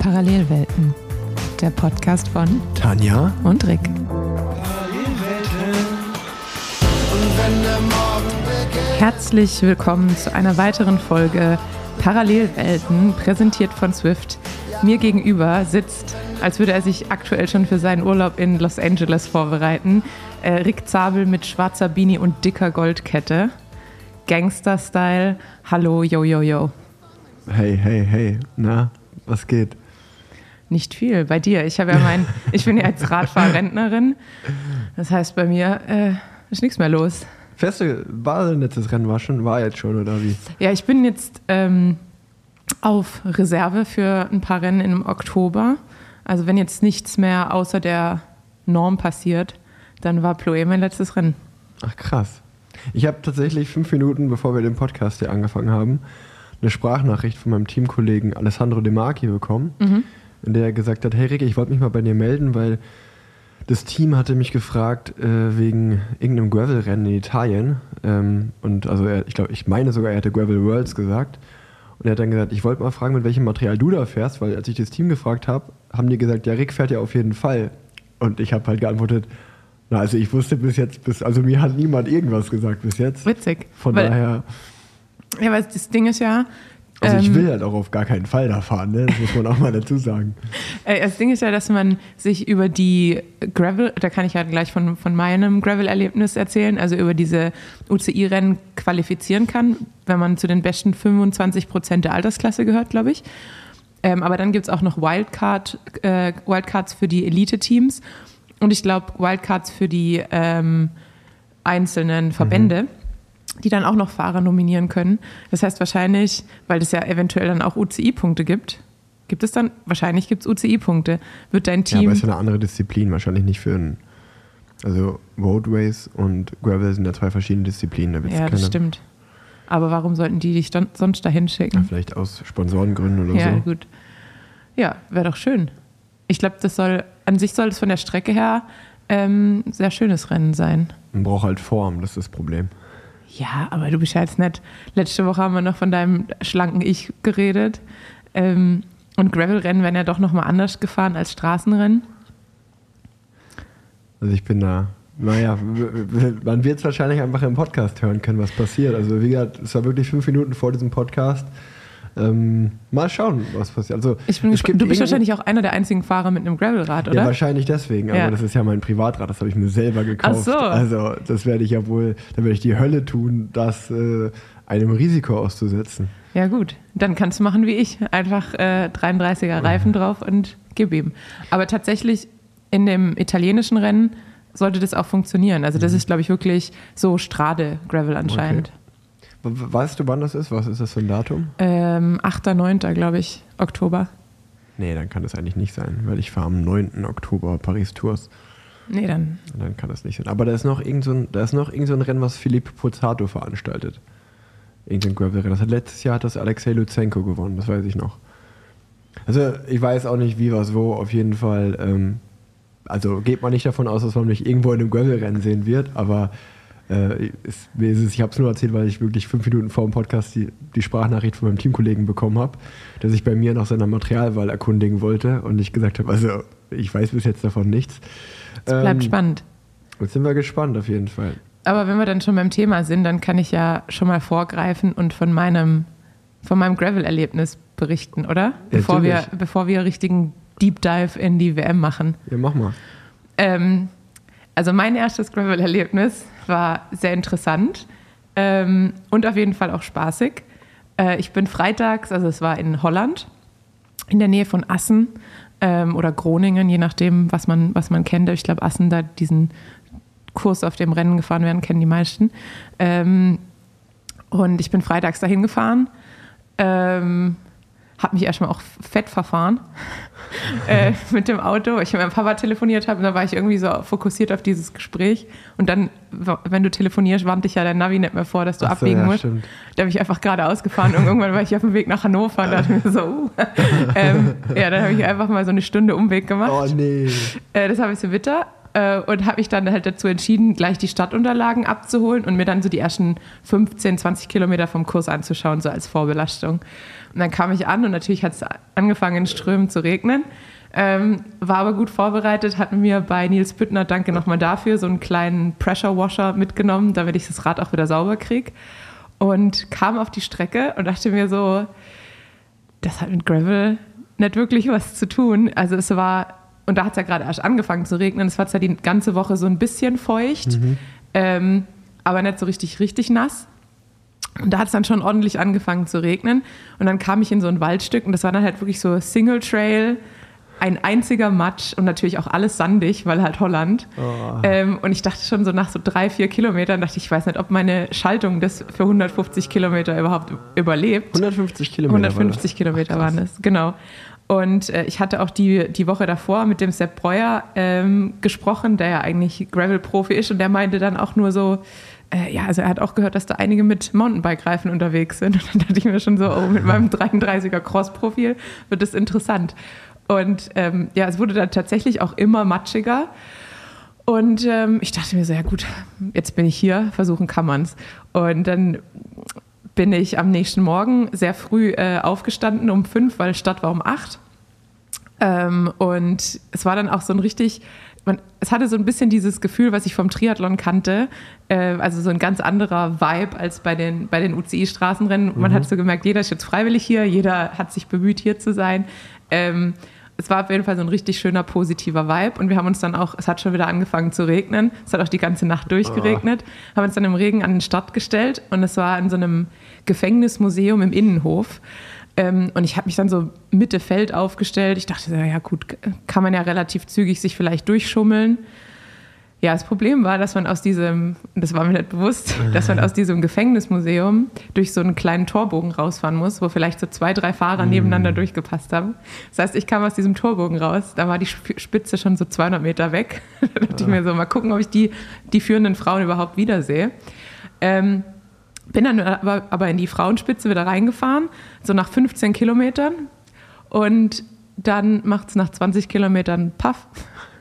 Parallelwelten, der Podcast von Tanja? und Rick. Herzlich willkommen zu einer weiteren Folge Parallelwelten, präsentiert von Swift. Mir gegenüber sitzt, als würde er sich aktuell schon für seinen Urlaub in Los Angeles vorbereiten, äh, Rick Zabel mit schwarzer Beanie und dicker Goldkette. Gangster-Style. Hallo, yo, yo, yo. Hey, hey, hey. Na, was geht? Nicht viel bei dir. Ich habe ja mein, ich bin ja jetzt Radfahrrentnerin. Das heißt, bei mir äh, ist nichts mehr los. Fährst du, war letztes Rennen war schon, war jetzt schon, oder wie? Ja, ich bin jetzt ähm, auf Reserve für ein paar Rennen im Oktober. Also wenn jetzt nichts mehr außer der Norm passiert, dann war Ploe mein letztes Rennen. Ach krass. Ich habe tatsächlich fünf Minuten, bevor wir den Podcast hier angefangen haben, eine Sprachnachricht von meinem Teamkollegen Alessandro De Marchi bekommen, in der er gesagt hat, hey Rick, ich wollte mich mal bei dir melden, weil das Team hatte mich gefragt äh, wegen irgendeinem Gravel-Rennen in Italien. Ähm, und also er, ich glaube, ich meine sogar, er hätte Gravel Worlds gesagt. Und er hat dann gesagt, ich wollte mal fragen, mit welchem Material du da fährst, weil als ich das Team gefragt habe, haben die gesagt, ja, Rick fährt ja auf jeden Fall. Und ich habe halt geantwortet, na, also ich wusste bis jetzt, bis, also mir hat niemand irgendwas gesagt bis jetzt. Witzig. Von daher, Ja, weil das Ding ist ja, also ich ähm, will halt auch auf gar keinen Fall da fahren, ne? das muss man auch mal dazu sagen. Äh, Das Ding ist ja, dass man sich über die Gravel, da kann ich ja gleich von, von meinem Gravel-Erlebnis erzählen, also über diese UCI-Rennen qualifizieren kann, wenn man zu den besten 25 Prozent der Altersklasse gehört, glaube ich. Ähm, aber dann gibt es auch noch Wildcard, äh, Wildcards für die Elite-Teams und ich glaube Wildcards für die ähm, einzelnen Verbände. Die dann auch noch Fahrer nominieren können. Das heißt wahrscheinlich, weil es ja eventuell dann auch UCI-Punkte gibt, Gibt es dann, wahrscheinlich gibt es UCI-Punkte. Wird dein Ja, Team. aber es ist ja eine andere Disziplin, wahrscheinlich nicht für einen. Also Roadways und Gravel sind ja zwei verschiedene Disziplinen. Da Ja, das stimmt. Aber warum sollten die dich dann, sonst dahin Ja, schicken? vielleicht aus Sponsorengründen oder Ja, so. gut. Ja, wäre doch schön. Ich glaube, das soll, an sich soll es von der Strecke her ähm, sehr schönes Rennen sein. Man braucht halt Form, das ist das Problem. Ja, aber du bist ja jetzt nett. Letzte Woche haben wir noch von deinem schlanken Ich geredet. Ähm, und Gravel-Rennen werden ja doch nochmal anders gefahren als Straßenrennen. Also ich bin da. Naja, man wird es wahrscheinlich einfach im Podcast hören können, was passiert. Also wie gesagt, es war wirklich fünf Minuten vor diesem Podcast. Ähm, mal schauen, was passiert. Also Ich bin Du bist wahrscheinlich auch einer der einzigen Fahrer mit einem Gravelrad, oder? Ja, wahrscheinlich deswegen, aber Ja. das ist ja mein Privatrad, das habe ich mir selber gekauft. Ach so. Also das werde ich ja wohl, da werde ich die Hölle tun, das äh, einem Risiko auszusetzen. Ja, gut. Dann kannst du machen wie ich. Einfach äh, 33er Reifen drauf und gib ihm. Aber tatsächlich in dem italienischen Rennen sollte das auch funktionieren. Also, das ist, glaube ich, wirklich so Strade-Gravel anscheinend. We- we- Weißt du, wann das ist? Was ist das für ein Datum? Ähm, 8., 9., glaube ich, Oktober. Nee, dann kann das eigentlich nicht sein, weil ich fahre am 9. Oktober Paris-Tours. Nee, dann. Dann kann das nicht sein. Aber da ist noch irgend so ein, da ist noch irgend so ein Rennen, was Philippe Pozzato veranstaltet. Irgendein Gravel-Rennen. Das hat letztes Jahr hat das Alexei Lutsenko gewonnen, das weiß ich noch. Also ich weiß auch nicht, wie, was, wo. Auf jeden Fall, ähm, also geht man nicht davon aus, dass man mich irgendwo in einem Gravel-Rennen sehen wird, aber äh, ist ich habe es nur erzählt, weil ich wirklich fünf Minuten vor dem Podcast die, die Sprachnachricht von meinem Teamkollegen bekommen habe, der sich bei mir nach seiner Materialwahl erkundigen wollte und ich gesagt habe, also ich weiß bis jetzt davon nichts. Es bleibt Ähm, spannend. Jetzt sind wir gespannt auf jeden Fall. Aber wenn wir dann schon beim Thema sind, dann kann ich ja schon mal vorgreifen und von meinem, von meinem Gravel-Erlebnis berichten, oder? Bevor wir, bevor wir richtigen Deep Dive in die WM machen. Ja, mach mal. Ähm, also mein erstes Gravel-Erlebnis war sehr interessant ähm, und auf jeden Fall auch spaßig. Äh, ich bin freitags, also es war in Holland, in der Nähe von Assen ähm, oder Groningen, je nachdem, was man, was man kennt. Ich glaube, Assen, da diesen Kurs auf dem Rennen gefahren werden, kennen die meisten. Ähm, und ich bin freitags dahin gefahren. Ähm, habe mich erstmal auch fett verfahren äh, mit dem Auto. Ich mit meinem Papa telefoniert habe und dann war ich irgendwie so fokussiert auf dieses Gespräch. Und dann, wenn du telefonierst, warnt dich ja dein Navi nicht mehr vor, dass du so, abbiegen ja, musst. stimmt. Da bin ich einfach geradeaus gefahren und irgendwann war ich auf dem Weg nach Hannover und dachte mir so, uh. ähm, ja, dann habe ich einfach mal so eine Stunde Umweg gemacht. Oh nee. Äh, das habe ich so bitter. äh, und habe mich dann halt dazu entschieden, gleich die Stadtunterlagen abzuholen und mir dann so die ersten 15, 20 Kilometer vom Kurs anzuschauen, so als Vorbelastung. Und dann kam ich an und natürlich hat es angefangen in Strömen zu regnen. Ähm, war aber gut vorbereitet, hatten mir bei Nils Büttner, danke nochmal dafür, so einen kleinen Pressure Washer mitgenommen, damit ich das Rad auch wieder sauber kriege. Und kam auf die Strecke und dachte mir so, das hat mit Gravel nicht wirklich was zu tun. Also es war, und da hat es ja gerade erst angefangen zu regnen, es war zwar die ganze Woche so ein bisschen feucht, mhm. ähm, aber nicht so richtig, richtig nass. Und da hat es dann schon ordentlich angefangen zu regnen. Und dann kam ich in so ein Waldstück und das war dann halt wirklich so Single Trail ein einziger Matsch und natürlich auch alles sandig, weil halt Holland. Oh. Ähm, und ich dachte schon so nach so drei, vier Kilometern, dachte ich, ich weiß nicht, ob meine Schaltung das für 150 Kilometer überhaupt überlebt. 150 Kilometer. 150 war Kilometer Ach, waren das, genau. Und äh, ich hatte auch die, die Woche davor mit dem Sepp Breuer ähm, gesprochen, der ja eigentlich Gravel-Profi ist und der meinte dann auch nur so, äh, ja, also er hat auch gehört, dass da einige mit Mountainbike-Reifen unterwegs sind. Und dann dachte ich mir schon so, oh, mit meinem 33er Cross-Profil wird das interessant. Und ähm, ja, es wurde dann tatsächlich auch immer matschiger. Und ähm, ich dachte mir so, ja gut, jetzt bin ich hier, versuchen kann man's. Und dann bin ich am nächsten Morgen sehr früh äh, aufgestanden um fünf, weil Stadt war um acht. Ähm, und es war dann auch so ein richtig, man, es hatte so ein bisschen dieses Gefühl, was ich vom Triathlon kannte, äh, also so ein ganz anderer Vibe als bei den, bei den UCI-Straßenrennen. Man mhm. hat so gemerkt, jeder ist jetzt freiwillig hier, jeder hat sich bemüht, hier zu sein. Ähm, es war auf jeden Fall so ein richtig schöner, positiver Vibe. Und wir haben uns dann auch, es hat schon wieder angefangen zu regnen. Es hat auch die ganze Nacht durchgeregnet. Oh. Haben uns dann im Regen an den Start gestellt und es war in so einem Gefängnismuseum im Innenhof. Ähm, und ich habe mich dann so Mitte Feld aufgestellt. Ich dachte, ja gut, kann man ja relativ zügig sich vielleicht durchschummeln. Ja, das Problem war, dass man aus diesem, das war mir nicht bewusst, dass man aus diesem Gefängnismuseum durch so einen kleinen Torbogen rausfahren muss, wo vielleicht so zwei, drei Fahrer mm. nebeneinander durchgepasst haben. Das heißt, ich kam aus diesem Torbogen raus, da war die Spitze schon so 200 Meter weg. da dachte ich mir so, mal gucken, ob ich die, die führenden Frauen überhaupt wiedersehe. Ähm, bin dann aber, aber in die Frauenspitze wieder reingefahren, so nach 15 Kilometern. Und dann macht es nach 20 Kilometern Paff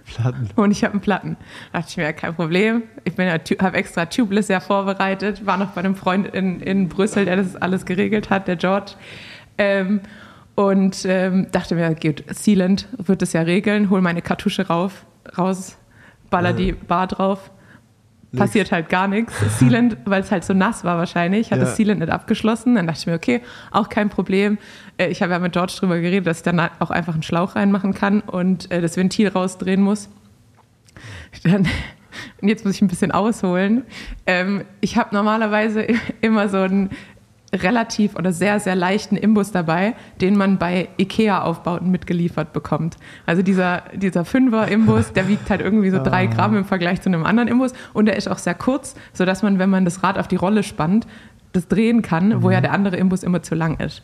Platten. Und ich habe einen Platten. Da dachte ich mir, kein Problem. Ich habe extra Tubeless ja vorbereitet, war noch bei einem Freund in, in Brüssel, der das alles geregelt hat, der George. Ähm, und ähm, dachte mir, gut, Sealant wird das ja regeln, hol meine Kartusche rauf, raus, baller ja. die Bar drauf. Passiert halt gar nichts. Sealant, weil es halt so nass war wahrscheinlich, hat ja. das Sealant nicht abgeschlossen. Dann dachte ich mir, okay, auch kein Problem. Äh, ich habe ja mit George drüber geredet, dass ich dann auch einfach einen Schlauch reinmachen kann und äh, das Ventil rausdrehen muss. Dann, und jetzt muss ich ein bisschen ausholen. Ähm, ich habe normalerweise immer so einen relativ oder sehr, sehr leichten Imbus dabei, den man bei IKEA-Aufbauten mitgeliefert bekommt. Also dieser, dieser Fünfer-Imbus, der wiegt halt irgendwie so drei ah. Gramm im Vergleich zu einem anderen Imbus und der ist auch sehr kurz, sodass man, wenn man das Rad auf die Rolle spannt, das drehen kann, mhm. wo ja der andere Imbus immer zu lang ist.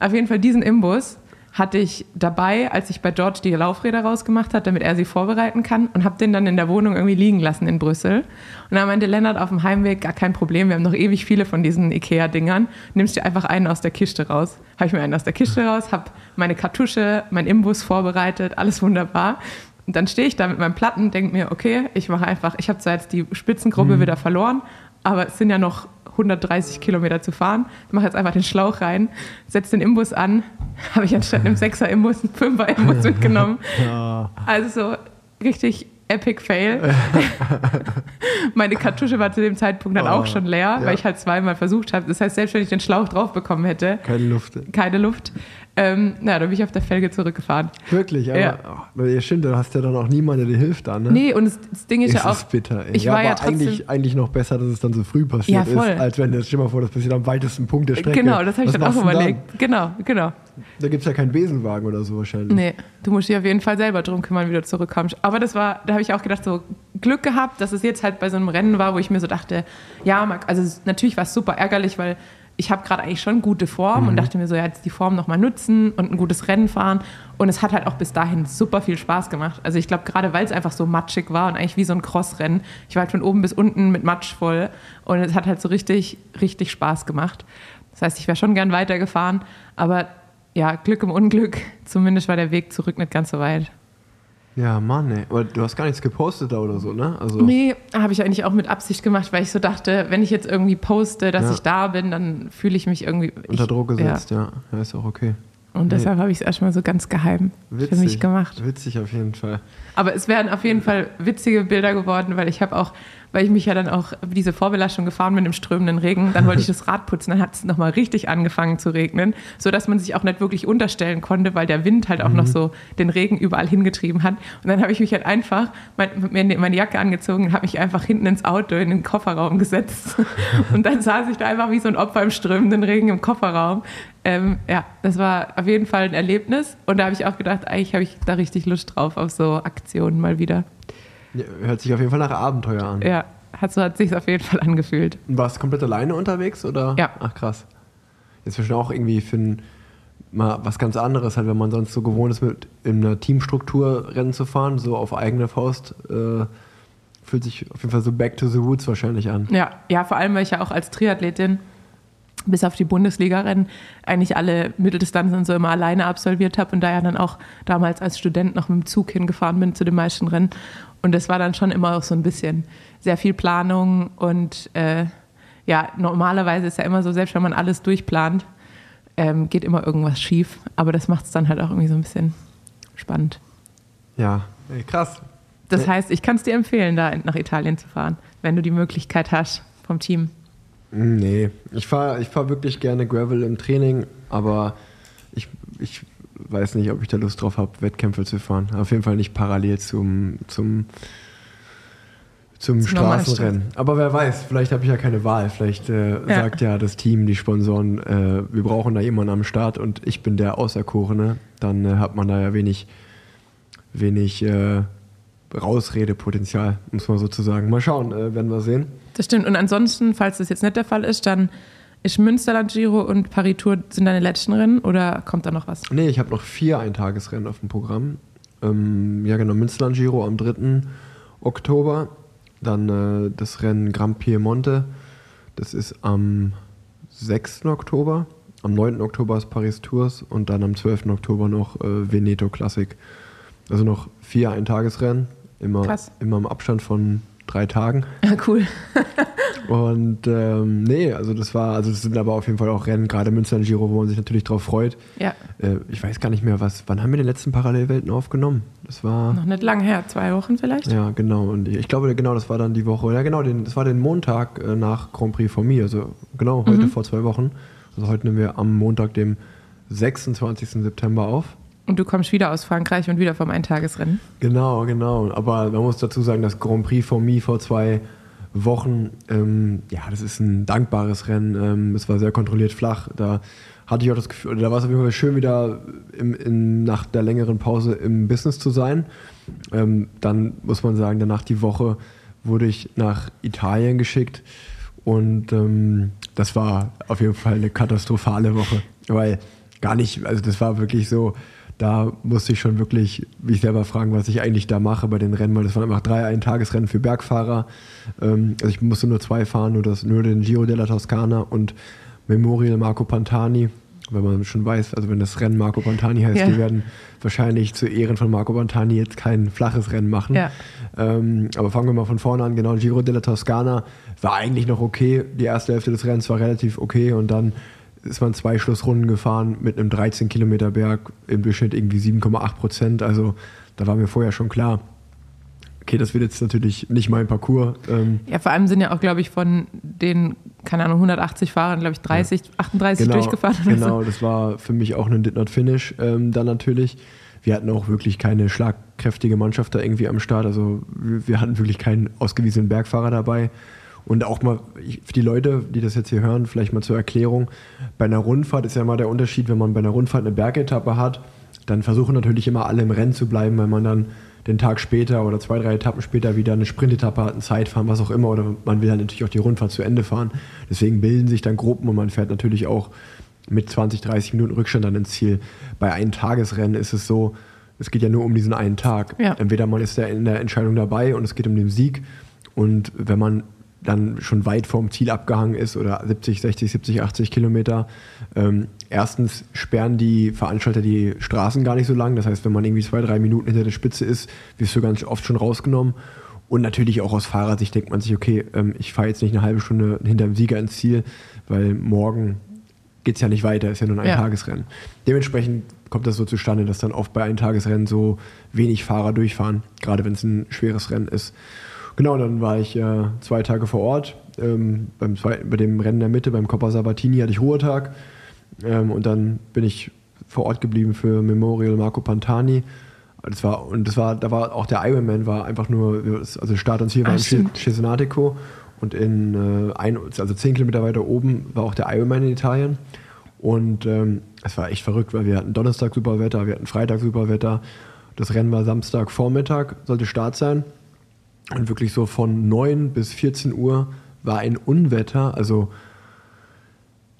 Auf jeden Fall diesen Imbus hatte ich dabei, als ich bei George die Laufräder rausgemacht hat, damit er sie vorbereiten kann und habe den dann in der Wohnung irgendwie liegen lassen in Brüssel. Und dann meinte Lennart auf dem Heimweg, gar kein Problem, wir haben noch ewig viele von diesen Ikea-Dingern, nimmst dir einfach einen aus der Kiste raus. Habe ich mir einen aus der Kiste raus, habe meine Kartusche, mein Imbus vorbereitet, alles wunderbar. Und dann stehe ich da mit meinem Platten, denke mir, okay, ich mache einfach, ich habe zwar jetzt die Spitzengruppe mhm. wieder verloren, aber es sind ja noch 130 Kilometer zu fahren. Ich mache jetzt einfach den Schlauch rein, setze den Imbus an, habe ich anstatt einem Sechser Imbus einen Fünfer Imbus mitgenommen. Also so richtig Epic Fail. Meine Kartusche war zu dem Zeitpunkt dann oh, auch schon leer, ja. weil ich halt zweimal versucht habe. Das heißt, selbst wenn ich den Schlauch drauf bekommen hätte. Keine Luft. Keine Luft. Ähm, na, da bin ich auf der Felge zurückgefahren. Wirklich, aber ja. oh, stimmt, du hast ja dann auch niemanden, der dir hilft dann, ne? Nee, und das, das Ding ist, ist ja auch. bitter, ey. Ich ja, war ja trotzdem, eigentlich, eigentlich noch besser, dass es dann so früh passiert ja, ist, als wenn das, stell mal vor, das passiert am weitesten Punkt der Strecke. Genau, das habe ich dann auch überlegt. Dann? Genau, genau. Da gibt es ja keinen Besenwagen oder so wahrscheinlich. Nee, du musst dich auf jeden Fall selber drum kümmern, wie du zurückkommst. Aber das war, da habe ich auch gedacht, so Glück gehabt, dass es jetzt halt bei so einem Rennen war, wo ich mir so dachte, ja, also natürlich war es super ärgerlich, weil ich habe gerade eigentlich schon gute Form mhm. und dachte mir so, ja, jetzt die Form nochmal nutzen und ein gutes Rennen fahren. Und es hat halt auch bis dahin super viel Spaß gemacht. Also ich glaube, gerade weil es einfach so matschig war und eigentlich wie so ein Crossrennen. Ich war halt von oben bis unten mit Matsch voll und es hat halt so richtig, richtig Spaß gemacht. Das heißt, ich wäre schon gern weitergefahren, aber ja, Glück im Unglück. Zumindest war der Weg zurück nicht ganz so weit. Ja, Mann, ey. Aber du hast gar nichts gepostet da oder so, ne? Also nee, habe ich eigentlich auch mit Absicht gemacht, weil ich so dachte, wenn ich jetzt irgendwie poste, dass ja. ich da bin, dann fühle ich mich irgendwie. Unter Druck gesetzt, ja. ja. ja. ist auch okay. Und deshalb habe ich es erstmal so ganz geheim witzig, für mich gemacht. Witzig auf jeden Fall. Aber es wären auf jeden Fall witzige Bilder geworden, weil ich habe auch weil ich mich ja dann auch diese Vorbelastung gefahren bin im strömenden Regen. Dann wollte ich das Rad putzen, dann hat es nochmal richtig angefangen zu regnen, sodass man sich auch nicht wirklich unterstellen konnte, weil der Wind halt auch mhm. noch so den Regen überall hingetrieben hat. Und dann habe ich mich halt einfach mein, mir meine Jacke angezogen und habe mich einfach hinten ins Auto in den Kofferraum gesetzt. Und dann saß ich da einfach wie so ein Opfer im strömenden Regen im Kofferraum. Ähm, ja, das war auf jeden Fall ein Erlebnis. Und da habe ich auch gedacht, eigentlich habe ich da richtig Lust drauf auf so Aktionen mal wieder. Ja, hört sich auf jeden Fall nach Abenteuer an. Ja, hat, so hat sich auf jeden Fall angefühlt. Warst du komplett alleine unterwegs oder? Ja. Ach krass. Jetzt schon auch irgendwie für ein, mal was ganz anderes, halt, wenn man sonst so gewohnt ist, mit in einer Teamstruktur Rennen zu fahren, so auf eigene Faust. Äh, fühlt sich auf jeden Fall so back to the roots wahrscheinlich an. Ja, ja, vor allem, weil ich ja auch als Triathletin bis auf die Bundesliga-Rennen eigentlich alle Mitteldistanzen so immer alleine absolviert habe und da ja dann auch damals als Student noch mit dem Zug hingefahren bin zu den meisten Rennen und das war dann schon immer auch so ein bisschen sehr viel Planung und äh, ja, normalerweise ist ja immer so, selbst wenn man alles durchplant, ähm, geht immer irgendwas schief. Aber das macht es dann halt auch irgendwie so ein bisschen spannend. Ja, krass. Das heißt, ich kann es dir empfehlen, da nach Italien zu fahren, wenn du die Möglichkeit hast vom Team. Nee, ich fahre ich fahr wirklich gerne Gravel im Training, aber ich, ich weiß nicht, ob ich da Lust drauf habe, Wettkämpfe zu fahren. Auf jeden Fall nicht parallel zum, zum, zum, zum Straßenrennen. Aber wer weiß, vielleicht habe ich ja keine Wahl. Vielleicht äh, ja. sagt ja das Team, die Sponsoren, äh, wir brauchen da jemanden am Start und ich bin der Auserkorene. Dann äh, hat man da ja wenig, wenig äh, Rausredepotenzial, muss man sozusagen. Mal schauen, äh, werden wir sehen. Das stimmt. Und ansonsten, falls das jetzt nicht der Fall ist, dann ist Münsterland Giro und Paris Tour sind deine letzten Rennen oder kommt da noch was? Nee, ich habe noch vier Eintagesrennen auf dem Programm. Ähm, ja, genau, Münsterland Giro am 3. Oktober. Dann äh, das Rennen Grand Piemonte. Das ist am 6. Oktober. Am 9. Oktober ist Paris Tours und dann am 12. Oktober noch äh, Veneto Classic. Also noch vier Eintagesrennen. Immer, Krass. immer im Abstand von drei Tagen. Ja, cool. und ähm, nee, also das war, also das sind aber auf jeden Fall auch Rennen, gerade Münster und Giro, wo man sich natürlich drauf freut. Ja. Äh, ich weiß gar nicht mehr, was, wann haben wir den letzten Parallelwelten aufgenommen? Das war. Noch nicht lang her, zwei Wochen vielleicht? Ja, genau. Und ich glaube, genau, das war dann die Woche, ja genau, den, das war den Montag äh, nach Grand Prix von mir, also genau, heute mhm. vor zwei Wochen. Also heute nehmen wir am Montag, dem 26. September auf. Und du kommst wieder aus Frankreich und wieder vom Eintagesrennen. Genau, genau. Aber man muss dazu sagen, das Grand Prix von mir vor zwei Wochen, ähm, ja, das ist ein dankbares Rennen. Ähm, es war sehr kontrolliert flach. Da hatte ich auch das Gefühl, da war es auf jeden Fall schön, wieder im, in, nach der längeren Pause im Business zu sein. Ähm, dann muss man sagen, danach die Woche wurde ich nach Italien geschickt und ähm, das war auf jeden Fall eine katastrophale Woche, weil gar nicht, also das war wirklich so, da musste ich schon wirklich mich selber fragen, was ich eigentlich da mache bei den Rennen, weil das waren einfach drei Eintagesrennen für Bergfahrer. Ähm, also ich musste nur zwei fahren, nur, das, nur den Giro della Toscana und Memorial Marco Pantani. Wenn man schon weiß, also wenn das Rennen Marco Pantani heißt, ja. die werden wahrscheinlich zu Ehren von Marco Pantani jetzt kein flaches Rennen machen. Ja. Ähm, aber fangen wir mal von vorne an. Genau, Giro della Toscana war eigentlich noch okay. Die erste Hälfte des Rennens war relativ okay und dann ist man zwei Schlussrunden gefahren mit einem 13 Kilometer Berg, im Durchschnitt irgendwie 7,8 Prozent. Also da war mir vorher schon klar, okay, das wird jetzt natürlich nicht mein Parcours. Ähm ja, vor allem sind ja auch, glaube ich, von den, keine Ahnung, 180 Fahrern, glaube ich, 30, ja. 38 genau, durchgefahren. Genau, das war für mich auch ein Did Not Finish ähm, dann natürlich. Wir hatten auch wirklich keine schlagkräftige Mannschaft da irgendwie am Start. Also wir hatten wirklich keinen ausgewiesenen Bergfahrer dabei. Und auch mal für die Leute, die das jetzt hier hören, vielleicht mal zur Erklärung. Bei einer Rundfahrt ist ja mal der Unterschied, wenn man bei einer Rundfahrt eine Bergetappe hat, dann versuchen natürlich immer alle im Rennen zu bleiben, weil man dann den Tag später oder zwei, drei Etappen später wieder eine Sprintetappe hat, ein Zeitfahren, was auch immer, oder man will dann natürlich auch die Rundfahrt zu Ende fahren. Deswegen bilden sich dann Gruppen und man fährt natürlich auch mit 20, 30 Minuten Rückstand dann ins Ziel. Bei einem Tagesrennen ist es so, es geht ja nur um diesen einen Tag. Ja. Entweder man ist da in der Entscheidung dabei und es geht um den Sieg und wenn man dann schon weit vorm Ziel abgehangen ist oder 70, 60, 70, 80 Kilometer. Ähm, erstens sperren die Veranstalter die Straßen gar nicht so lang. Das heißt, wenn man irgendwie zwei, drei Minuten hinter der Spitze ist, wirst du ganz oft schon rausgenommen. Und natürlich auch aus Fahrersicht denkt man sich, okay, ähm, ich fahre jetzt nicht eine halbe Stunde hinter dem Sieger ins Ziel, weil morgen geht es ja nicht weiter, ist ja nur ein ja. Tagesrennen. Dementsprechend kommt das so zustande, dass dann oft bei einem Tagesrennen so wenig Fahrer durchfahren, gerade wenn es ein schweres Rennen ist. Genau, dann war ich äh, zwei Tage vor Ort. Ähm, beim zweiten, bei dem Rennen der Mitte, beim Coppa Sabatini, hatte ich Ruhetag. Ähm, und dann bin ich vor Ort geblieben für Memorial Marco Pantani. Das war, und das war, da war auch der Ironman war einfach nur, also Start und Ziel war Ach, in Cesenatico und in äh, ein, also zehn Kilometer weiter oben war auch der Ironman in Italien. Und ähm, es war echt verrückt, weil wir hatten Donnerstag super Wetter, wir hatten Freitag super Wetter. Das Rennen war Samstag Vormittag, sollte Start sein. Und wirklich so von 9 bis 14 Uhr war ein Unwetter. Also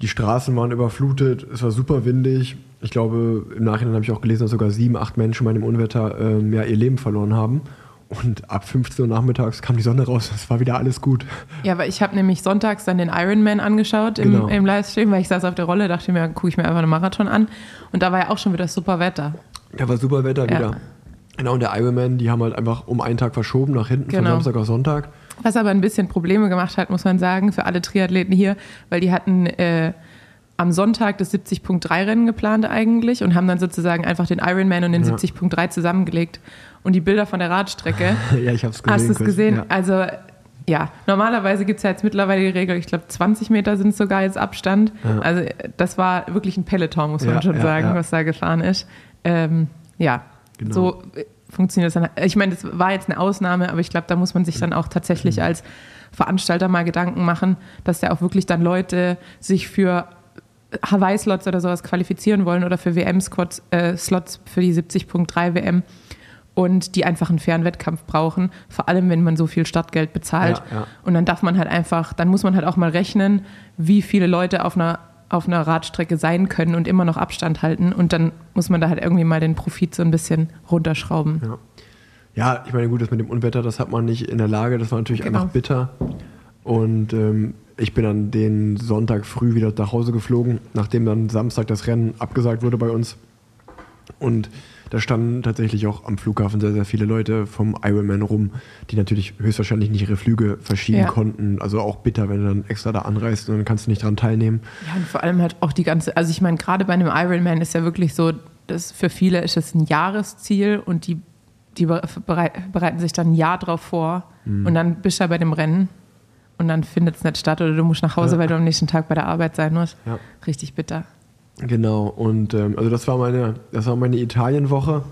die Straßen waren überflutet, es war super windig. Ich glaube, im Nachhinein habe ich auch gelesen, dass sogar sieben, acht Menschen bei dem Unwetter ähm, ja, ihr Leben verloren haben. Und ab 15 Uhr nachmittags kam die Sonne raus, es war wieder alles gut. Ja, weil ich habe nämlich sonntags dann den Ironman angeschaut im, genau. im Livestream, weil ich saß auf der Rolle, dachte mir, gucke ich mir einfach einen Marathon an. Und da war ja auch schon wieder super Wetter. Da war super Wetter ja. wieder. Genau, und der Ironman, die haben halt einfach um einen Tag verschoben, nach hinten, genau. von Samstag auf Sonntag. Was aber ein bisschen Probleme gemacht hat, muss man sagen, für alle Triathleten hier, weil die hatten äh, am Sonntag das 70.3-Rennen geplant eigentlich und haben dann sozusagen einfach den Ironman und den ja. 70.3 zusammengelegt. Und die Bilder von der Radstrecke. ja, ich habe es gesehen. Hast du es gesehen? Ja. Also ja, normalerweise gibt es ja jetzt mittlerweile die Regel, ich glaube 20 Meter sind sogar jetzt Abstand. Ja. Also das war wirklich ein Peloton, muss man schon sagen, was da gefahren ist. Ähm, ja, Genau. So äh, funktioniert das dann. Ich meine, das war jetzt eine Ausnahme, aber ich glaube, da muss man sich dann auch tatsächlich mhm. als Veranstalter mal Gedanken machen, dass da auch wirklich dann Leute sich für Hawaii-Slots oder sowas qualifizieren wollen oder für WM-Slots äh, für die 70.3 WM und die einfach einen fairen Wettkampf brauchen, vor allem wenn man so viel Startgeld bezahlt. Ja, ja. Und dann darf man halt einfach, dann muss man halt auch mal rechnen, wie viele Leute auf einer auf einer Radstrecke sein können und immer noch Abstand halten. Und dann muss man da halt irgendwie mal den Profit so ein bisschen runterschrauben. Ja, ja ich meine, gut, das mit dem Unwetter, das hat man nicht in der Lage. Das war natürlich genau. einfach bitter. Und ähm, ich bin dann den Sonntag früh wieder nach Hause geflogen, nachdem dann Samstag das Rennen abgesagt wurde bei uns. Und da standen tatsächlich auch am Flughafen sehr, sehr viele Leute vom Ironman rum, die natürlich höchstwahrscheinlich nicht ihre Flüge verschieben ja. konnten. Also auch bitter, wenn du dann extra da anreist und dann kannst du nicht dran teilnehmen. Ja, und vor allem halt auch die ganze, also ich meine, gerade bei einem Ironman ist ja wirklich so, dass für viele ist es ein Jahresziel und die, die bereiten sich dann ein Jahr drauf vor mhm. und dann bist du ja bei dem Rennen und dann findet es nicht statt oder du musst nach Hause, ja. weil du am nächsten Tag bei der Arbeit sein musst. Ja. Richtig bitter. Genau, und ähm, also das war meine, das war meine Italienwoche.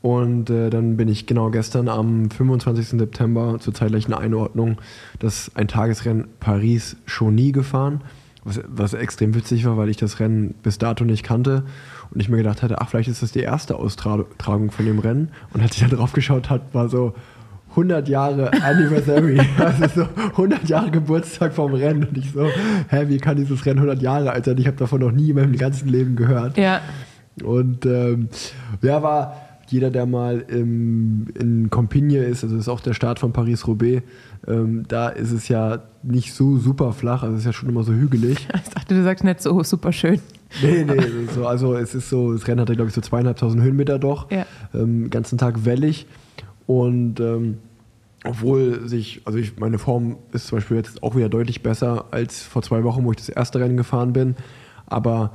Und äh, dann bin ich genau gestern am 25. September zur zeitlichen Einordnung das ein Tagesrennen Paris-Chauny gefahren, was, was extrem witzig war, weil ich das Rennen bis dato nicht kannte und ich mir gedacht hatte, ach, vielleicht ist das die erste Austragung von dem Rennen. Und als ich dann drauf geschaut habe, war so, 100 Jahre Anniversary, also so 100 Jahre Geburtstag vom Rennen. Und ich so, hä, wie kann dieses Rennen 100 Jahre alt sein? Ich habe davon noch nie in meinem ganzen Leben gehört. Ja. Und ähm, ja, war jeder, der mal im, in Compigne ist, also ist auch der Start von Paris-Roubaix, ähm, da ist es ja nicht so super flach, also es ist ja schon immer so hügelig. Ich dachte, du sagst nicht so super schön. Nee, nee, so, also es ist so, das Rennen hat ja glaube ich so zweieinhalbtausend Höhenmeter doch, ja. ähm, ganzen Tag wellig und ähm, obwohl sich, also ich, meine Form ist zum Beispiel jetzt auch wieder deutlich besser als vor zwei Wochen, wo ich das erste Rennen gefahren bin. Aber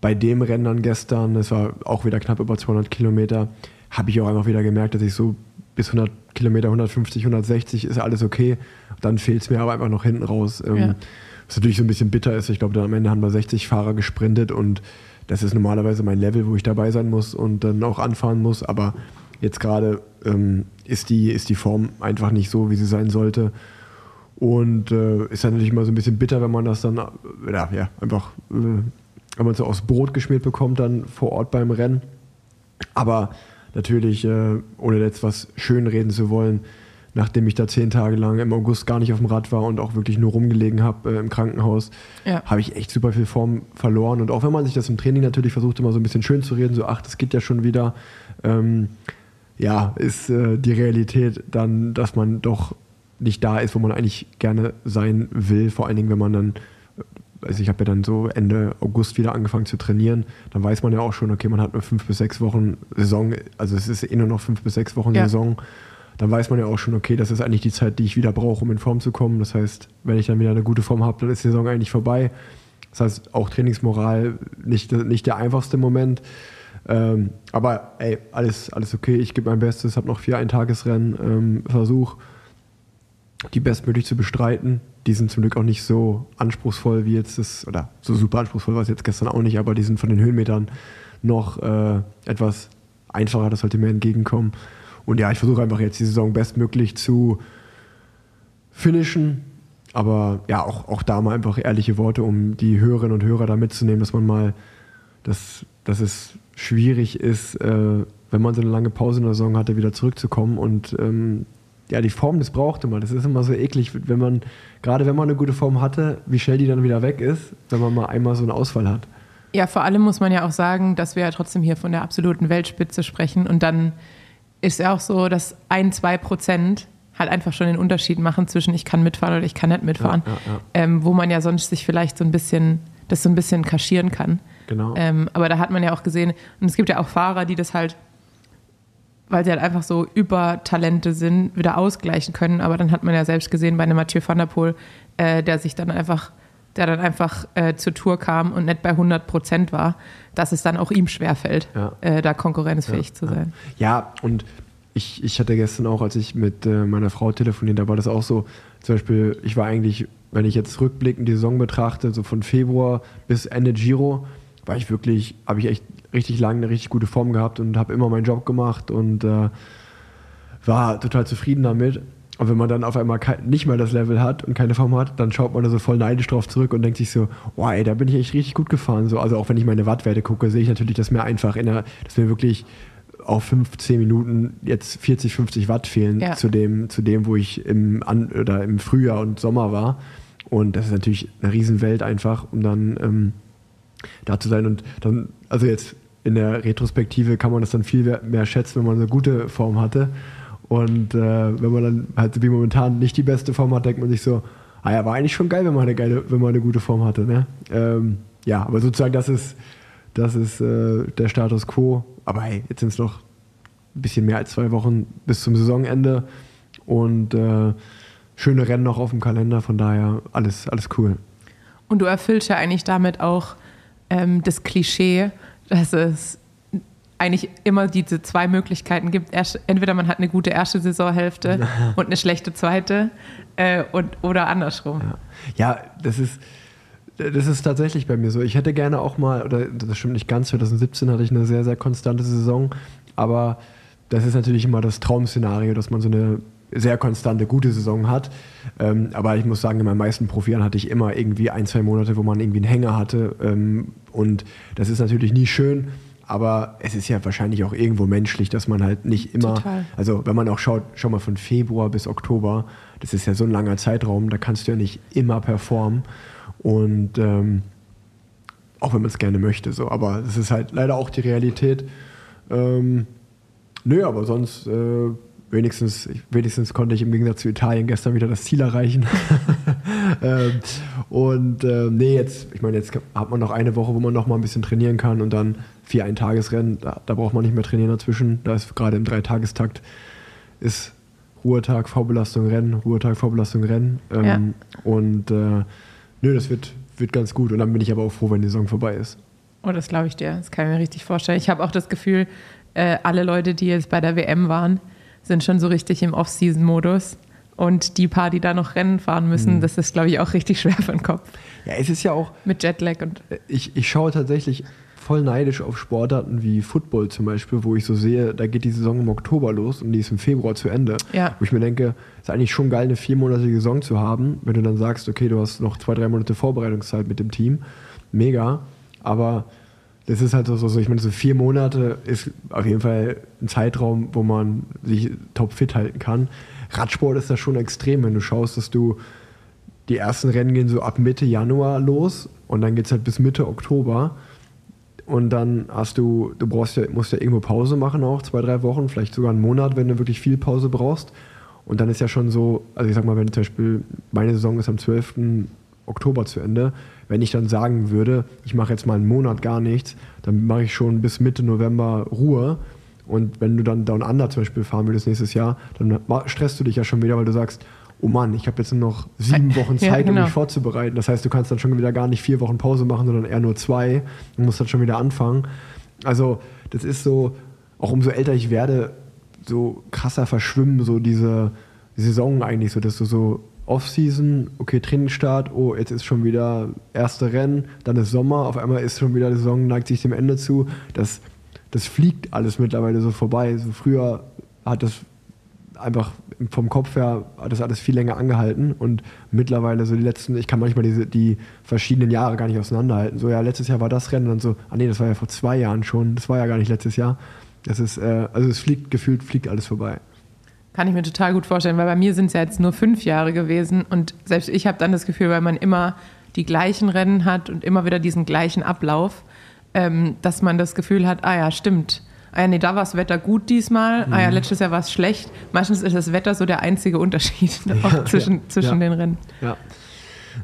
bei dem Rennen dann gestern, es war auch wieder knapp über 200 Kilometer, habe ich auch einfach wieder gemerkt, dass ich so bis 100 Kilometer, 150, 160 ist alles okay. Dann fehlt es mir aber einfach noch hinten raus. Ähm, ja. Was natürlich so ein bisschen bitter ist. Ich glaube, dann am Ende haben wir 60 Fahrer gesprintet und das ist normalerweise mein Level, wo ich dabei sein muss und dann auch anfahren muss. Aber Jetzt gerade ähm, ist, die, ist die Form einfach nicht so, wie sie sein sollte. Und äh, ist dann natürlich immer so ein bisschen bitter, wenn man das dann äh, ja, ja, einfach, äh, wenn man es so aus Brot geschmiert bekommt, dann vor Ort beim Rennen. Aber natürlich, äh, ohne jetzt was schönreden zu wollen, nachdem ich da zehn Tage lang im August gar nicht auf dem Rad war und auch wirklich nur rumgelegen habe äh, im Krankenhaus, ja. habe ich echt super viel Form verloren. Und auch wenn man sich das im Training natürlich versucht, immer so ein bisschen schön zu reden, so, ach, das geht ja schon wieder. Ähm, ja, ist äh, die Realität dann, dass man doch nicht da ist, wo man eigentlich gerne sein will. Vor allen Dingen, wenn man dann, also ich habe ja dann so Ende August wieder angefangen zu trainieren, dann weiß man ja auch schon, okay, man hat nur fünf bis sechs Wochen Saison, also es ist eh nur noch fünf bis sechs Wochen ja. Saison. Dann weiß man ja auch schon, okay, das ist eigentlich die Zeit, die ich wieder brauche, um in Form zu kommen. Das heißt, wenn ich dann wieder eine gute Form habe, dann ist die Saison eigentlich vorbei. Das heißt, auch Trainingsmoral nicht, nicht der einfachste Moment. Ähm, aber ey, alles, alles okay. Ich gebe mein Bestes, habe noch vier Eintagesrennen, ähm, versuche die bestmöglich zu bestreiten. Die sind zum Glück auch nicht so anspruchsvoll wie jetzt das, oder so super anspruchsvoll war es jetzt gestern auch nicht, aber die sind von den Höhenmetern noch äh, etwas einfacher, das sollte mir entgegenkommen. Und ja, ich versuche einfach jetzt die Saison bestmöglich zu finishen. Aber ja, auch, auch da mal einfach ehrliche Worte, um die Hörerinnen und Hörer da mitzunehmen, dass man mal, dass, dass es schwierig ist, äh, wenn man so eine lange Pause in der Saison hatte, wieder zurückzukommen und ähm, ja, die Form, das braucht immer. Das ist immer so eklig, wenn man, gerade wenn man eine gute Form hatte, wie schnell die dann wieder weg ist, wenn man mal einmal so eine Ausfall hat. Ja, vor allem muss man ja auch sagen, dass wir ja trotzdem hier von der absoluten Weltspitze sprechen. Und dann ist ja auch so, dass ein, zwei Prozent halt einfach schon den Unterschied machen zwischen ich kann mitfahren oder ich kann nicht mitfahren. Ja, ja, ja. Ähm, wo man ja sonst sich vielleicht so ein bisschen, das so ein bisschen kaschieren kann. Genau. Ähm, aber da hat man ja auch gesehen, und es gibt ja auch Fahrer, die das halt weil sie halt einfach so Übertalente sind, wieder ausgleichen können. Aber dann hat man ja selbst gesehen bei einem Mathieu van der Poel, äh, der sich dann einfach, der dann einfach äh, zur Tour kam und nicht bei 100 Prozent war, dass es dann auch ihm schwerfällt, ja. äh, da konkurrenzfähig ja, zu sein. Ja, und ich, ich hatte gestern auch, als ich mit äh, meiner Frau telefoniert, da war das auch so, zum Beispiel, ich war eigentlich, wenn ich jetzt rückblickend die Saison betrachte, so von Februar bis Ende Giro, war ich wirklich, habe ich echt richtig lange eine richtig gute Form gehabt und habe immer meinen Job gemacht und äh, war total zufrieden damit. Und wenn man dann auf einmal nicht mehr das Level hat und keine Form hat, dann schaut man da so voll neidisch drauf zurück und denkt sich so, wow, ey, da bin ich echt richtig gut gefahren. So, also auch wenn ich meine Wattwerte gucke, sehe ich natürlich, dass mir einfach in der, dass mir wirklich auf 15 Minuten jetzt 40, 50 Watt fehlen ja. zu, dem, zu dem, wo ich im, An oder im Frühjahr und Sommer war. Und das ist natürlich eine Riesenwelt einfach, um dann ähm, da zu sein. Und dann, also jetzt in der Retrospektive kann man das dann viel mehr schätzen, wenn man eine gute Form hatte. Und äh, wenn man dann halt wie momentan nicht die beste Form hat, denkt man sich so, ah ja, war eigentlich schon geil, wenn man eine geile, wenn man eine gute Form hatte. Ne? Ähm, ja, aber sozusagen das ist, das ist äh, der Status quo. Aber hey, jetzt sind es noch ein bisschen mehr als zwei Wochen bis zum Saisonende und äh, schöne Rennen noch auf dem Kalender. Von daher alles, alles cool. Und du erfüllst ja eigentlich damit auch ähm, das Klischee, dass es eigentlich immer diese zwei Möglichkeiten gibt. entweder man hat eine gute erste Saisonhälfte und eine schlechte zweite äh, und, oder andersrum. Ja. ja, das ist, das ist tatsächlich bei mir so. Ich hätte gerne auch mal, oder das stimmt nicht ganz, 2017 hatte ich eine sehr, sehr konstante Saison, aber das ist natürlich immer das Traum-Szenario, dass man so eine sehr konstante, gute Saison hat. Ähm, aber ich muss sagen, in meinen meisten Profilen hatte ich immer irgendwie ein, zwei Monate, wo man irgendwie einen Hänger hatte. Ähm, und das ist natürlich nie schön. Aber es ist ja wahrscheinlich auch irgendwo menschlich, dass man halt nicht immer, Total. also wenn man auch schaut, schau mal von Februar bis Oktober, das ist ja so ein langer Zeitraum, da kannst du ja nicht immer performen. Und ähm, auch wenn man es gerne möchte, so. Aber es ist halt leider auch die Realität. Ähm, nö, aber sonst äh, wenigstens, wenigstens konnte ich im Gegensatz zu Italien gestern wieder das Ziel erreichen. ähm, und äh, nee, jetzt, ich meine, jetzt hat man noch eine Woche, wo man noch mal ein bisschen trainieren kann und dann vier Eintagesrennen, da, da braucht man nicht mehr trainieren dazwischen. Da ist gerade im Dreitagestakt ist Ruhetag, Vorbelastung, Rennen, Ruhetag, Vorbelastung, Rennen. Ähm, ja. Und äh, nö, das wird, wird ganz gut. Und dann bin ich aber auch froh, wenn die Saison vorbei ist. Oh, das glaube ich dir. Das kann ich mir richtig vorstellen. Ich habe auch das Gefühl, äh, alle Leute, die jetzt bei der WM waren, sind schon so richtig im Off-Season-Modus. Und die paar, die da noch Rennen fahren müssen, mhm. das ist, glaube ich, auch richtig schwer für den Kopf. Ja, es ist ja auch. Mit Jetlag und. Ich, ich schaue tatsächlich voll neidisch auf Sportarten wie Football zum Beispiel, wo ich so sehe, da geht die Saison im Oktober los und die ist im Februar zu Ende. Ja. Wo ich mir denke, es ist eigentlich schon geil, eine viermonatige Saison zu haben, wenn du dann sagst, okay, du hast noch zwei, drei Monate Vorbereitungszeit mit dem Team. Mega. Aber das ist halt so, so, ich meine, so vier Monate ist auf jeden Fall ein Zeitraum, wo man sich top fit halten kann. Radsport ist da schon extrem, wenn du schaust, dass du die ersten Rennen gehen so ab Mitte Januar los und dann geht es halt bis Mitte Oktober. Und dann hast du, du brauchst ja, musst ja irgendwo Pause machen auch, zwei, drei Wochen, vielleicht sogar einen Monat, wenn du wirklich viel Pause brauchst. Und dann ist ja schon so, also ich sag mal, wenn zum Beispiel meine Saison ist am 12. Oktober zu Ende, wenn ich dann sagen würde, ich mache jetzt mal einen Monat gar nichts, dann mache ich schon bis Mitte November Ruhe. Und wenn du dann Down Under zum Beispiel fahren würdest nächstes Jahr, dann stresst du dich ja schon wieder, weil du sagst, oh Mann, ich habe jetzt nur noch sieben Wochen Zeit, ja, genau. um mich vorzubereiten. Das heißt, du kannst dann schon wieder gar nicht vier Wochen Pause machen, sondern eher nur zwei und musst dann schon wieder anfangen. Also das ist so, auch umso älter ich werde, so krasser verschwimmen so diese Saison eigentlich, so dass du so Off-Season, okay, Trainingsstart, oh, jetzt ist schon wieder erste Rennen, dann ist Sommer, auf einmal ist schon wieder die Saison, neigt sich dem Ende zu. Das, das fliegt alles mittlerweile so vorbei. So früher hat das einfach vom Kopf her hat das alles viel länger angehalten und mittlerweile so die letzten, ich kann manchmal diese, die verschiedenen Jahre gar nicht auseinanderhalten. So, ja, letztes Jahr war das Rennen und so, ah nee, das war ja vor zwei Jahren schon, das war ja gar nicht letztes Jahr. Das ist, äh, also es fliegt, gefühlt fliegt alles vorbei. Kann ich mir total gut vorstellen, weil bei mir sind es ja jetzt nur fünf Jahre gewesen und selbst ich habe dann das Gefühl, weil man immer die gleichen Rennen hat und immer wieder diesen gleichen Ablauf, ähm, dass man das Gefühl hat, ah ja, stimmt. Ah ja, nee, da war das Wetter gut diesmal. Mhm. Ah ja, mhm. letztes Jahr war es schlecht. Meistens ist das Wetter so der einzige Unterschied ja, zwischen, ja, zwischen ja. den Rennen. Ja.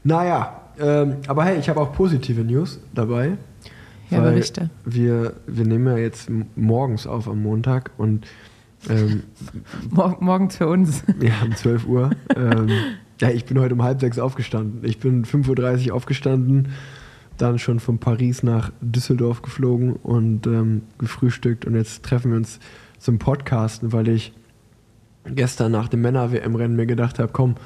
Naja, ähm, aber hey, ich habe auch positive News dabei. Ja, berichte. Wir, wir nehmen ja jetzt morgens auf am Montag und ähm, morgens für uns. Ja, um 12 Uhr. ähm, ja, ich bin heute um halb sechs aufgestanden. Ich bin 5.30 Uhr aufgestanden, dann schon von Paris nach Düsseldorf geflogen und ähm, gefrühstückt. Und jetzt treffen wir uns zum Podcasten, weil ich gestern nach dem Männer-WM-Rennen mir gedacht habe, komm,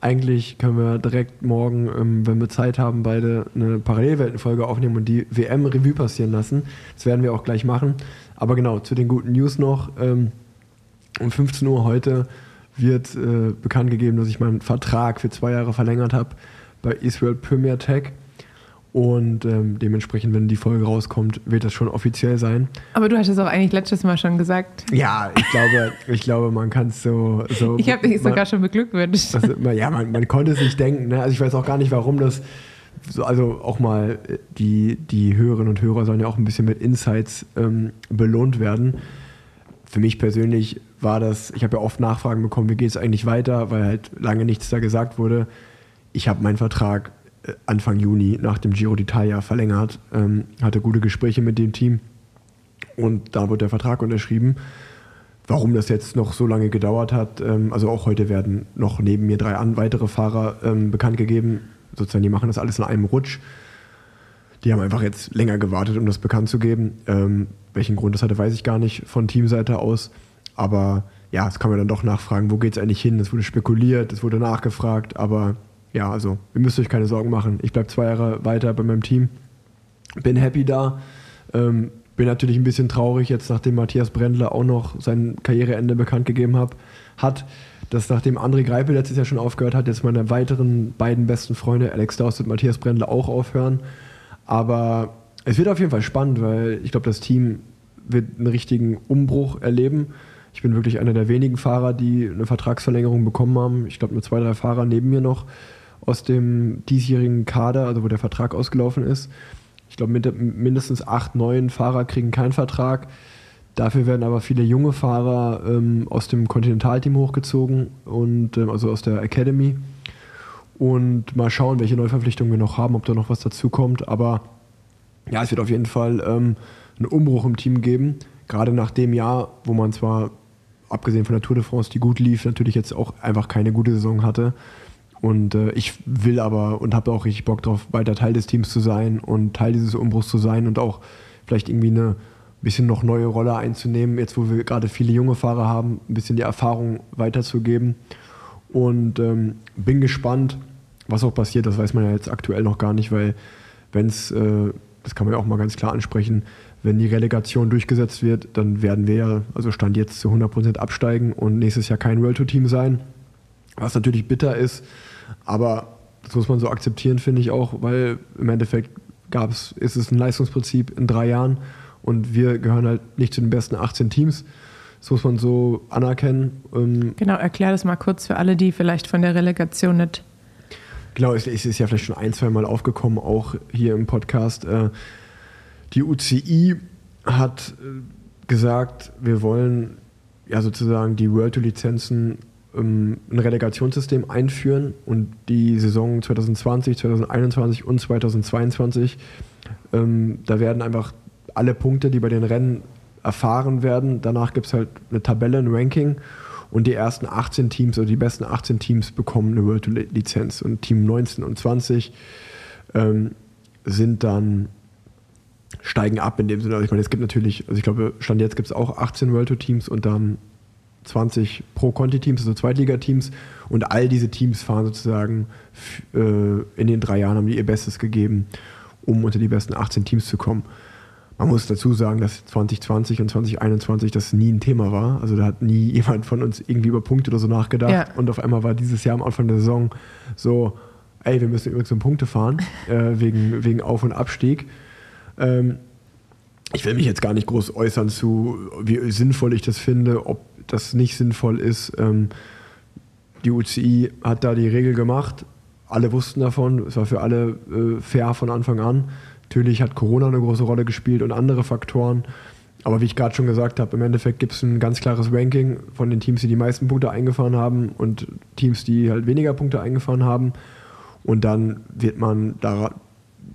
eigentlich können wir direkt morgen, ähm, wenn wir Zeit haben, beide eine Parallelweltenfolge aufnehmen und die WM-Revue passieren lassen. Das werden wir auch gleich machen. Aber genau, zu den guten News noch. Ähm, um 15 Uhr heute wird äh, bekannt gegeben, dass ich meinen Vertrag für zwei Jahre verlängert habe bei Israel Premier Tech. Und ähm, dementsprechend, wenn die Folge rauskommt, wird das schon offiziell sein. Aber du hast es auch eigentlich letztes Mal schon gesagt. Ja, ich glaube, ich glaube man kann es so, so. Ich habe dich sogar schon beglückwünscht. Also, ja, man, man konnte es nicht denken. Ne? Also ich weiß auch gar nicht, warum das. So, also auch mal äh, die, die Hörerinnen und Hörer sollen ja auch ein bisschen mit Insights ähm, belohnt werden. Für mich persönlich war das, ich habe ja oft Nachfragen bekommen, wie geht es eigentlich weiter, weil halt lange nichts da gesagt wurde. Ich habe meinen Vertrag Anfang Juni nach dem Giro d'Italia verlängert, ähm, hatte gute Gespräche mit dem Team und da wurde der Vertrag unterschrieben. Warum das jetzt noch so lange gedauert hat, ähm, also auch heute werden noch neben mir drei an, weitere Fahrer ähm, bekannt gegeben. Sozusagen, die machen das alles in einem Rutsch. Die haben einfach jetzt länger gewartet, um das bekannt zu geben. Ähm, welchen Grund das hatte, weiß ich gar nicht von Teamseite aus. Aber ja, das kann man dann doch nachfragen, wo geht es eigentlich hin? Es wurde spekuliert, es wurde nachgefragt, aber ja, also ihr müsst euch keine Sorgen machen. Ich bleibe zwei Jahre weiter bei meinem Team. Bin happy da. Ähm, bin natürlich ein bisschen traurig, jetzt nachdem Matthias Brendler auch noch sein Karriereende bekannt gegeben hat, hat dass nachdem André Greipel letztes Jahr schon aufgehört hat, jetzt meine weiteren beiden besten Freunde, Alex Daus und Matthias Brendler, auch aufhören. Aber es wird auf jeden Fall spannend, weil ich glaube, das Team wird einen richtigen Umbruch erleben. Ich bin wirklich einer der wenigen Fahrer, die eine Vertragsverlängerung bekommen haben. Ich glaube, nur zwei, drei Fahrer neben mir noch aus dem diesjährigen Kader, also wo der Vertrag ausgelaufen ist. Ich glaube, mindestens acht, neun Fahrer kriegen keinen Vertrag. Dafür werden aber viele junge Fahrer ähm, aus dem Kontinentalteam hochgezogen und ähm, also aus der Academy. Und mal schauen, welche Neuverpflichtungen wir noch haben, ob da noch was dazu kommt. Aber ja, es wird auf jeden Fall ähm, einen Umbruch im Team geben. Gerade nach dem Jahr, wo man zwar abgesehen von der Tour de France, die gut lief, natürlich jetzt auch einfach keine gute Saison hatte. Und äh, ich will aber und habe auch richtig Bock drauf, weiter Teil des Teams zu sein und Teil dieses Umbruchs zu sein und auch vielleicht irgendwie eine bisschen noch neue Rolle einzunehmen, jetzt wo wir gerade viele junge Fahrer haben, ein bisschen die Erfahrung weiterzugeben. Und ähm, bin gespannt, was auch passiert. Das weiß man ja jetzt aktuell noch gar nicht, weil wenn es, äh, das kann man ja auch mal ganz klar ansprechen, wenn die Relegation durchgesetzt wird, dann werden wir ja, also Stand jetzt zu 100% absteigen und nächstes Jahr kein World Tour Team sein. Was natürlich bitter ist, aber das muss man so akzeptieren, finde ich auch, weil im Endeffekt gab es, ist es ein Leistungsprinzip in drei Jahren und wir gehören halt nicht zu den besten 18 Teams. Das muss man so anerkennen. Ähm, genau, erklär das mal kurz für alle, die vielleicht von der Relegation nicht. Genau, es ist ja vielleicht schon ein, zwei Mal aufgekommen, auch hier im Podcast. Äh, die UCI hat äh, gesagt, wir wollen ja sozusagen die World Tour Lizenzen ein Relegationssystem einführen und die Saison 2020, 2021 und 2022, ähm, da werden einfach alle Punkte, die bei den Rennen erfahren werden, danach gibt es halt eine Tabelle, ein Ranking und die ersten 18 Teams oder die besten 18 Teams bekommen eine World Lizenz und Team 19 und 20 ähm, sind dann steigen ab in dem Sinne. Also ich meine, es gibt natürlich, also ich glaube, Stand jetzt gibt es auch 18 World Tour Teams und dann 20 Pro-Conti-Teams, also Zweitligateams. Und all diese Teams fahren sozusagen äh, in den drei Jahren, haben die ihr Bestes gegeben, um unter die besten 18 Teams zu kommen. Man muss dazu sagen, dass 2020 und 2021 das nie ein Thema war. Also da hat nie jemand von uns irgendwie über Punkte oder so nachgedacht. Ja. Und auf einmal war dieses Jahr am Anfang der Saison so, ey, wir müssen übrigens um Punkte fahren, äh, wegen, wegen Auf- und Abstieg. Ähm, ich will mich jetzt gar nicht groß äußern zu, wie sinnvoll ich das finde, ob das nicht sinnvoll ist. Ähm, die UCI hat da die Regel gemacht. Alle wussten davon. Es war für alle äh, fair von Anfang an. Natürlich hat Corona eine große Rolle gespielt und andere Faktoren. Aber wie ich gerade schon gesagt habe, im Endeffekt gibt es ein ganz klares Ranking von den Teams, die die meisten Punkte eingefahren haben und Teams, die halt weniger Punkte eingefahren haben. Und dann wird man da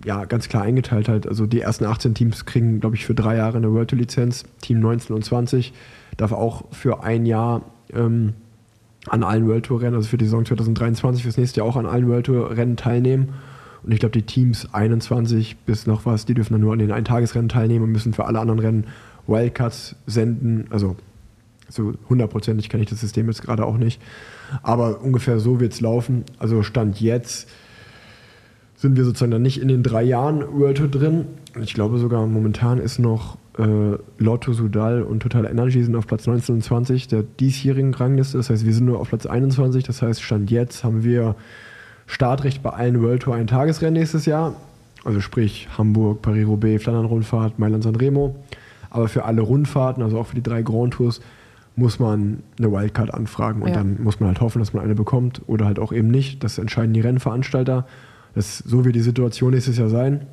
ja, ganz klar eingeteilt halt. Also die ersten 18 Teams kriegen, glaube ich, für drei Jahre eine World Lizenz. Team 19 und 20 darf auch für ein Jahr ähm, an allen World Tour Rennen, also für die Saison 2023, fürs nächste Jahr auch an allen World Tour Rennen teilnehmen. Und ich glaube, die Teams 21 bis noch was, die dürfen dann nur an den Eintagesrennen teilnehmen und müssen für alle anderen Rennen Wildcards senden. Also so hundertprozentig kenne ich das System jetzt gerade auch nicht. Aber ungefähr so wird es laufen. Also Stand jetzt sind wir sozusagen dann nicht in den drei Jahren World Tour drin. Ich glaube sogar momentan ist noch äh, Lotto Sudal und Total Energy sind auf Platz 19 und 20 der diesjährigen Rangliste. Das heißt, wir sind nur auf Platz 21. Das heißt, Stand jetzt haben wir Startrecht bei allen World Tour ein Tagesrennen nächstes Jahr. Also sprich Hamburg, Paris-Roubaix, Flandern-Rundfahrt, Mailand-San Remo. Aber für alle Rundfahrten, also auch für die drei Grand Tours, muss man eine Wildcard anfragen und ja. dann muss man halt hoffen, dass man eine bekommt oder halt auch eben nicht. Das entscheiden die Rennveranstalter. Das, so wird die Situation nächstes Jahr sein.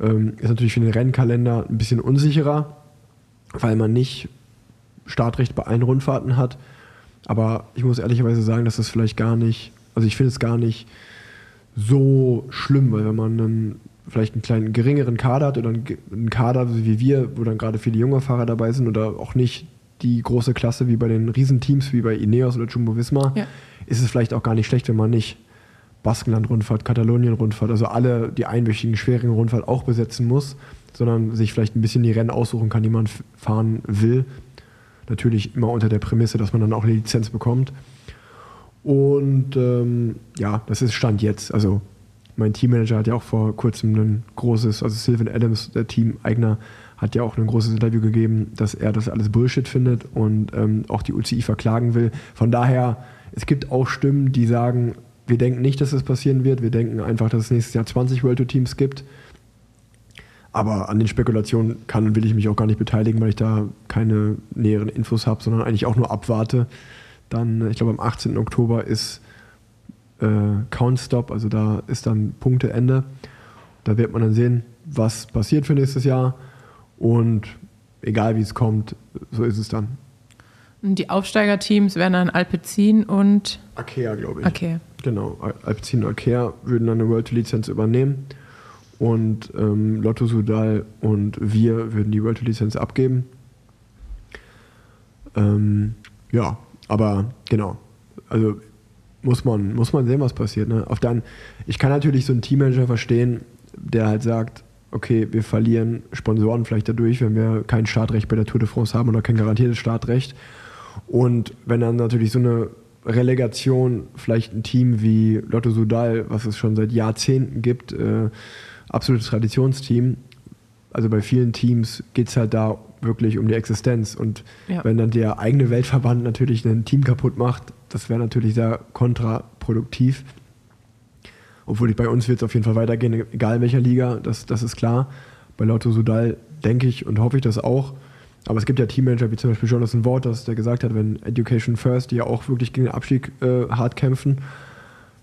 Ähm, ist natürlich für den Rennkalender ein bisschen unsicherer, weil man nicht Startrecht bei allen Rundfahrten hat. Aber ich muss ehrlicherweise sagen, dass das vielleicht gar nicht, also ich finde es gar nicht so schlimm, weil wenn man einen, vielleicht einen kleinen geringeren Kader hat oder einen Kader wie wir, wo dann gerade viele junge Fahrer dabei sind oder auch nicht die große Klasse wie bei den Riesenteams wie bei Ineos oder Jumbo Visma, ja. ist es vielleicht auch gar nicht schlecht, wenn man nicht Baskenland-Rundfahrt, Katalonien-Rundfahrt, also alle die einwöchigen schweren Rundfahrt auch besetzen muss, sondern sich vielleicht ein bisschen die Rennen aussuchen kann, die man fahren will. Natürlich immer unter der Prämisse, dass man dann auch eine Lizenz bekommt. Und ähm, ja, das ist Stand jetzt. Also mein Teammanager hat ja auch vor kurzem ein großes, also Sylvan Adams, der Teameigner, hat ja auch ein großes Interview gegeben, dass er das alles Bullshit findet und ähm, auch die UCI verklagen will. Von daher, es gibt auch Stimmen, die sagen, wir denken nicht, dass das passieren wird. Wir denken einfach, dass es nächstes Jahr 20 World Tour Teams gibt. Aber an den Spekulationen kann und will ich mich auch gar nicht beteiligen, weil ich da keine näheren Infos habe, sondern eigentlich auch nur abwarte. Dann, ich glaube, am 18. Oktober ist äh, Count Stop, also da ist dann Punkteende. Da wird man dann sehen, was passiert für nächstes Jahr. Und egal wie es kommt, so ist es dann. Die Aufsteigerteams wären dann Alpecin und Akea, glaube ich. Akea. Genau, Alpecin Akea würden dann eine World Lizenz übernehmen und ähm, Lotto Sudal und wir würden die World Lizenz abgeben. Ähm, ja, aber genau, also muss man, muss man sehen, was passiert. Ne? Auf dann, ich kann natürlich so einen Teammanager verstehen, der halt sagt, okay, wir verlieren Sponsoren vielleicht dadurch, wenn wir kein Startrecht bei der Tour de France haben oder kein garantiertes Startrecht und wenn dann natürlich so eine Relegation vielleicht ein Team wie Lotto Sudal, was es schon seit Jahrzehnten gibt, äh, absolutes Traditionsteam, also bei vielen Teams geht es halt da wirklich um die Existenz. Und ja. wenn dann der eigene Weltverband natürlich ein Team kaputt macht, das wäre natürlich sehr kontraproduktiv. Obwohl ich, bei uns wird es auf jeden Fall weitergehen, egal welcher Liga, das, das ist klar. Bei Lotto Sudal denke ich und hoffe ich das auch. Aber es gibt ja Teammanager wie zum Beispiel Jonathan Waters, der gesagt hat, wenn Education First, die ja auch wirklich gegen den Abstieg äh, hart kämpfen,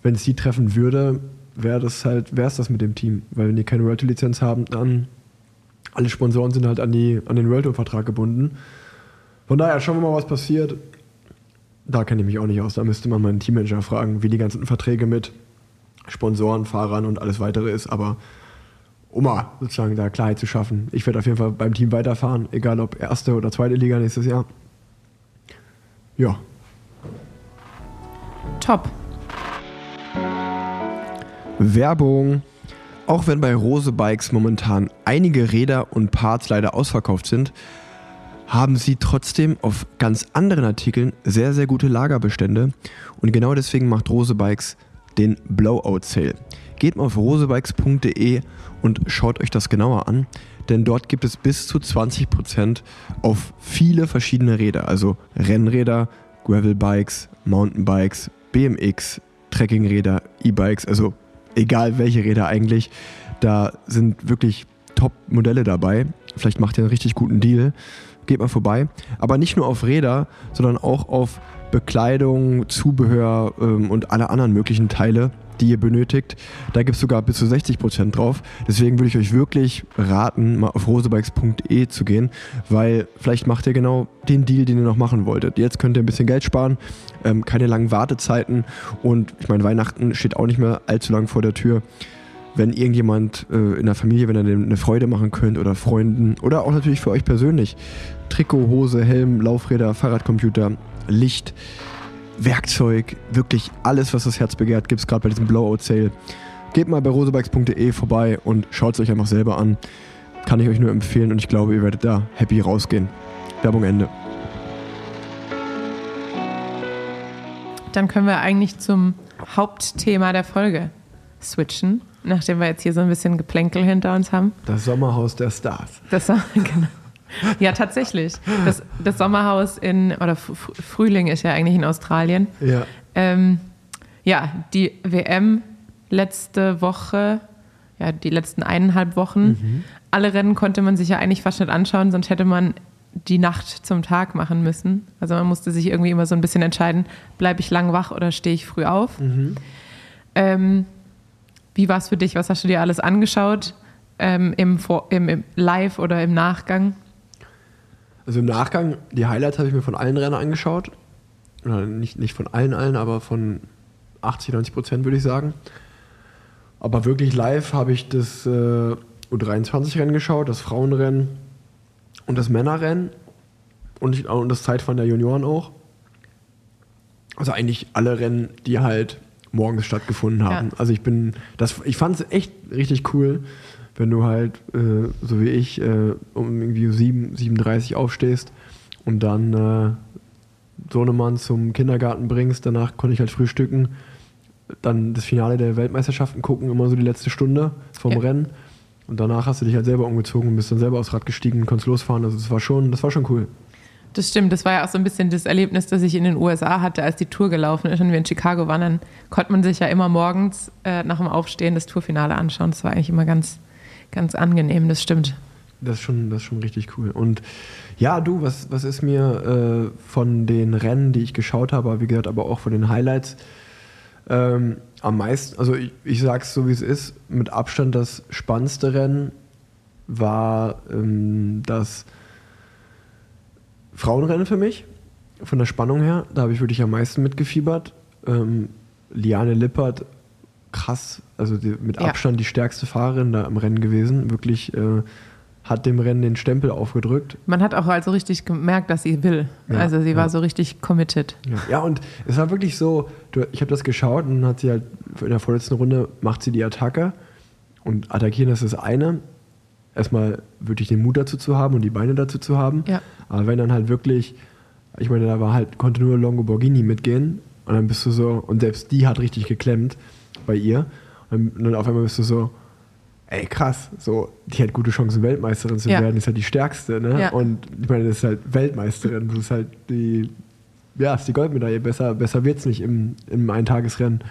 wenn es die treffen würde, wäre das halt, wäre es das mit dem Team. Weil wenn die keine World Lizenz haben, dann alle Sponsoren sind halt an, die, an den World Vertrag gebunden. Von daher schauen wir mal, was passiert. da kenne ich mich auch nicht aus. Da müsste man meinen Teammanager fragen, wie die ganzen Verträge mit Sponsoren, Fahrern und alles weitere ist. Aber um mal sozusagen da Klarheit zu schaffen. Ich werde auf jeden Fall beim Team weiterfahren, egal ob erste oder zweite Liga nächstes Jahr. Ja. Top. Werbung. Auch wenn bei Rose Bikes momentan einige Räder und Parts leider ausverkauft sind, haben sie trotzdem auf ganz anderen Artikeln sehr, sehr gute Lagerbestände. Und genau deswegen macht Rose Bikes den Blowout Sale. Geht mal auf rosebikes.de und schaut euch das genauer an, denn dort gibt es bis zu 20% auf viele verschiedene Räder, also Rennräder, Gravelbikes, Mountainbikes, BMX, Trekkingräder, E-Bikes, also egal welche Räder eigentlich. Da sind wirklich Top-Modelle dabei. Vielleicht macht ihr einen richtig guten Deal geht mal vorbei. Aber nicht nur auf Räder, sondern auch auf Bekleidung, Zubehör ähm, und alle anderen möglichen Teile, die ihr benötigt. Da gibt es sogar bis zu 60% drauf. Deswegen würde ich euch wirklich raten, mal auf rosebikes.de zu gehen, weil vielleicht macht ihr genau den Deal, den ihr noch machen wolltet. Jetzt könnt ihr ein bisschen Geld sparen, ähm, keine langen Wartezeiten und ich meine, Weihnachten steht auch nicht mehr allzu lang vor der Tür wenn irgendjemand äh, in der Familie, wenn ihr dem eine Freude machen könnt oder Freunden oder auch natürlich für euch persönlich. Trikot, Hose, Helm, Laufräder, Fahrradcomputer, Licht, Werkzeug, wirklich alles, was das Herz begehrt, gibt es gerade bei diesem Blowout Sale. Geht mal bei rosebikes.de vorbei und schaut es euch einfach selber an. Kann ich euch nur empfehlen und ich glaube, ihr werdet da happy rausgehen. Werbung Ende. Dann können wir eigentlich zum Hauptthema der Folge switchen nachdem wir jetzt hier so ein bisschen Geplänkel hinter uns haben. Das Sommerhaus der Stars. Das genau. Ja, tatsächlich. Das, das Sommerhaus in, oder Frühling ist ja eigentlich in Australien. Ja. Ähm, ja, die WM letzte Woche, ja, die letzten eineinhalb Wochen. Mhm. Alle Rennen konnte man sich ja eigentlich fast nicht anschauen, sonst hätte man die Nacht zum Tag machen müssen. Also man musste sich irgendwie immer so ein bisschen entscheiden, bleibe ich lang wach oder stehe ich früh auf. Mhm. Ähm, wie war es für dich? Was hast du dir alles angeschaut? Ähm, im, im, im, Live oder im Nachgang? Also im Nachgang, die Highlights habe ich mir von allen Rennen angeschaut. Oder nicht, nicht von allen, allen, aber von 80, 90 Prozent würde ich sagen. Aber wirklich live habe ich das äh, U23-Rennen geschaut, das Frauenrennen und das Männerrennen und, und das Zeitfahren der Junioren auch. Also eigentlich alle Rennen, die halt morgens stattgefunden haben. Ja. Also ich bin, das, ich fand es echt richtig cool, wenn du halt, äh, so wie ich, äh, um irgendwie 7, 37 aufstehst und dann äh, Sohnemann zum Kindergarten bringst. Danach konnte ich halt frühstücken, dann das Finale der Weltmeisterschaften gucken, immer so die letzte Stunde vom ja. Rennen. Und danach hast du dich halt selber umgezogen und bist dann selber aufs Rad gestiegen und konntest losfahren. Also das war schon, das war schon cool. Das stimmt, das war ja auch so ein bisschen das Erlebnis, das ich in den USA hatte, als die Tour gelaufen ist und wir in Chicago waren. Dann konnte man sich ja immer morgens äh, nach dem Aufstehen das Tourfinale anschauen. Das war eigentlich immer ganz, ganz angenehm, das stimmt. Das ist schon, das ist schon richtig cool. Und ja, du, was, was ist mir äh, von den Rennen, die ich geschaut habe, wie gesagt, aber auch von den Highlights, ähm, am meisten, also ich, ich sag's so wie es ist, mit Abstand das spannendste Rennen war ähm, das Frauenrennen für mich, von der Spannung her. Da habe ich wirklich am meisten mitgefiebert. Ähm, Liane Lippert, krass, also die, mit Abstand ja. die stärkste Fahrerin da im Rennen gewesen. Wirklich äh, hat dem Rennen den Stempel aufgedrückt. Man hat auch also richtig gemerkt, dass sie will. Ja, also sie ja. war so richtig committed. Ja. ja, und es war wirklich so, du, ich habe das geschaut und dann hat sie halt in der vorletzten Runde macht sie die Attacke und attackieren das ist das eine erstmal wirklich den Mut dazu zu haben und die Beine dazu zu haben. Aber wenn dann halt wirklich, ich meine, da war halt, konnte nur Longo Borghini mitgehen und dann bist du so, und selbst die hat richtig geklemmt bei ihr. Und dann auf einmal bist du so, ey krass, so, die hat gute Chancen, Weltmeisterin zu ja. werden, ist halt die stärkste, ne? Ja. Und ich meine, das ist halt Weltmeisterin, das ist halt die, ja, ist die Goldmedaille, besser, besser es nicht im, im Eintagesrennen.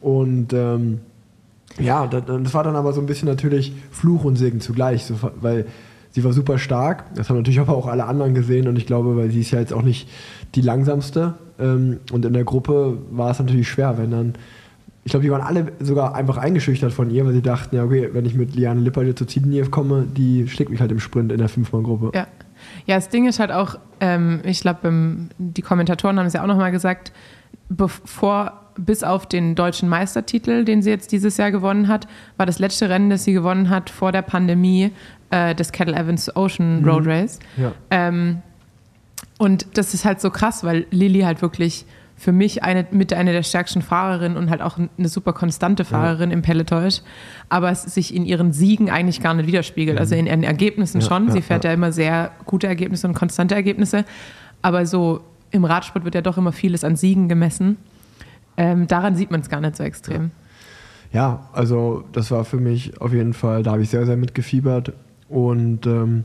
Und ähm, ja, das war dann aber so ein bisschen natürlich Fluch und Segen zugleich, so, weil sie war super stark. Das haben natürlich aber auch alle anderen gesehen und ich glaube, weil sie ist ja jetzt auch nicht die langsamste. Ähm, und in der Gruppe war es natürlich schwer, wenn dann. Ich glaube, die waren alle sogar einfach eingeschüchtert von ihr, weil sie dachten, ja, okay, wenn ich mit Liane Lipper zur Ziellinie komme, die schlägt mich halt im Sprint in der Fünfmann-Gruppe. Ja. Ja, das Ding ist halt auch, ähm, ich glaube, die Kommentatoren haben es ja auch nochmal gesagt, bevor bis auf den deutschen Meistertitel, den sie jetzt dieses Jahr gewonnen hat, war das letzte Rennen, das sie gewonnen hat vor der Pandemie, äh, das Kettle Evans Ocean Road mhm. Race. Ja. Ähm, und das ist halt so krass, weil Lilly halt wirklich für mich eine, mit einer der stärksten Fahrerinnen und halt auch eine super konstante Fahrerin ja. im Peloton ist, aber es sich in ihren Siegen eigentlich gar nicht widerspiegelt. Also in ihren Ergebnissen ja, schon. Sie fährt ja, immer sehr gute Ergebnisse und konstante Ergebnisse, aber so im Radsport wird ja doch immer vieles an Siegen gemessen. Ähm, daran sieht man es gar nicht so extrem. Ja. also das war für mich auf jeden Fall, da habe ich sehr, sehr mitgefiebert und ähm,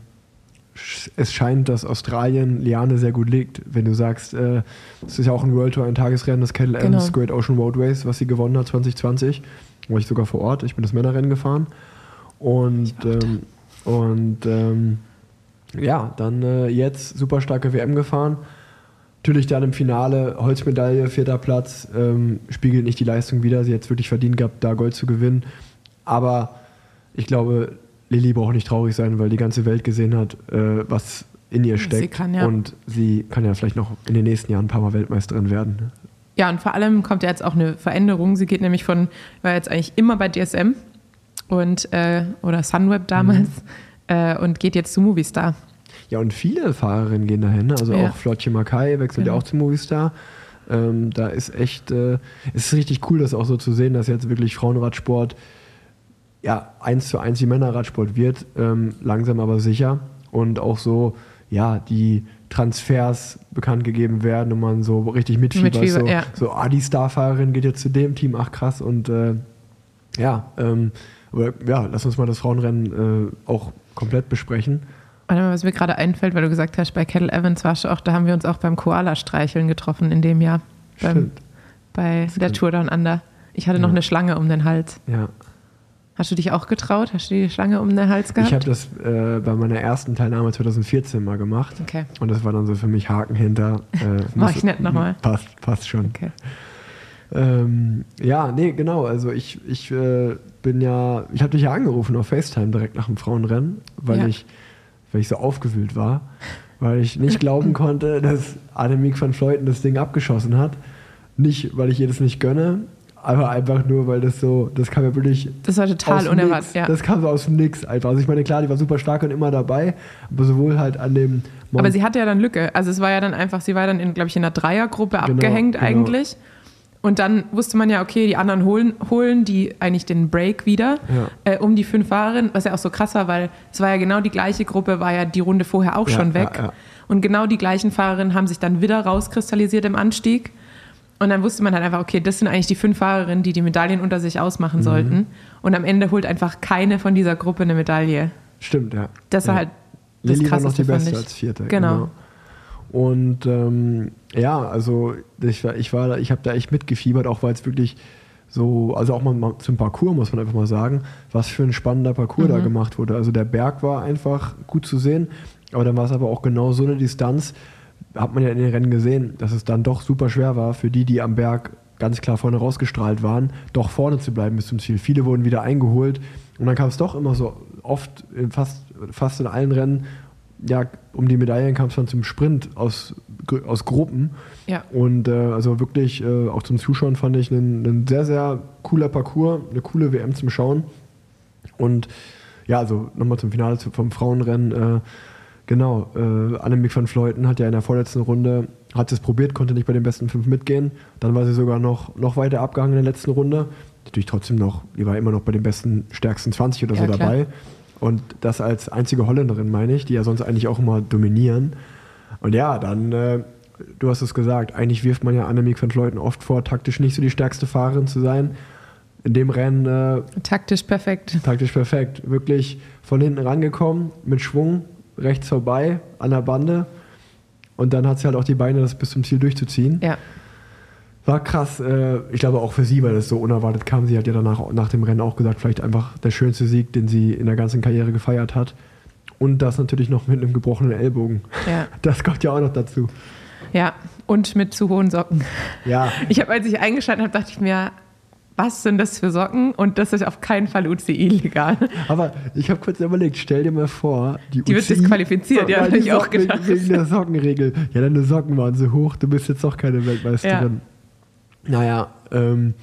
es scheint, dass Australien Liane sehr gut liegt. Wenn du sagst, äh, es ist ja auch ein World Tour, ein Tagesrennen, das Kettle genau. Evans Great Ocean Road Race, was sie gewonnen hat 2020. War ich sogar vor Ort. Ich bin das Männerrennen gefahren. Und, ähm, und ähm, ja, dann äh, jetzt super starke WM gefahren. Natürlich dann im Finale Holzmedaille, vierter Platz, ähm, spiegelt nicht die Leistung wieder. Sie hat es wirklich verdient gehabt, da Gold zu gewinnen. Aber ich glaube, Lilly braucht nicht traurig sein, weil die ganze Welt gesehen hat, äh, was in ihr steckt. Sie ja. Und sie kann ja vielleicht noch in den nächsten Jahren ein paar Mal Weltmeisterin werden. Ne? Ja, und vor allem kommt ja jetzt auch eine Veränderung. Sie geht nämlich von, war jetzt eigentlich immer bei DSM und, äh, oder Sunweb damals mhm. äh, und geht jetzt zu Movistar. Ja, und viele Fahrerinnen gehen dahin. Ne? Also ja. auch Flotje Makai wechselt genau. ja auch zu Movistar. Ähm, da ist echt, äh, es ist richtig cool, das auch so zu sehen, dass jetzt wirklich Frauenradsport ja, eins zu eins wie Männerradsport wird, ähm, langsam aber sicher. Und auch so, ja, die Transfers bekannt gegeben werden und man so richtig mitfiebert. Mit so, ja. so, ah, die Starfahrerin geht jetzt zu dem Team, ach krass. Und äh, ja, ähm, aber, ja, lass uns mal das Frauenrennen äh, auch komplett besprechen. Was mir gerade einfällt, weil du gesagt hast, bei Kettle Evans warst du auch, da haben wir uns auch beim Koala-Streicheln getroffen in dem Jahr. Beim, bei der Tour Down Under. Ich hatte ja. noch eine Schlange um den Hals. Ja. Hast du dich auch getraut? Hast du die Schlange um den Hals gehabt? Ich habe das äh, bei meiner ersten Teilnahme 2014 mal gemacht. Okay. Und das war dann so für mich Haken hinter. Äh, Mach ich nicht nochmal. Passt, passt schon. Okay. Ähm, ja, nee, genau. Also ich, ich äh, bin ja, ich habe dich ja angerufen auf FaceTime direkt nach dem Frauenrennen, weil ja. ich, weil ich so aufgewühlt war, weil ich nicht glauben konnte, dass Annemiek van Fleuten das Ding abgeschossen hat. Nicht, weil ich ihr das nicht gönne, aber einfach nur, weil das so, das kam ja wirklich. Das war total unerwartet, ja. Das kam so aus dem Nix einfach. Also ich meine, klar, die war super stark und immer dabei, aber sowohl halt an dem. Mount aber sie hatte ja dann Lücke. Also es war ja dann einfach, sie war dann, in, glaube ich, in einer Dreiergruppe genau, abgehängt genau. eigentlich. Und dann wusste man ja, okay, die anderen holen, holen die eigentlich den Break wieder ja. äh, um die fünf Fahrerinnen, was ja auch so krass war, weil es war ja genau die gleiche Gruppe, war ja die Runde vorher auch ja, schon weg. Ja, und genau die gleichen Fahrerinnen haben sich dann wieder rauskristallisiert im Anstieg. Und dann wusste man halt einfach, okay, das sind eigentlich die fünf Fahrerinnen, die die Medaillen unter sich ausmachen mhm. sollten. Und am Ende holt einfach keine von dieser Gruppe eine Medaille. Stimmt, ja. Das war ja. halt das Lilly war noch die Beste als Vierte. Genau. genau. Und ähm, ja, also ich war, ich, war, ich habe da echt mitgefiebert, auch weil es wirklich so, also auch mal zum Parcours muss man einfach mal sagen, was für ein spannender Parcours mhm. da gemacht wurde. Also der Berg war einfach gut zu sehen, aber dann war es aber auch genau so eine Distanz, hat man ja in den Rennen gesehen, dass es dann doch super schwer war für die, die am Berg ganz klar vorne rausgestrahlt waren, doch vorne zu bleiben bis zum Ziel. Viele wurden wieder eingeholt und dann kam es doch immer so oft, in fast, fast in allen Rennen, ja, um die Medaillen kam es dann zum Sprint aus, aus Gruppen. Ja. Und äh, also wirklich äh, auch zum Zuschauen fand ich ein, ein sehr, sehr cooler Parcours, eine coole WM zum Schauen. Und ja, also nochmal zum Finale vom Frauenrennen. Äh, Genau, äh, Annemiek van Fleuten hat ja in der vorletzten Runde, hat es probiert, konnte nicht bei den besten fünf mitgehen. Dann war sie sogar noch, noch weiter abgehangen in der letzten Runde. Natürlich trotzdem noch, die war immer noch bei den besten, stärksten 20 oder ja, so dabei. Und das als einzige Holländerin, meine ich, die ja sonst eigentlich auch immer dominieren. Und ja, dann, äh, du hast es gesagt, eigentlich wirft man ja Annemiek van Fleuten oft vor, taktisch nicht so die stärkste Fahrerin zu sein. In dem Rennen. Äh, taktisch perfekt. Taktisch perfekt. Wirklich von hinten rangekommen, mit Schwung, rechts vorbei an der Bande. Und dann hat sie halt auch die Beine, das bis zum Ziel durchzuziehen. Ja. War krass. Äh, ich glaube auch für sie, weil das so unerwartet kam. Sie hat ja danach nach dem Rennen auch gesagt, vielleicht einfach der schönste Sieg, den sie in der ganzen Karriere gefeiert hat. Und das natürlich noch mit einem gebrochenen Ellbogen. Ja. Das kommt ja auch noch dazu. Ja, und mit zu hohen Socken. Ja. Ich habe, als ich eingeschaltet habe, dachte ich mir, was sind das für Socken? Und das ist auf keinen Fall UCI-legal. Aber ich habe kurz überlegt, stell dir mal vor, die, Die wird UCI disqualifiziert, ja, weil hab die ich auch gedacht. Wegen der Sockenregel. Ja, deine Socken waren so hoch, du bist jetzt doch keine Weltmeisterin. Naja, ähm,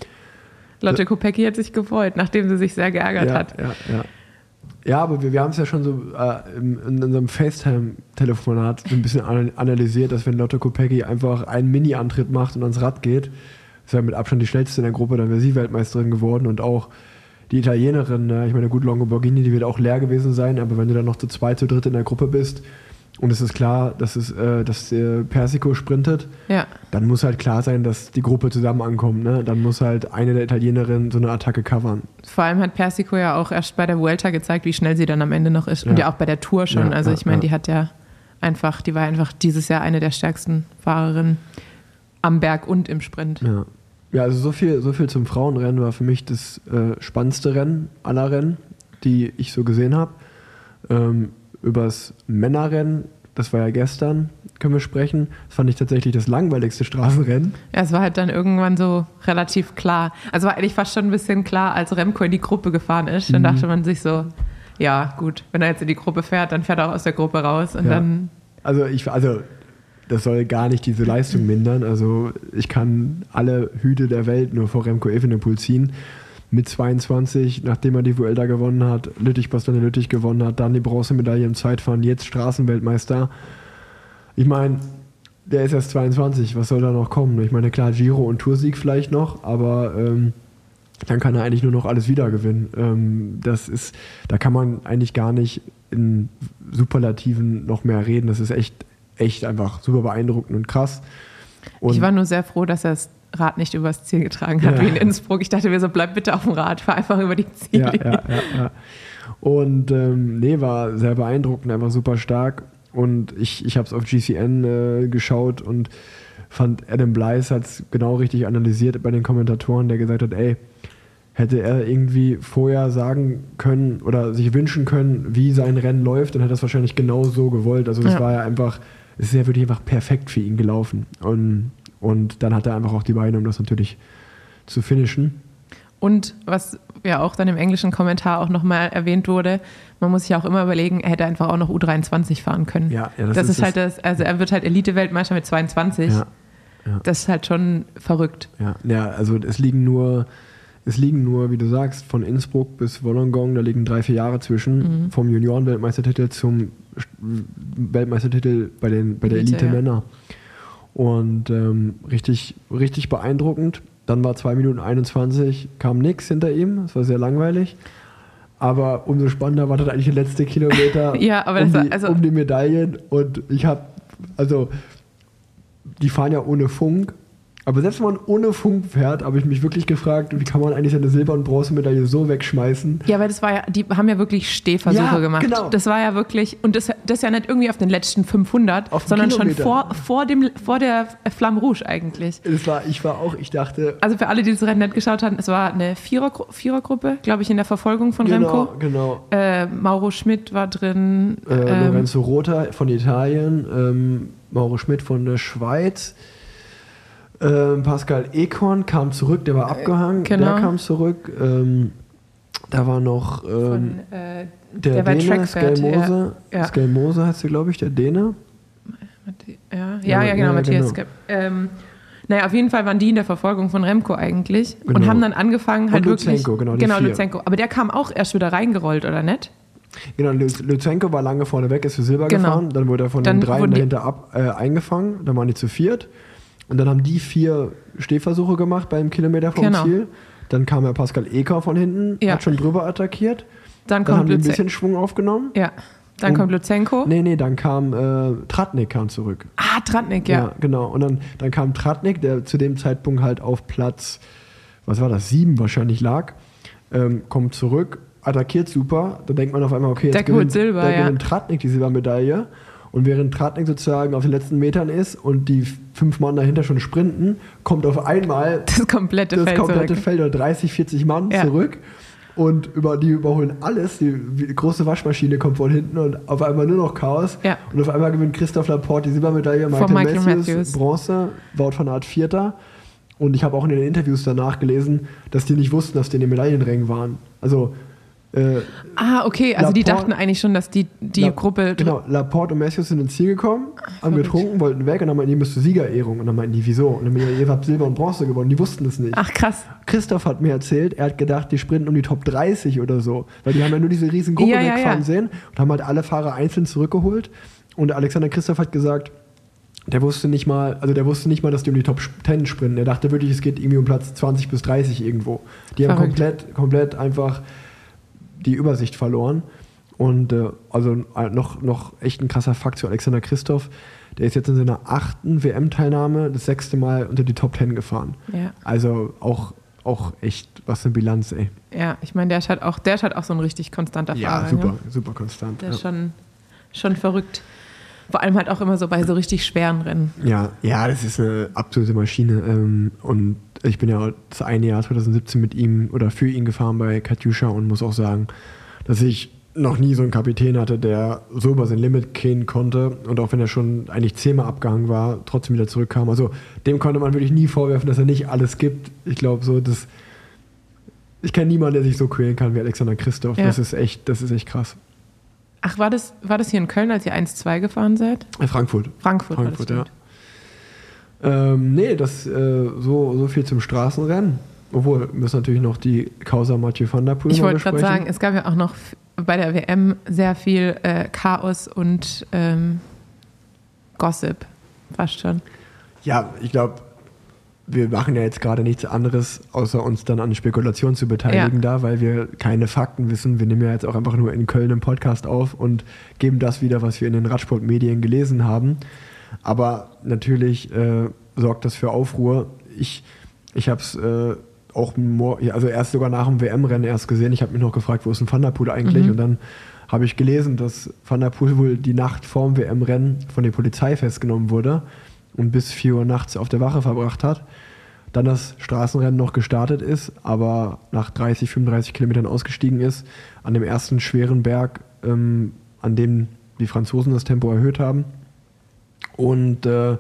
Lotte Kopecki hat sich gefreut, nachdem sie sich sehr geärgert ja, hat. Ja, ja. ja, aber wir, wir haben es ja schon so äh, in, in unserem FaceTime-Telefonat so ein bisschen an- analysiert, dass wenn Lotte Kopecki einfach einen Mini-Antritt macht und ans Rad geht, ist ja mit Abstand die schnellste in der Gruppe, dann wäre sie Weltmeisterin geworden und auch die Italienerin, ne, ich meine, gut, Longo Borghini, die wird auch leer gewesen sein, aber wenn du dann noch zu zweit, zu dritt in der Gruppe bist und es ist klar, dass, es, äh, dass äh, Persico sprintet, Ja. dann muss halt klar sein, dass die Gruppe zusammen ankommt. Ne? Dann muss halt eine der Italienerinnen so eine Attacke covern. Vor allem hat Persico ja auch erst bei der Vuelta gezeigt, wie schnell sie dann am Ende noch ist. Und Ja. ja auch bei der Tour schon. Ja, also ja, ich meine, ja. die hat ja einfach, die war einfach dieses Jahr eine der stärksten Fahrerinnen am Berg und im Sprint. Ja. Ja, also so viel, so viel zum Frauenrennen war für mich das äh, spannendste Rennen aller Rennen, die ich so gesehen habe. Ähm, übers Männerrennen, das war ja gestern, können wir sprechen. Das fand ich tatsächlich das langweiligste Straßenrennen. Ja, es war halt dann irgendwann so relativ klar. Also war eigentlich fast schon ein bisschen klar, als Remco in die Gruppe gefahren ist. Mhm. Dann dachte man sich so, ja gut, wenn er jetzt in die Gruppe fährt, dann fährt er auch aus der Gruppe raus. Und Ja. dann, Also ich, also das soll gar nicht diese Leistung mindern. Also ich kann alle Hüte der Welt nur vor Remco Evenepoel ziehen. Mit 22, nachdem er die Vuelta gewonnen hat, Lüttich, Bastogne Lüttich gewonnen hat, dann die Bronzemedaille im Zeitfahren, jetzt Straßenweltmeister. Ich meine, der ist erst 22, was soll da noch kommen? Ich meine, klar, Giro und Toursieg vielleicht noch, aber ähm, dann kann er eigentlich nur noch alles wieder gewinnen. Ähm, das ist, da kann man eigentlich gar nicht in Superlativen noch mehr reden. Das ist echt, echt einfach super beeindruckend und krass. Und ich war nur sehr froh, dass er das Rad nicht übers Ziel getragen hat, Ja. wie in Innsbruck. Ich dachte mir so, bleib bitte auf dem Rad, fahr einfach über die Ziele. ja, ja, ja. Und ähm, nee, war sehr beeindruckend, einfach super stark. Und ich, ich habe es auf GCN äh, geschaut und fand Adam Blythe hat es genau richtig analysiert bei den Kommentatoren, der gesagt hat, ey, hätte er irgendwie vorher sagen können oder sich wünschen können, wie sein Rennen läuft, dann hätte er es wahrscheinlich genau so gewollt. Also das Ja. war ja einfach, es ist ja wirklich einfach perfekt für ihn gelaufen. Und, und dann hat er einfach auch die Beine, um das natürlich zu finishen. Und was ja auch dann im englischen Kommentar auch nochmal erwähnt wurde, man muss sich auch immer überlegen, er hätte einfach auch noch U23 fahren können. Ja, ja, das das, ist ist, halt das, also er wird halt Elite-Weltmeister mit 22. Ja, ja. Das ist halt schon verrückt. Ja, ja, also es liegen nur, es liegen nur, wie du sagst, von Innsbruck bis Wollongong, da liegen drei, vier Jahre zwischen, Mhm. vom Junioren-Weltmeistertitel zum Weltmeistertitel bei, den, bei der Elite, Elite ja. Männer. Und ähm, richtig, richtig beeindruckend. Dann war 2 Minuten 21, kam nichts hinter ihm, es war sehr langweilig. Aber umso spannender war dann eigentlich der letzte Kilometer Ja, um, das die, also- um die Medaillen. Und ich habe, also die fahren ja ohne Funk. Aber selbst wenn man ohne Funk fährt, habe ich mich wirklich gefragt, wie kann man eigentlich seine Silber- und Bronzemedaille so wegschmeißen? Ja, weil das war ja, die haben ja wirklich Stehversuche Ja, gemacht. genau. Das war ja wirklich, und das, das ja nicht irgendwie auf den letzten 500, Auf sondern schon Kilometer. vor, vor, dem, vor der Flamme Rouge eigentlich. Das war, ich war auch, ich dachte, Also für alle, die das Rennen nicht geschaut haben, es war eine Vierergru Vierergruppe, glaube ich, in der Verfolgung von genau, Remco. genau. Äh, Mauro Schmidt war drin. Äh, ähm, Lorenzo Rota von Italien, ähm, Mauro Schmidt von der Schweiz, ähm, Pascal Ekorn kam zurück, der war abgehangen, genau. der kam zurück. Ähm, da war noch ähm, von, äh, der, der Däne, Skelmose, ja. Skelmose heißt er, glaube ich, der Däne. ja, Ja, ja, genau, ja, Matthias. genau. Ähm, naja, auf jeden Fall waren die in der Verfolgung von Remco eigentlich und Genau. haben dann angefangen halt Und wirklich. Lutsenko, genau, genau vier. Lutsenko. Aber der kam auch erst wieder reingerollt, oder nicht? Genau, Luz- Lutsenko war lange vorne weg, ist für Silber Genau. gefahren. Dann wurde er von Dann den dreien die- dahinter ab, äh, eingefangen. Dann waren die zu viert. Und dann haben die vier Stehversuche gemacht beim Kilometer vom Genau. Ziel. Dann kam ja Pascal Eker von hinten, Ja. hat schon drüber attackiert. Dann Dann haben die ein bisschen Schwung aufgenommen. Ja, dann Und- kommt Lutsenko. Nee, nee, dann kam äh, Tratnik kam zurück. Ah, Trantnik, ja. genau. Und dann, dann kam Tratnik, der zu dem Zeitpunkt halt auf Platz, was war das, sieben wahrscheinlich lag, ähm, kommt zurück, attackiert super. Da denkt man auf einmal, okay, jetzt Der gewinnt, Silber, der ja. gewinnt Tratnik die Silbermedaille. Und während Tratnik sozusagen auf den letzten Metern ist und die fünf Mann dahinter schon sprinten, kommt auf einmal Das komplette das Feld komplette zurück. Feld oder 30, 40 Mann Ja. zurück. Und über, die überholen alles. Die, die große Waschmaschine kommt von hinten und auf einmal nur noch Chaos. Ja. Und auf einmal gewinnt Christoph Laporte die Silbermedaille, Michael, Michael Matthews, Matthews. Bronze, Wout van Aert Vierter. Und ich habe auch in den Interviews danach gelesen, dass die nicht wussten, dass die in den Medaillenrängen waren. Also äh, ah, okay, also Laporte, die dachten eigentlich schon, dass die, die La, Gruppe. Genau, Laporte und Matthews sind ins Ziel gekommen, haben verrückt. getrunken, wollten weg und dann meinten die, müsste Siegerehrung. Und dann meinten die, wieso? Und dann meinten die, ihr habt Silber und Bronze gewonnen, die wussten das nicht. Ach, krass. Christoph hat mir erzählt, er hat gedacht, die sprinten um die Top 30 oder so. Weil die haben ja nur diese riesen Gruppe ja, wegfahren ja, ja. sehen und haben halt alle Fahrer einzeln zurückgeholt. Und Alexander Christoph hat gesagt, der wusste nicht mal, also der wusste nicht mal, dass die um die Top 10 sprinten. Er dachte wirklich, es geht irgendwie um Platz 20 bis 30 irgendwo. Die Verrückt. haben komplett, komplett einfach die Übersicht verloren. Und äh, also äh, noch, noch echt ein krasser Fakt zu Alexander Christoph. Der ist jetzt in seiner achten WM-Teilnahme das sechste Mal unter die Top 10 gefahren. Ja. Also auch, auch echt was eine Bilanz, ey. Ja, ich meine, der ist halt auch, der ist halt auch so ein richtig konstanter ja, Fahrer. Super, ja, super konstant. Der ist schon, schon verrückt. Vor allem halt auch immer so bei so richtig schweren Rennen. Ja, ja, das ist eine absolute Maschine. Ähm, und ich bin ja das eine Jahr 2017 mit ihm oder für ihn gefahren bei Katjuscha und muss auch sagen, dass ich noch nie so einen Kapitän hatte, der so über sein Limit gehen konnte und auch wenn er schon eigentlich zehnmal abgehangen war, trotzdem wieder zurückkam. Also dem konnte man wirklich nie vorwerfen, dass er nicht alles gibt. Ich glaube so, dass ich kenne niemanden, der sich so quälen kann wie Alexander Christoph. Ja. Das ist echt, das ist echt krass. Ach, war das, war das hier in Köln, als ihr 1-2 gefahren seid? Frankfurt. Frankfurt, Frankfurt ja. Ähm, nee, das äh, so, so viel zum Straßenrennen. Obwohl, müssen natürlich noch die Causa Mathieu van der Poel Ich wollte gerade sagen, es gab ja auch noch bei der WM sehr viel äh, Chaos und ähm, Gossip. Fast schon. Ja, ich glaube, wir machen ja jetzt gerade nichts anderes, außer uns dann an Spekulationen zu beteiligen ja. da, weil wir keine Fakten wissen. Wir nehmen ja jetzt auch einfach nur in Köln einen Podcast auf und geben das wieder, was wir in den Radsportmedien gelesen haben. Aber natürlich äh, sorgt das für Aufruhr. Ich, ich habe es äh, auch, also erst sogar nach dem WM-Rennen erst gesehen. Ich habe mich noch gefragt, wo ist ein Van der Poel eigentlich? Mhm. Und dann habe ich gelesen, dass Van der Poel wohl die Nacht vorm WM-Rennen von der Polizei festgenommen wurde und bis 4 Uhr nachts auf der Wache verbracht hat. Dann das Straßenrennen noch gestartet ist, aber nach 30, 35 Kilometern ausgestiegen ist, an dem ersten schweren Berg, ähm, an dem die Franzosen das Tempo erhöht haben. Und äh,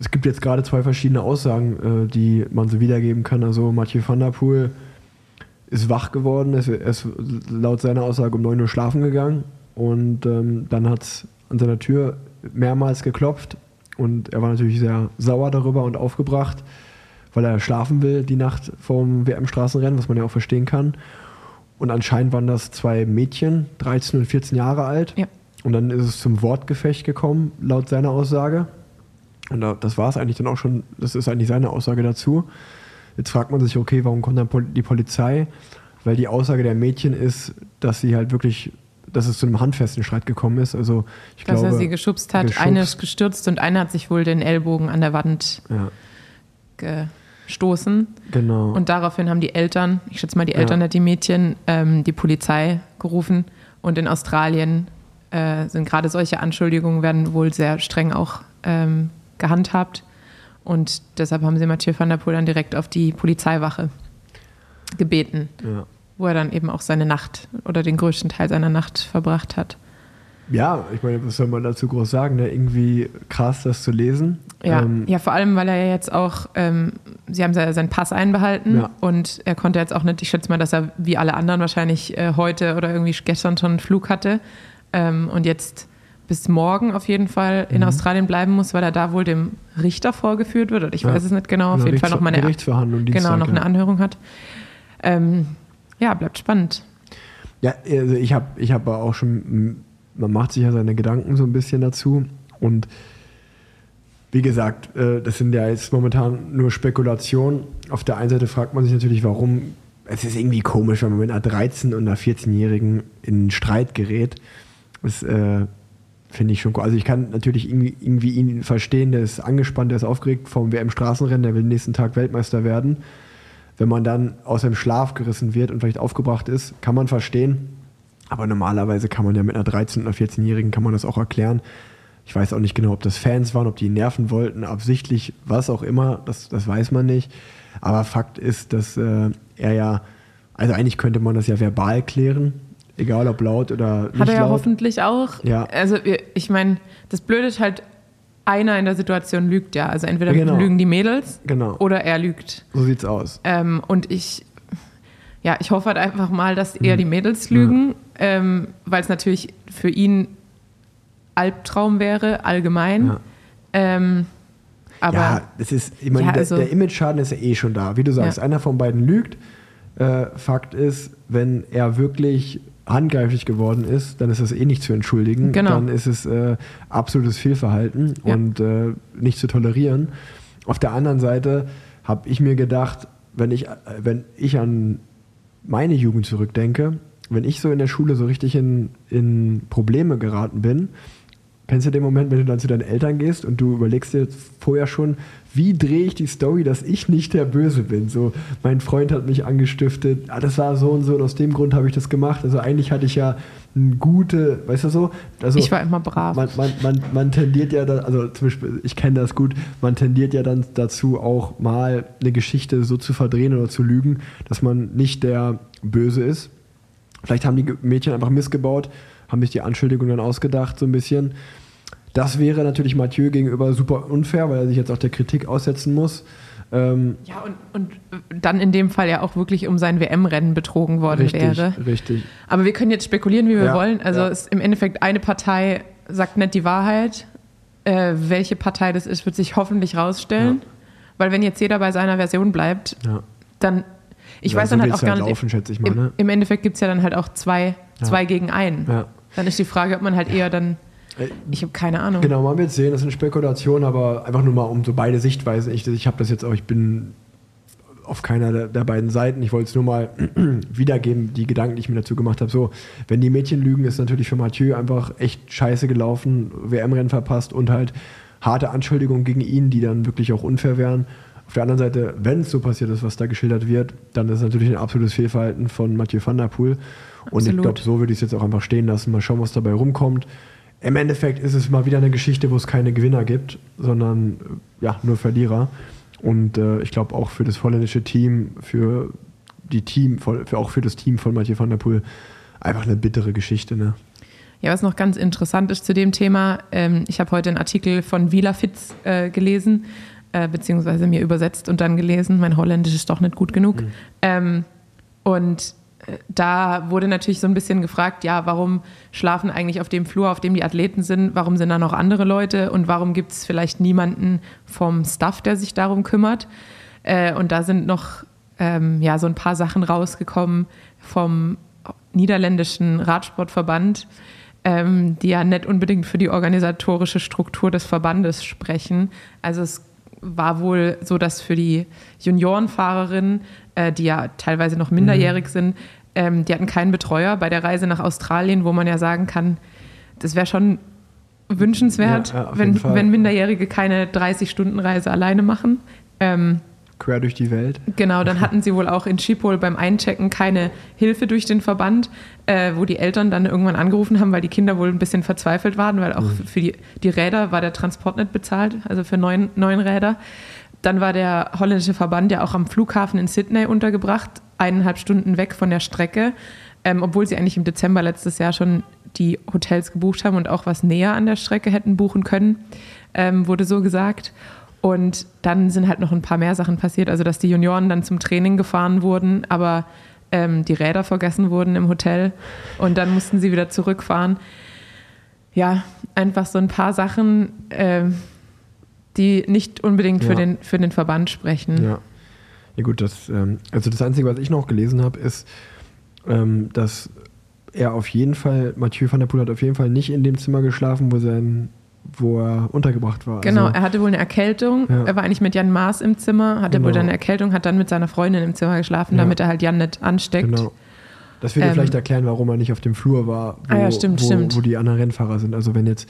es gibt jetzt gerade zwei verschiedene Aussagen, äh, die man so wiedergeben kann. Also Mathieu van der Poel ist wach geworden, er ist laut seiner Aussage um 9 Uhr schlafen gegangen und ähm, dann hat es an seiner Tür mehrmals geklopft und er war natürlich sehr sauer darüber und aufgebracht, weil er schlafen will die Nacht vorm WM-Straßenrennen, was man ja auch verstehen kann. Und anscheinend waren das zwei Mädchen, 13 und 14 Jahre alt. Ja. Und dann ist es zum Wortgefecht gekommen, laut seiner Aussage. Und das war es eigentlich dann auch schon, das ist eigentlich seine Aussage dazu. Jetzt fragt man sich, okay, warum kommt dann die Polizei? Weil die Aussage der Mädchen ist, dass sie halt wirklich, dass es zu einem handfesten Streit gekommen ist. Also ich dass glaube, er sie geschubst hat, geschubst. eine ist gestürzt und eine hat sich wohl den Ellbogen an der Wand ja. gestoßen. Genau. Und daraufhin haben die Eltern, ich schätze mal, die Eltern ja. hat die Mädchen, ähm, die Polizei gerufen. Und in Australien äh, sind gerade solche Anschuldigungen werden wohl sehr streng auch ähm, gehandhabt. Und deshalb haben sie Mathieu van der Poel dann direkt auf die Polizeiwache gebeten, ja. wo er dann eben auch seine Nacht oder den größten Teil seiner Nacht verbracht hat. Ja, ich meine, was soll man dazu groß sagen? Ne? Irgendwie krass, das zu lesen. Ja, ähm, ja vor allem, weil er ja jetzt auch, ähm, sie haben seinen Pass einbehalten ja. und er konnte jetzt auch nicht, ich schätze mal, dass er wie alle anderen wahrscheinlich äh, heute oder irgendwie gestern schon einen Flug hatte. Ähm, und jetzt bis morgen auf jeden Fall in mhm. Australien bleiben muss, weil er da wohl dem Richter vorgeführt wird. Oder ich ja. weiß es nicht genau. Auf jeden Fall noch mal eine Gerichtsverhandlung genau noch eine Anhörung hat. Ähm, ja, bleibt spannend. Ja, also ich habe ich hab auch schon, man macht sich ja seine Gedanken so ein bisschen dazu und wie gesagt, äh, das sind ja jetzt momentan nur Spekulationen. Auf der einen Seite fragt man sich natürlich, warum. Es ist irgendwie komisch, wenn man mit einer 13- und einer 14-Jährigen in Streit gerät. Das äh, finde ich schon cool. Also ich kann natürlich irgendwie, ihn verstehen, der ist angespannt, der ist aufgeregt vom WM-Straßenrennen, der will nächsten Tag Weltmeister werden. Wenn man dann aus dem Schlaf gerissen wird und vielleicht aufgebracht ist, kann man verstehen. Aber normalerweise kann man ja mit einer 13- oder 14-Jährigen kann man das auch erklären. Ich weiß auch nicht genau, ob das Fans waren, ob die ihn nerven wollten, absichtlich, was auch immer, das, das weiß man nicht. Aber Fakt ist, dass äh, er ja, also eigentlich könnte man das ja verbal klären, Egal ob laut oder nicht Hat er ja laut. hoffentlich auch. Ja. Also ich meine, das Blöde ist halt, einer in der Situation lügt ja. Also entweder Genau. lügen die Mädels Genau. oder er lügt. So sieht's aus. Ähm, und ich, ja, ich hoffe halt einfach mal, dass eher Mhm. die Mädels lügen, ähm, weil es natürlich für ihn Albtraum wäre, allgemein. Ja. Ähm, aber ja, das ist, ich meine, Ja, der, also- der Image-Schaden ist ja eh schon da. Wie du sagst, Ja. einer von beiden lügt. Äh, Fakt ist, wenn er wirklich handgreiflich geworden ist, dann ist das eh nicht zu entschuldigen. Genau. Dann ist es äh, absolutes Fehlverhalten Ja. und äh, nicht zu tolerieren. Auf der anderen Seite habe ich mir gedacht, wenn ich, äh, wenn ich an meine Jugend zurückdenke, wenn ich so in der Schule so richtig in, in Probleme geraten bin, kennst du den Moment, wenn du dann zu deinen Eltern gehst und du überlegst dir vorher schon, wie drehe ich die Story, dass ich nicht der Böse bin? So, mein Freund hat mich angestiftet, ah, das war so und so und aus dem Grund habe ich das gemacht. Also eigentlich hatte ich ja eine gute, weißt du so? Also, ich war immer brav. man, man, man, man tendiert ja dann, also zum Beispiel, ich kenne das gut, man tendiert ja dann dazu, auch mal eine Geschichte so zu verdrehen oder zu lügen, dass man nicht der Böse ist. Vielleicht haben die Mädchen einfach missgebaut, haben sich die Anschuldigung dann ausgedacht, so ein bisschen. Das wäre natürlich Mathieu gegenüber super unfair, weil er sich jetzt auch der Kritik aussetzen muss. Ähm, ja, und, und dann in dem Fall ja auch wirklich um sein WM-Rennen betrogen worden richtig, wäre. richtig. Aber wir können jetzt spekulieren, wie wir Ja, wollen. Also ja. im Endeffekt eine Partei sagt nicht die Wahrheit. Äh, welche Partei das ist, wird sich hoffentlich rausstellen. Ja. Weil wenn jetzt jeder bei seiner Version bleibt, dann, ich Ja, weiß so dann halt auch gar halt nicht. laufen, ich mal, im, ne? Im Endeffekt gibt es ja dann halt auch zwei, Ja. zwei gegen einen. Ja. Dann ist die Frage, ob man halt eher dann, ich habe keine Ahnung. Genau, man wird sehen, das ist eine Spekulation, aber einfach nur mal um so beide Sichtweisen. Ich, ich habe das jetzt auch, ich bin auf keiner der, der beiden Seiten. Ich wollte es nur mal wiedergeben, die Gedanken, die ich mir dazu gemacht habe. So, wenn die Mädchen lügen, ist natürlich für Mathieu einfach echt scheiße gelaufen, WM-Rennen verpasst und halt harte Anschuldigungen gegen ihn, die dann wirklich auch unfair wären. Auf der anderen Seite, wenn es so passiert ist, was da geschildert wird, dann ist es natürlich ein absolutes Fehlverhalten von Mathieu van der Poel. Und ich glaube, so würde ich es jetzt auch einfach stehen lassen. Mal schauen, was dabei rumkommt. Im Endeffekt ist es mal wieder eine Geschichte, wo es keine Gewinner gibt, sondern ja, nur Verlierer. Und äh, ich glaube auch für das holländische Team, für die Team, für, auch für das Team von Mathieu van der Poel, einfach eine bittere Geschichte. Ne? Ja, was noch ganz interessant ist zu dem Thema, ähm, ich habe heute einen Artikel von Vila Fitz äh, gelesen, äh, beziehungsweise mir übersetzt und dann gelesen. Mein Holländisch ist doch nicht gut genug. Ähm, und da wurde natürlich so ein bisschen gefragt, ja, warum schlafen eigentlich auf dem Flur, auf dem die Athleten sind, warum sind da noch andere Leute und warum gibt es vielleicht niemanden vom Staff, der sich darum kümmert. Äh, und da sind noch ähm, ja, so ein paar Sachen rausgekommen vom niederländischen Radsportverband, ähm, die ja nicht unbedingt für die organisatorische Struktur des Verbandes sprechen. Also es war wohl so, dass für die Juniorenfahrerinnen, äh, die ja teilweise noch minderjährig sind, ähm, die hatten keinen Betreuer bei der Reise nach Australien, wo man ja sagen kann, das wäre schon wünschenswert, Ja, ja, wenn, wenn Minderjährige keine 30-Stunden-Reise alleine machen. Ähm, Quer durch die Welt. Genau, dann hatten sie wohl auch in Schiphol beim Einchecken keine Hilfe durch den Verband, äh, wo die Eltern dann irgendwann angerufen haben, weil die Kinder wohl ein bisschen verzweifelt waren, weil auch für die, die Räder war der Transport nicht bezahlt, also für neun, neun Räder. Dann war der holländische Verband ja auch am Flughafen in Sydney untergebracht, eineinhalb Stunden weg von der Strecke, ähm, obwohl sie eigentlich im Dezember letztes Jahr schon die Hotels gebucht haben und auch was näher an der Strecke hätten buchen können, ähm, wurde so gesagt. Und dann sind halt noch ein paar mehr Sachen passiert, also dass die Junioren dann zum Training gefahren wurden, aber ähm, die Räder vergessen wurden im Hotel und dann mussten sie wieder zurückfahren. Ja, einfach so ein paar Sachen, ähm, die nicht unbedingt für, Ja. den, für den Verband sprechen. Ja. Ja gut, das, ähm, also das Einzige, was ich noch gelesen habe, ist, ähm, dass er auf jeden Fall, Mathieu van der Poel hat auf jeden Fall nicht in dem Zimmer geschlafen, wo sein, wo er untergebracht war. Genau, Also, er hatte wohl eine Erkältung. Ja. Er war eigentlich mit Jan Maas im Zimmer, hatte Genau. wohl dann eine Erkältung, hat dann mit seiner Freundin im Zimmer geschlafen, Ja. damit er halt Jan nicht ansteckt. genau. Das würde Ähm, vielleicht erklären, warum er nicht auf dem Flur war, wo, Ah ja, stimmt, wo, stimmt. wo die anderen Rennfahrer sind. Also wenn jetzt,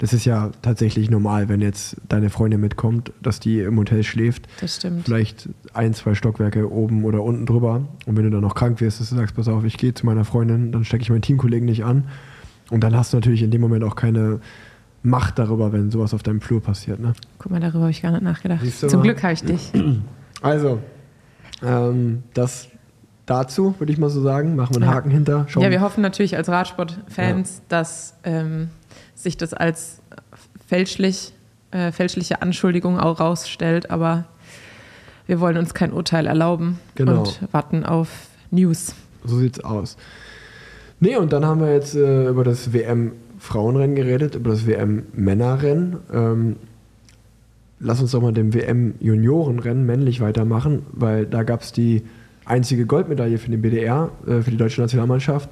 das ist ja tatsächlich normal, wenn jetzt deine Freundin mitkommt, dass die im Hotel schläft. Das stimmt. vielleicht ein, zwei Stockwerke oben oder unten drüber. Und wenn du dann noch krank wirst, dass du sagst, pass auf, ich gehe zu meiner Freundin, dann stecke ich meinen Teamkollegen nicht an. Und dann hast du natürlich in dem Moment auch keine Macht darüber, wenn sowas auf deinem Flur passiert. Ne? Guck mal, darüber habe ich gar nicht nachgedacht. Zum mal? Glück habe ich dich. Also, ähm, das dazu, würde ich mal so sagen. Machen wir einen Ja. Haken hinter. Schauen Ja, wir hoffen natürlich als Radsportfans, dass ähm, sich das als fälschlich äh, fälschliche Anschuldigungen auch rausstellt, aber wir wollen uns kein Urteil erlauben Genau. und warten auf News. So sieht's aus. Nee, und dann haben wir jetzt äh, über das WM-Frauenrennen geredet, über das WM-Männerrennen. Ähm, lass uns doch mal dem WM-Juniorenrennen männlich weitermachen, weil da gab es die einzige Goldmedaille für den BDR, äh, für die deutsche Nationalmannschaft,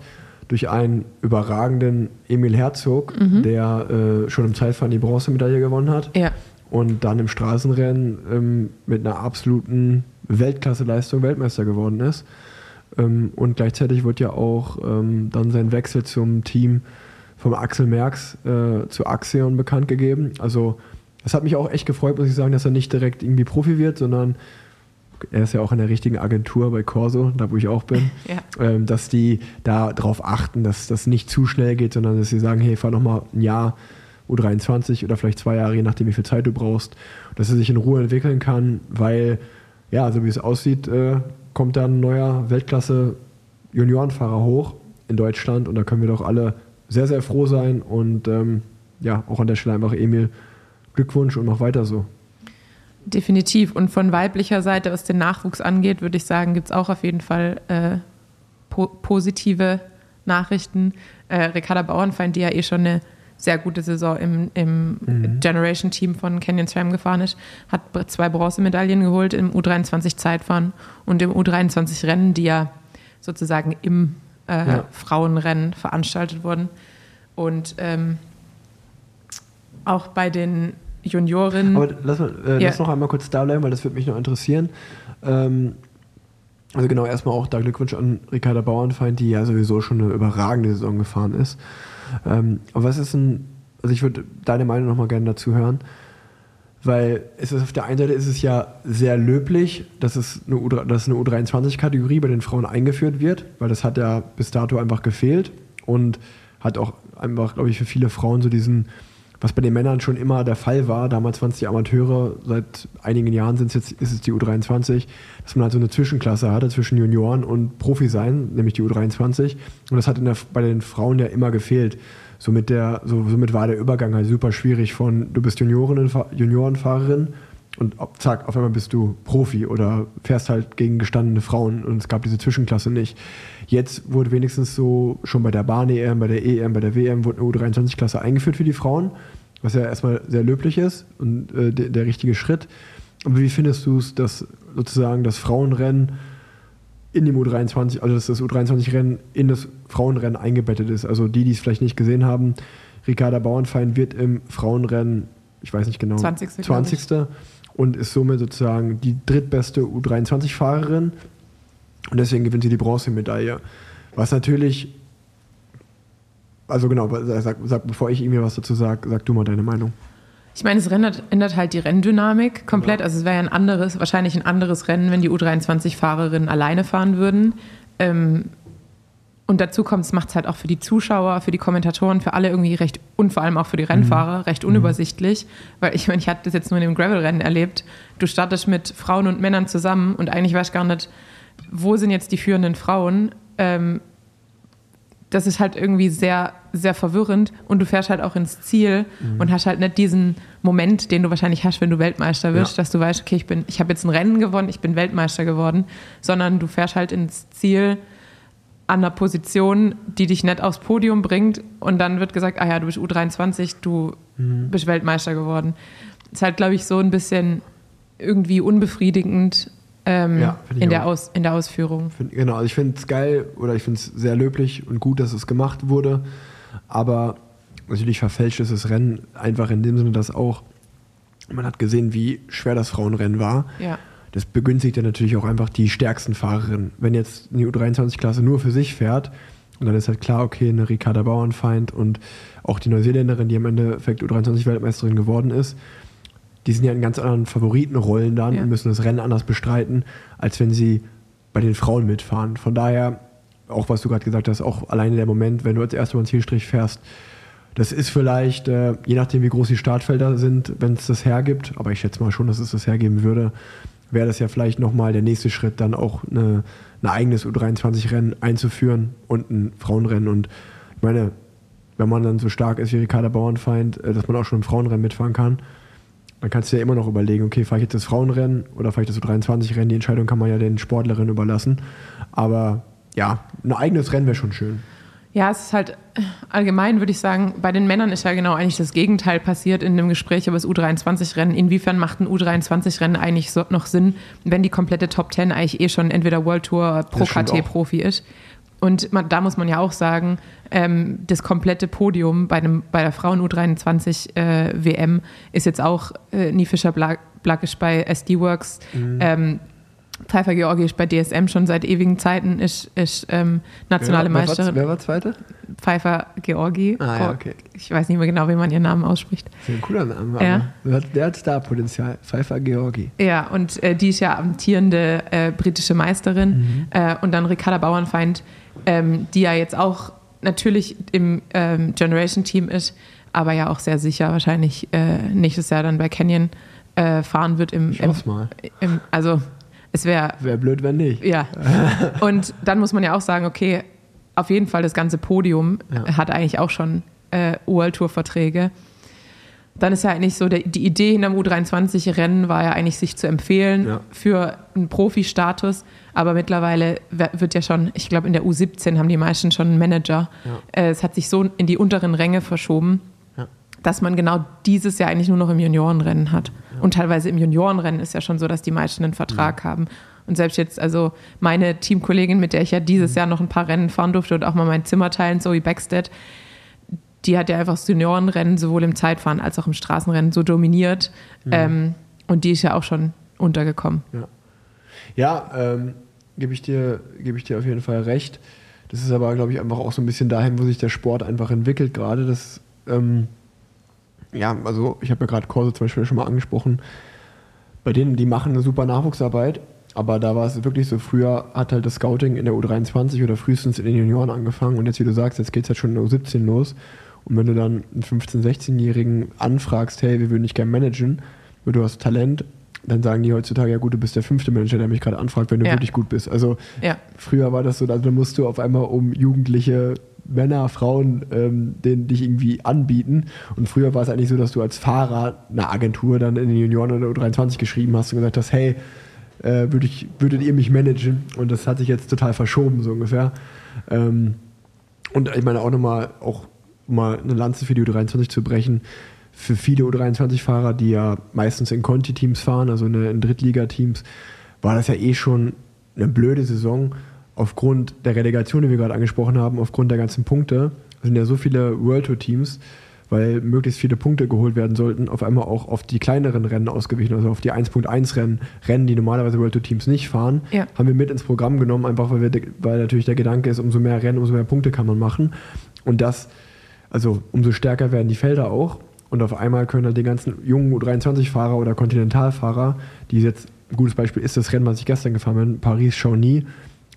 durch einen überragenden Emil Herzog, der äh, schon im Zeitfahren die Bronzemedaille gewonnen hat Ja, und dann im Straßenrennen ähm, mit einer absoluten Weltklasseleistung Weltmeister geworden ist. Ähm, und gleichzeitig wird ja auch ähm, dann sein Wechsel zum Team vom Axel Merckx äh, zu Axion bekannt gegeben. Also es hat mich auch echt gefreut, muss ich sagen, dass er nicht direkt irgendwie Profi wird, sondern er ist ja auch in der richtigen Agentur bei Corso, da wo ich auch bin, ja. ähm, dass die da darauf achten, dass das nicht zu schnell geht, sondern dass sie sagen, hey, fahr noch mal ein Jahr U23 oder vielleicht zwei Jahre, je nachdem, wie viel Zeit du brauchst, dass er sich in Ruhe entwickeln kann, weil, ja, so wie es aussieht, äh, kommt da ein neuer Weltklasse-Juniorenfahrer hoch in Deutschland und da können wir doch alle sehr, sehr froh sein und ähm, ja, auch an der Stelle einfach Emil Glückwunsch und mach weiter so. Definitiv. Und von weiblicher Seite, was den Nachwuchs angeht, würde ich sagen, gibt es auch auf jeden Fall äh, po positive Nachrichten. Äh, Ricarda Bauernfeind, die ja eh schon eine sehr gute Saison im, im Generation-Team von Canyon SRAM gefahren ist, hat zwei Bronzemedaillen geholt im U23 Zeitfahren und im U23 Rennen, die ja sozusagen im äh, Ja. Frauenrennen veranstaltet wurden. Und ähm, auch bei den Juniorinnen. Aber lass, mal, äh, Ja. lass noch einmal kurz da bleiben, weil das würde mich noch interessieren. Ähm, also genau, erstmal auch da Glückwunsch an Ricarda Bauernfeind, die ja sowieso schon eine überragende Saison gefahren ist. Ähm, aber was ist denn, also ich würde deine Meinung nochmal gerne dazu hören, weil es ist auf der einen Seite ist es ja sehr löblich, dass es eine, U, dass eine U23-Kategorie bei den Frauen eingeführt wird, weil das hat ja bis dato einfach gefehlt und hat auch einfach, glaube ich, für viele Frauen so diesen, was bei den Männern schon immer der Fall war, damals waren es die Amateure, seit einigen Jahren sind's jetzt, ist es die U23, dass man halt so eine Zwischenklasse hatte zwischen Junioren und Profi sein, nämlich die U23. Und das hat der, bei den Frauen ja immer gefehlt. Somit, der, so, somit war der Übergang halt super schwierig von du bist Junioren, Juniorenfahrerin und ob, zack, auf einmal bist du Profi oder fährst halt gegen gestandene Frauen und es gab diese Zwischenklasse nicht. Jetzt wurde wenigstens so schon bei der Bahn-EM, bei der EM, bei der WM wurde eine U23-Klasse eingeführt für die Frauen, was ja erstmal sehr löblich ist und äh, der, der richtige Schritt. Aber wie findest du es, dass sozusagen das Frauenrennen in dem U23, also dass das U23-Rennen in das Frauenrennen eingebettet ist? Also die, die es vielleicht nicht gesehen haben, Ricarda Bauernfeind wird im Frauenrennen, ich weiß nicht genau, 20. glaub ich. 20. und ist somit sozusagen die drittbeste U23-Fahrerin und deswegen gewinnt sie die Bronzemedaille. Was natürlich, also genau, sag, sag, bevor ich irgendwie was dazu sage, sag du mal deine Meinung. Ich meine, es ändert, ändert halt die Renndynamik komplett. Also es wäre ja ein anderes, wahrscheinlich ein anderes Rennen, wenn die U23-Fahrerinnen alleine fahren würden. Ähm, und dazu kommt, es macht es halt auch für die Zuschauer, für die Kommentatoren, für alle irgendwie recht und vor allem auch für die Rennfahrer recht unübersichtlich. Weil ich meine, ich hatte das jetzt nur in dem Gravel-Rennen erlebt. Du startest mit Frauen und Männern zusammen und eigentlich weißt gar nicht, wo sind jetzt die führenden Frauen. Ähm, das ist halt irgendwie sehr, sehr verwirrend und du fährst halt auch ins Ziel und hast halt nicht diesen Moment, den du wahrscheinlich hast, wenn du Weltmeister wirst, Ja. dass du weißt, okay, ich bin, ich habe jetzt ein Rennen gewonnen, ich bin Weltmeister geworden, sondern du fährst halt ins Ziel an einer Position, die dich nicht aufs Podium bringt und dann wird gesagt, ah ja, du bist U23, du bist Weltmeister geworden. Ist halt, glaube ich, so ein bisschen irgendwie unbefriedigend ähm, Ja, in, der. Aus, in der Ausführung. Find, genau, also ich finde es geil oder ich finde es sehr löblich und gut, dass es gemacht wurde. Aber natürlich verfälscht ist das Rennen einfach in dem Sinne, dass auch man hat gesehen, wie schwer das Frauenrennen war. Ja. Das begünstigt ja natürlich auch einfach die stärksten Fahrerinnen. Wenn jetzt eine U23-Klasse nur für sich fährt, und dann ist halt klar, okay, eine Ricarda Bauernfeind und auch die Neuseeländerin, die am Endeffekt U23-Weltmeisterin geworden ist, die sind ja in ganz anderen Favoritenrollen dann Ja. und müssen das Rennen anders bestreiten, als wenn sie bei den Frauen mitfahren. Von daher, auch was du gerade gesagt hast, auch alleine der Moment, wenn du als erstes über den Zielstrich fährst, das ist vielleicht, äh, je nachdem wie groß die Startfelder sind, wenn es das hergibt, aber ich schätze mal schon, dass es das hergeben würde, wäre das ja vielleicht nochmal der nächste Schritt, dann auch eine, ein eigenes U23-Rennen einzuführen und ein Frauenrennen. Und ich meine, wenn man dann so stark ist wie Ricarda Bauernfeind, äh, dass man auch schon im Frauenrennen mitfahren kann, dann kannst du ja immer noch überlegen, okay, fahre ich jetzt das Frauenrennen oder fahre ich das U23-Rennen? Die Entscheidung kann man ja den Sportlerinnen überlassen. Aber ja, ein eigenes Rennen wäre schon schön. Ja, es ist halt allgemein, würde ich sagen, bei den Männern ist ja genau eigentlich das Gegenteil passiert in dem Gespräch über das U23-Rennen. Inwiefern macht ein U23-Rennen eigentlich so noch Sinn, wenn die komplette Top 10 eigentlich eh schon entweder World Tour Pro KT-Profi ist? Und man, da muss man ja auch sagen, ähm, das komplette Podium bei, dem, bei der Frauen U23 äh, WM ist jetzt auch äh, Nie Fischer Blackisch bei SD Works. Mhm. Ähm, Pfeiffer Georgi ist bei DSM schon seit ewigen Zeiten, ist, ist ähm, nationale wer, Meisterin. Wer war Zweite? Pfeiffer Georgi. Ah, ja, okay. Ich weiß nicht mehr genau, wie man ihren Namen ausspricht. Das ist ein cooler Name. Ja. Der hat Starpotenzial. Pfeiffer Georgi. Ja, und äh, die ist ja amtierende äh, britische Meisterin. Mhm. Äh, und dann Ricarda Bauernfeind, ähm, die ja jetzt auch natürlich im ähm, Generation-Team ist, aber ja auch sehr sicher wahrscheinlich äh, nächstes Jahr dann bei Canyon äh, fahren wird im, im, mal. Im, also es wäre. Wäre blöd, wenn nicht. Ja. Und dann muss man ja auch sagen, okay, auf jeden Fall das ganze Podium ja. hat eigentlich auch schon äh, World Tour Verträge. Dann ist ja eigentlich so, der, die Idee hinterm U23-Rennen war ja eigentlich, sich zu empfehlen ja. für einen Profi-Status. Aber mittlerweile wird ja schon, ich glaube, in der U17 haben die meisten schon einen Manager. Ja. Äh, es hat sich so in die unteren Ränge verschoben, dass man genau dieses Jahr eigentlich nur noch im Juniorenrennen hat. Und teilweise im Juniorenrennen ist ja schon so, dass die meisten einen Vertrag haben. Und selbst jetzt, also meine Teamkollegin, mit der ich ja dieses mhm. Jahr noch ein paar Rennen fahren durfte und auch mal mein Zimmer teilen, Zoe Backstead, die hat ja einfach das Juniorenrennen sowohl im Zeitfahren als auch im Straßenrennen so dominiert. Mhm. Ähm, und die ist ja auch schon untergekommen. Ja, ja ähm, gebe ich, dir, geb ich dir auf jeden Fall recht. Das ist aber, glaube ich, einfach auch so ein bisschen dahin, wo sich der Sport einfach entwickelt gerade. Das, ähm, ja, also ich habe ja gerade Kurse zum Beispiel schon mal angesprochen. Bei denen, die machen eine super Nachwuchsarbeit, aber da war es wirklich so, früher hat halt das Scouting in der U23 oder frühestens in den Junioren angefangen und jetzt, wie du sagst, jetzt geht es halt schon in der U17 los. Und wenn du dann einen 15-, 16-Jährigen anfragst, hey, wir würden dich gerne managen, weil du hast Talent, dann sagen die heutzutage, ja gut, du bist der fünfte Manager, der mich gerade anfragt, wenn du ja. wirklich gut bist. Also ja. früher war das so, also da musst du auf einmal um jugendliche Männer, Frauen, ähm, denen dich irgendwie anbieten. Und früher war es eigentlich so, dass du als Fahrer eine Agentur dann in den Junioren oder U23 geschrieben hast und gesagt hast, hey, äh, würd ich, würdet ihr mich managen? Und das hat sich jetzt total verschoben, so ungefähr. Ähm, und ich meine auch nochmal, auch mal eine Lanze für die U23 zu brechen, für viele U23-Fahrer, die ja meistens in Conti-Teams fahren, also in Drittligateams, war das ja eh schon eine blöde Saison aufgrund der Relegation, die wir gerade angesprochen haben, aufgrund der ganzen Punkte. Sind ja so viele World Tour Teams, weil möglichst viele Punkte geholt werden sollten, auf einmal auch auf die kleineren Rennen ausgewichen, also auf die 1.1 Rennen, Rennen, die normalerweise World Tour Teams nicht fahren, ja. haben wir mit ins Programm genommen, einfach weil, wir, weil natürlich der Gedanke ist, umso mehr Rennen, umso mehr Punkte kann man machen. Und das also umso stärker werden die Felder auch. Und auf einmal können dann die ganzen jungen U23-Fahrer oder Kontinentalfahrer, die jetzt, ein gutes Beispiel ist das Rennen, was ich gestern gefahren bin, Paris-Chamonix.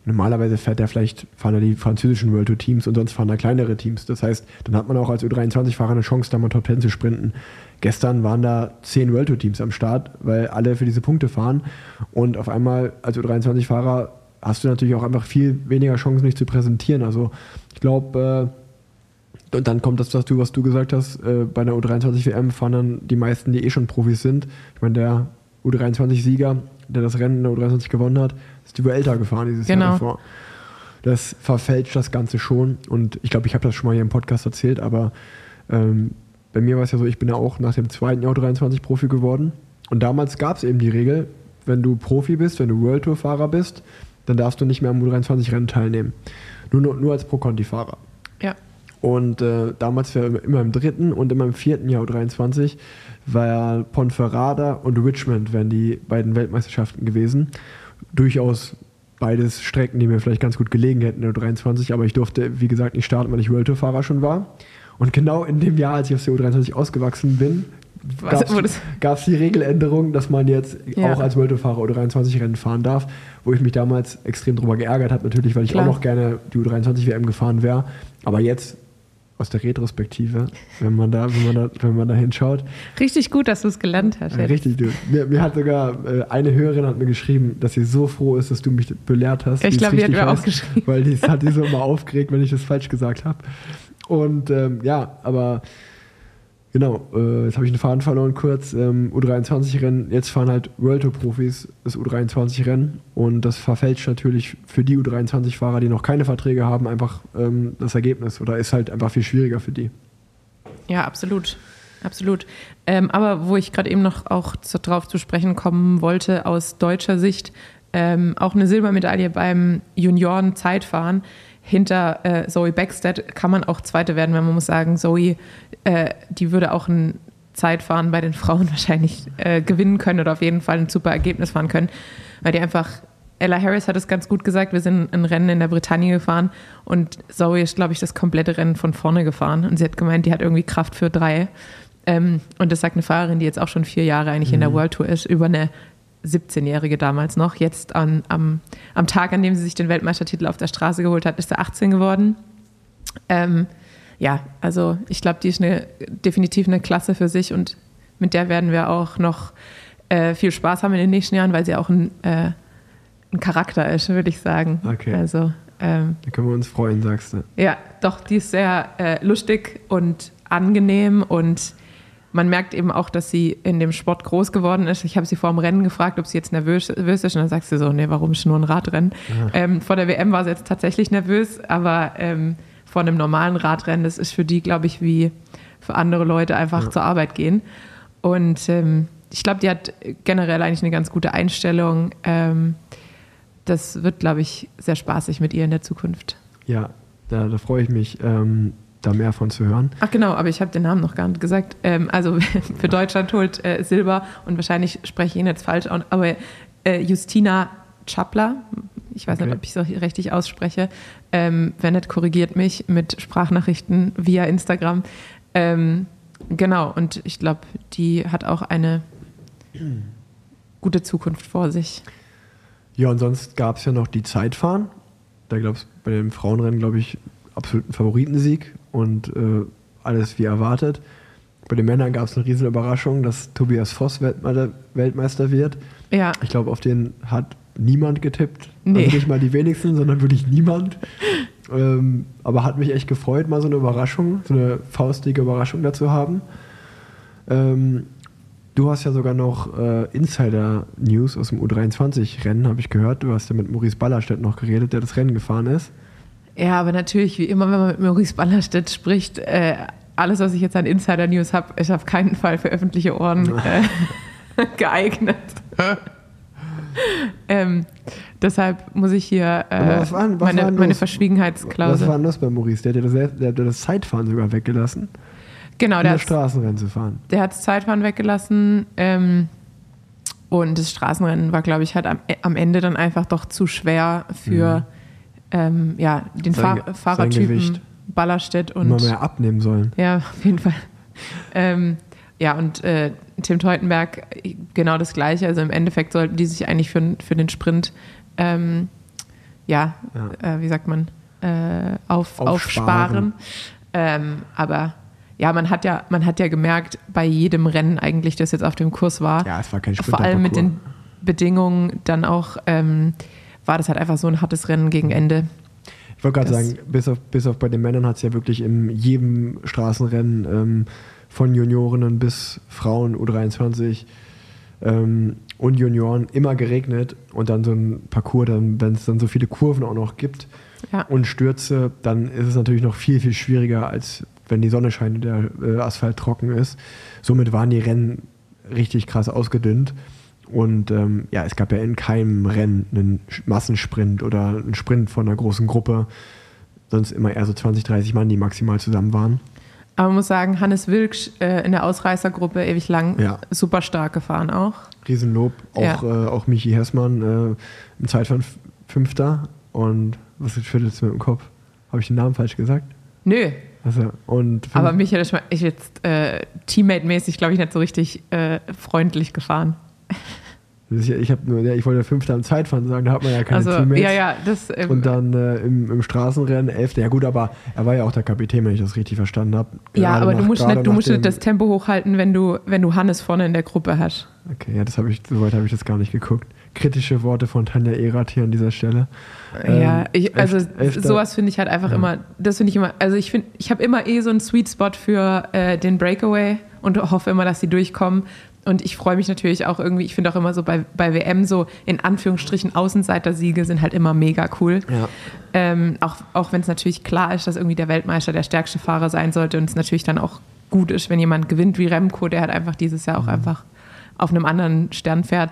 Normalerweise fährt der vielleicht, fahren da die französischen World Tour Teams und sonst fahren da kleinere Teams. Das heißt, dann hat man auch als U23-Fahrer eine Chance, da mal Top 10 zu sprinten. Gestern waren da zehn World Tour Teams am Start, weil alle für diese Punkte fahren. Und auf einmal als U23-Fahrer hast du natürlich auch einfach viel weniger Chancen, dich zu präsentieren. Also ich glaube, äh, und dann kommt das, was du, was du gesagt hast, äh, bei einer U23 WM fahren dann die meisten, die eh schon Profis sind. Ich meine, der U23-Sieger, der das Rennen in der U23 gewonnen hat, ist die Vuelta gefahren dieses genau. Jahr davor. Das verfälscht das Ganze schon. Und ich glaube, ich habe das schon mal hier im Podcast erzählt, aber ähm, bei mir war es ja so, ich bin ja auch nach dem zweiten Jahr U23 Profi geworden. Und damals gab es eben die Regel, wenn du Profi bist, wenn du World Tour-Fahrer bist, dann darfst du nicht mehr am U23-Rennen teilnehmen. Nur, nur, als Pro-Conti-Fahrer. Ja. Und äh, damals war immer im dritten und immer im vierten Jahr U23 war Ponferrada und Richmond wären die beiden Weltmeisterschaften gewesen. Durchaus beides Strecken, die mir vielleicht ganz gut gelegen hätten in der U23, aber ich durfte, wie gesagt, nicht starten, weil ich World Tour Fahrer schon war. Und genau in dem Jahr, als ich aus der U23 ausgewachsen bin, gab es die Regeländerung, dass man jetzt ja. auch als World Tour-Fahrer U23-Rennen fahren darf, wo ich mich damals extrem drüber geärgert habe, natürlich, weil ich Klar. auch noch gerne die U23-WM gefahren wäre. Aber jetzt aus der Retrospektive, wenn man da, wenn man da, wenn man da hinschaut. Richtig gut, dass du es gelernt hast. Jetzt. Richtig, du. Mir, mir, hat sogar äh, eine Hörerin hat mir geschrieben, dass sie so froh ist, dass du mich belehrt hast. Ich glaube, die hat mir auch geschrieben. Weil die hat die so immer aufgeregt, wenn ich das falsch gesagt habe. Und ähm, ja, aber Genau, äh, jetzt habe ich den Faden verloren kurz. Ähm, U23-Rennen, jetzt fahren halt World Tour-Profis das U23-Rennen und das verfälscht natürlich für die U23-Fahrer, die noch keine Verträge haben, einfach ähm, das Ergebnis oder ist halt einfach viel schwieriger für die. Ja, absolut. Absolut. Ähm, aber wo ich gerade eben noch auch zu, drauf zu sprechen kommen wollte, aus deutscher Sicht, ähm, auch eine Silbermedaille beim Junioren-Zeitfahren hinter äh, Zoe Beckstead kann man auch Zweite werden, wenn man muss sagen, Zoe, äh, die würde auch ein Zeitfahren bei den Frauen wahrscheinlich äh, gewinnen können oder auf jeden Fall ein super Ergebnis fahren können, weil die einfach, Ella Harris hat es ganz gut gesagt, wir sind ein Rennen in der Bretagne gefahren und Zoe ist, glaube ich, das komplette Rennen von vorne gefahren und sie hat gemeint, die hat irgendwie Kraft für drei. Ähm, und das sagt eine Fahrerin, die jetzt auch schon vier Jahre eigentlich mhm. in der mhm. World Tour ist, über eine 17-Jährige damals noch. Jetzt an, am, am Tag, an dem sie sich den Weltmeistertitel auf der Straße geholt hat, ist er 18 geworden. Ähm, ja, also ich glaube, die ist eine, definitiv eine Klasse für sich und mit der werden wir auch noch äh, viel Spaß haben in den nächsten Jahren, weil sie auch ein, äh, ein Charakter ist, würde ich sagen. Okay. Also, ähm, da können wir uns freuen, sagst du. Ja, doch, die ist sehr äh, lustig und angenehm und man merkt eben auch, dass sie in dem Sport groß geworden ist. Ich habe sie vor dem Rennen gefragt, ob sie jetzt nervös, ist. Und dann sagst sie so, nee, warum ist nur ein Radrennen? Ja. Ähm, vor der WM war sie jetzt tatsächlich nervös, aber ähm, vor einem normalen Radrennen, das ist für die, glaube ich, wie für andere Leute einfach ja. zur Arbeit gehen. Und ähm, ich glaube, die hat generell eigentlich eine ganz gute Einstellung. Ähm, das wird, glaube ich, sehr spaßig mit ihr in der Zukunft. Ja, da, da freue ich mich. Da mehr von zu hören. Ach genau, aber ich habe den Namen noch gar nicht gesagt. Ähm, also für Deutschland holt äh, Silber und wahrscheinlich spreche ich ihn jetzt falsch, aber äh, Justina Chapler, ich weiß okay. nicht, ob ich es so richtig ausspreche, ähm, wenn nicht, korrigiert mich mit Sprachnachrichten via Instagram. Ähm, genau, und ich glaube, die hat auch eine gute Zukunft vor sich. Ja, und sonst gab es ja noch die Zeitfahren. Da gab es bei dem Frauenrennen, glaube ich, absoluten Favoritensieg und äh, alles wie erwartet. Bei den Männern gab es eine riesige Überraschung, dass Tobias Voss Weltmeister wird. Ja. Ich glaube, auf den hat niemand getippt. Nee. Also nicht mal die wenigsten, sondern wirklich niemand. ähm, aber hat mich echt gefreut, mal so eine Überraschung, so eine faustige Überraschung dazu haben. Ähm, du hast ja sogar noch äh, Insider-News aus dem U23-Rennen, habe ich gehört. Du hast ja mit Maurice Ballerstedt noch geredet, der das Rennen gefahren ist. Ja, aber natürlich, wie immer, wenn man mit Maurice Ballerstedt spricht, äh, alles, was ich jetzt an Insider-News habe, ist auf keinen Fall für öffentliche Ohren äh, geeignet. ähm, deshalb muss ich hier äh, was war, was meine, meine Verschwiegenheitsklausel. Was war das bei Maurice? Der hat, das, der hat das Zeitfahren sogar weggelassen. Genau, um der das Straßenrennen zu fahren. Der hat das Zeitfahren weggelassen. Ähm, und das Straßenrennen war, glaube ich, halt am, am, Ende dann einfach doch zu schwer für. Mhm ähm, ja, den sein, Fahr Fahrertypen Ballerstedt und. Immer mehr abnehmen sollen. Ja, auf jeden Fall. ähm, ja, und äh, Tim Teutenberg genau das Gleiche. Also im Endeffekt sollten die sich eigentlich für, für den Sprint, ähm, ja, ja. Äh, wie sagt man, äh, auf, aufsparen. aufsparen. Ähm, aber ja, man hat ja, man hat ja gemerkt, bei jedem Rennen eigentlich, das jetzt auf dem Kurs war, ja, es war kein vor allem mit den Bedingungen dann auch ähm, war das halt einfach so ein hartes Rennen gegen Ende. Ich wollte gerade sagen, bis auf, bis auf bei den Männern hat es ja wirklich in jedem Straßenrennen ähm, von Juniorinnen bis Frauen U23 ähm, und Junioren immer geregnet und dann so ein Parcours, wenn es dann so viele Kurven auch noch gibt ja. und Stürze, dann ist es natürlich noch viel, viel schwieriger, als wenn die Sonne scheint und der äh, Asphalt trocken ist. Somit waren die Rennen richtig krass ausgedünnt. Und ähm, ja, es gab ja in keinem Rennen einen Massensprint oder einen Sprint von einer großen Gruppe. Sonst immer eher so 20, 30 Mann, die maximal zusammen waren. Aber man muss sagen, Hannes Wilksch äh, in der Ausreißergruppe ewig lang ja. super stark gefahren auch. Riesenlob. Auch, ja. äh, auch Michi Hessmann äh, im Zeitfahren Fünfter. Und was schüttelst du mit dem Kopf? Habe ich den Namen falsch gesagt? Nö. Also, und Aber Michael ist jetzt äh, Teammate-mäßig, glaube ich, nicht so richtig äh, freundlich gefahren. Ich, hab nur, ja, ich wollte Fünfter im Zeitfahren sagen, da hat man ja keine also, Teammates. Ja, ja, das, ähm, und dann äh, im, im, Straßenrennen Elfter. Ja gut, aber er war ja auch der Kapitän, wenn ich das richtig verstanden habe. Ja, aber nach, du musst, nicht, du musst nicht das Tempo hochhalten, wenn du, wenn du Hannes vorne in der Gruppe hast. Okay, ja, das habe ich, soweit habe ich das gar nicht geguckt. kritische Worte von Tanja Erath hier an dieser Stelle. Ja, ähm, ich, also elf, sowas finde ich halt einfach ja. immer, das finde ich immer, also ich finde, ich habe immer eh so einen Sweet Spot für äh, den Breakaway und hoffe immer, dass sie durchkommen. Und ich freue mich natürlich auch irgendwie, ich finde auch immer so bei, bei WM so in Anführungsstrichen Außenseiter-Siege sind halt immer mega cool. Ja. Ähm, auch auch wenn es natürlich klar ist, dass irgendwie der Weltmeister der stärkste Fahrer sein sollte und es natürlich dann auch gut ist, wenn jemand gewinnt wie Remco, der halt einfach dieses Jahr auch mhm. einfach auf einem anderen Stern fährt.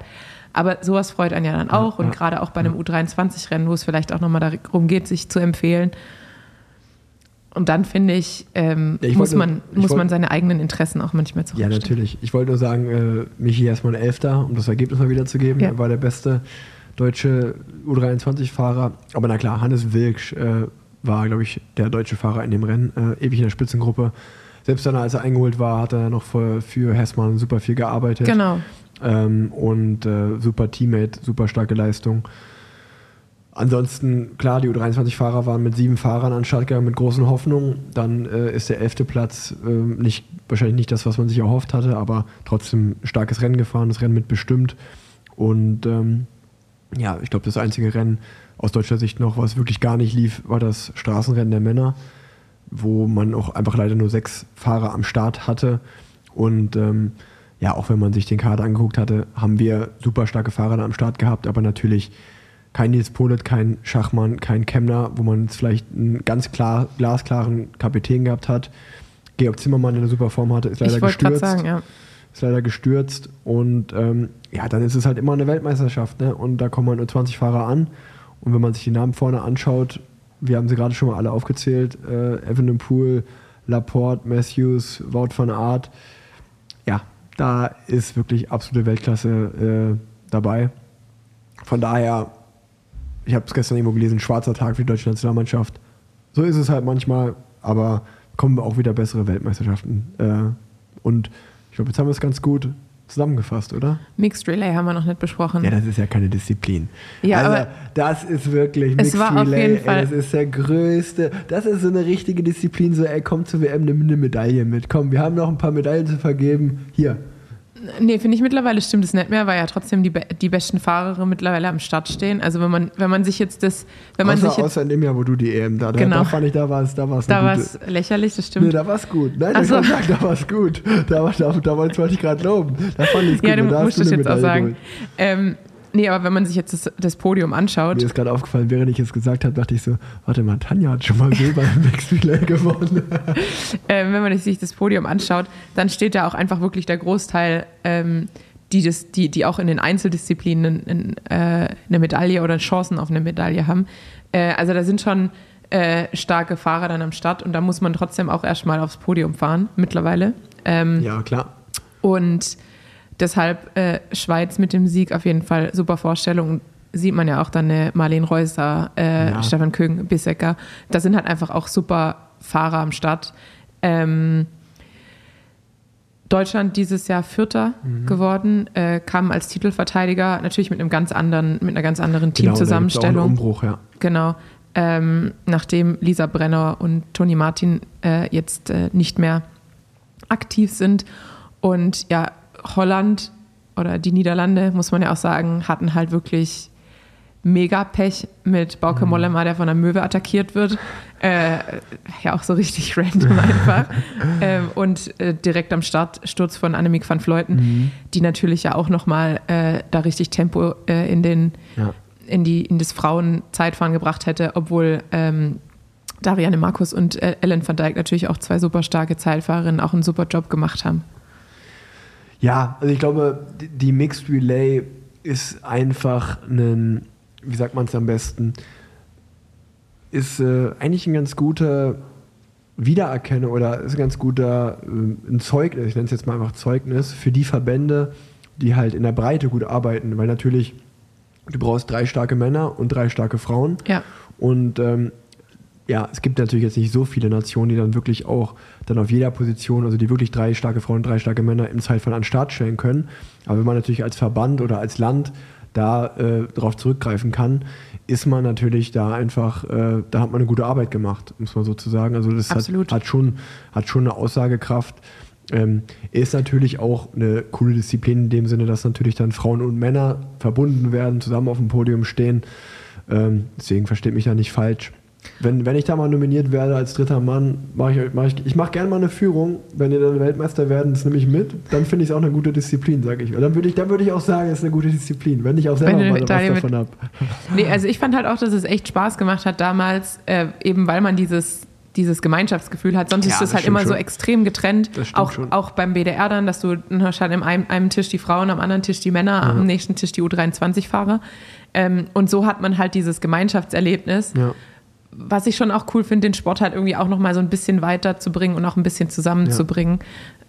Aber sowas freut einen ja dann auch ja, und ja, gerade auch bei einem U23-Rennen, wo es vielleicht auch nochmal darum geht, sich zu empfehlen. Und dann finde ich, ähm, ja, ich muss, man, muss wollte, man seine eigenen Interessen auch manchmal zurückstellen. Ja, natürlich. Ich wollte nur sagen, äh, Michi erstmal ein Elfter, um das Ergebnis mal wiederzugeben. Ja. Er war der beste deutsche U23-Fahrer. Aber na klar, Hannes Wilksch äh, war, glaube ich, der deutsche Fahrer in dem Rennen, äh, ewig in der Spitzengruppe. Selbst dann, als er eingeholt war, hat er noch für, für Hessmann super viel gearbeitet. Genau. Ähm, und äh, super Teammate, super starke Leistung. Ansonsten, klar, die U23-Fahrer waren mit sieben Fahrern an Start gegangen mit großen Hoffnungen. Dann äh, ist der elfte Platz äh, nicht, wahrscheinlich nicht das, was man sich erhofft hatte, aber trotzdem starkes Rennen gefahren, das Rennen mitbestimmt. Und ähm, ja, ich glaube, das einzige Rennen aus deutscher Sicht noch, was wirklich gar nicht lief, war das Straßenrennen der Männer, wo man auch einfach leider nur sechs Fahrer am Start hatte. Und ähm, ja, auch wenn man sich den Kader angeguckt hatte, haben wir super starke Fahrer am Start gehabt, aber natürlich kein Nils Polet, kein Schachmann, kein Kemner, wo man jetzt vielleicht einen ganz klar, glasklaren Kapitän gehabt hat. Georg Zimmermann in der super Form hatte, ist leider ich gestürzt. Sagen, ja. Ist leider gestürzt und ähm, ja, dann ist es halt immer eine Weltmeisterschaft, ne? Und da kommen halt nur 20 Fahrer an. Und wenn man sich die Namen vorne anschaut, wir haben sie gerade schon mal alle aufgezählt: äh, Evan Pool, Laporte, Matthews, Wout van Aert. Ja, da ist wirklich absolute Weltklasse äh, dabei. Von daher ich habe es gestern irgendwo gelesen, schwarzer Tag für die deutsche Nationalmannschaft. So ist es halt manchmal, aber kommen auch wieder bessere Weltmeisterschaften. Äh, und ich glaube, jetzt haben wir es ganz gut zusammengefasst, oder? Mixed Relay haben wir noch nicht besprochen. Ja, das ist ja keine Disziplin. Ja, also, aber das ist wirklich Mixed es war Relay. Auf jeden Fall. Das ist der größte. Das ist so eine richtige Disziplin. So, ey, komm zur WM, nimm eine Medaille mit. Komm, wir haben noch ein paar Medaillen zu vergeben. Hier, Nee, finde ich mittlerweile stimmt es nicht mehr, weil ja trotzdem die, die besten Fahrer mittlerweile am Start stehen. Also wenn man, wenn man sich jetzt das, wenn man außer, sich jetzt, außer in dem Jahr, wo du die EM da, genau. da fand ich, da war es, da war es Da war es lächerlich, das stimmt. Nee, da war es gut. Nein, Ach so. sagen, da war es gut. Da, da, da, da wollte ich gerade loben. Da fand ich es gut. Ja, du musst es jetzt auch sagen. Ähm, Nee, aber wenn man sich jetzt das, das Podium anschaut. Mir ist gerade aufgefallen, während ich es gesagt habe, dachte ich so, warte mal, Tanja hat schon mal Silber im Mixed gewonnen. ähm, wenn man sich das Podium anschaut, dann steht da auch einfach wirklich der Großteil, ähm, die, das, die, die auch in den Einzeldisziplinen in, äh, eine Medaille oder Chancen auf eine Medaille haben. Äh, also da sind schon äh, starke Fahrer dann am Start und da muss man trotzdem auch erstmal aufs Podium fahren, mittlerweile. Ähm, ja, klar. Und Deshalb äh, Schweiz mit dem Sieg auf jeden Fall super Vorstellung. Sieht man ja auch dann eine Marlene Reusser, äh, ja. Stefan Köng, Bissecker. Da sind halt einfach auch super Fahrer am Start. Ähm, Deutschland dieses Jahr Vierter mhm. geworden, äh, kam als Titelverteidiger natürlich mit einem ganz anderen, mit einer ganz anderen genau, Teamzusammenstellung. Genau, Umbruch, ja. Genau. Ähm, nachdem Lisa Brenner und Toni Martin äh, jetzt äh, nicht mehr aktiv sind. Und ja, Holland oder die Niederlande, muss man ja auch sagen, hatten halt wirklich mega Pech mit Bauke mhm. Mollema, der von einer Möwe attackiert wird. Äh, ja, auch so richtig random einfach. ähm, und äh, direkt am Start Sturz von Annemiek van Fleuten, mhm. die natürlich ja auch nochmal äh, da richtig Tempo äh, in, den, ja. in, die, in das Frauenzeitfahren gebracht hätte, obwohl ähm, Dariane Markus und äh, Ellen van Dijk natürlich auch zwei super starke Zeitfahrerinnen auch einen super Job gemacht haben. Ja, also ich glaube, die Mixed Relay ist einfach ein, wie sagt man es am besten, ist äh, eigentlich ein ganz guter Wiedererkennung oder ist ein ganz guter äh, ein Zeugnis, ich nenne es jetzt mal einfach Zeugnis, für die Verbände, die halt in der Breite gut arbeiten, weil natürlich du brauchst drei starke Männer und drei starke Frauen. Ja. Und ähm, ja, es gibt natürlich jetzt nicht so viele Nationen, die dann wirklich auch dann auf jeder Position, also die wirklich drei starke Frauen, drei starke Männer im Zeitfall an den Start stellen können. Aber wenn man natürlich als Verband oder als Land da äh, darauf zurückgreifen kann, ist man natürlich da einfach, äh, da hat man eine gute Arbeit gemacht, muss man sozusagen. Also das hat, hat, schon, hat schon eine Aussagekraft. Ähm, ist natürlich auch eine coole Disziplin in dem Sinne, dass natürlich dann Frauen und Männer verbunden werden, zusammen auf dem Podium stehen. Ähm, deswegen versteht mich da nicht falsch. Wenn, wenn ich da mal nominiert werde als dritter Mann, mache ich, mach ich, ich mache gerne mal eine Führung. Wenn ihr dann Weltmeister werden, das nehme ich mit. Dann finde ich es auch eine gute Disziplin, sage ich. Dann würde ich, dann würd ich auch sagen, es ist eine gute Disziplin, wenn ich auch selber mal was davon habe. Nee, also ich fand halt auch, dass es echt Spaß gemacht hat damals, äh, eben weil man dieses dieses Gemeinschaftsgefühl hat. Sonst ja, ist es halt immer schon. so extrem getrennt. Auch, auch beim BDR dann, dass du hast halt an einem, einem, Tisch die Frauen, am anderen Tisch die Männer, ja. am nächsten Tisch die U23-Fahrer. Ähm, und so hat man halt dieses Gemeinschaftserlebnis. Ja was ich schon auch cool finde, den Sport halt irgendwie auch noch mal so ein bisschen weiterzubringen und auch ein bisschen zusammenzubringen,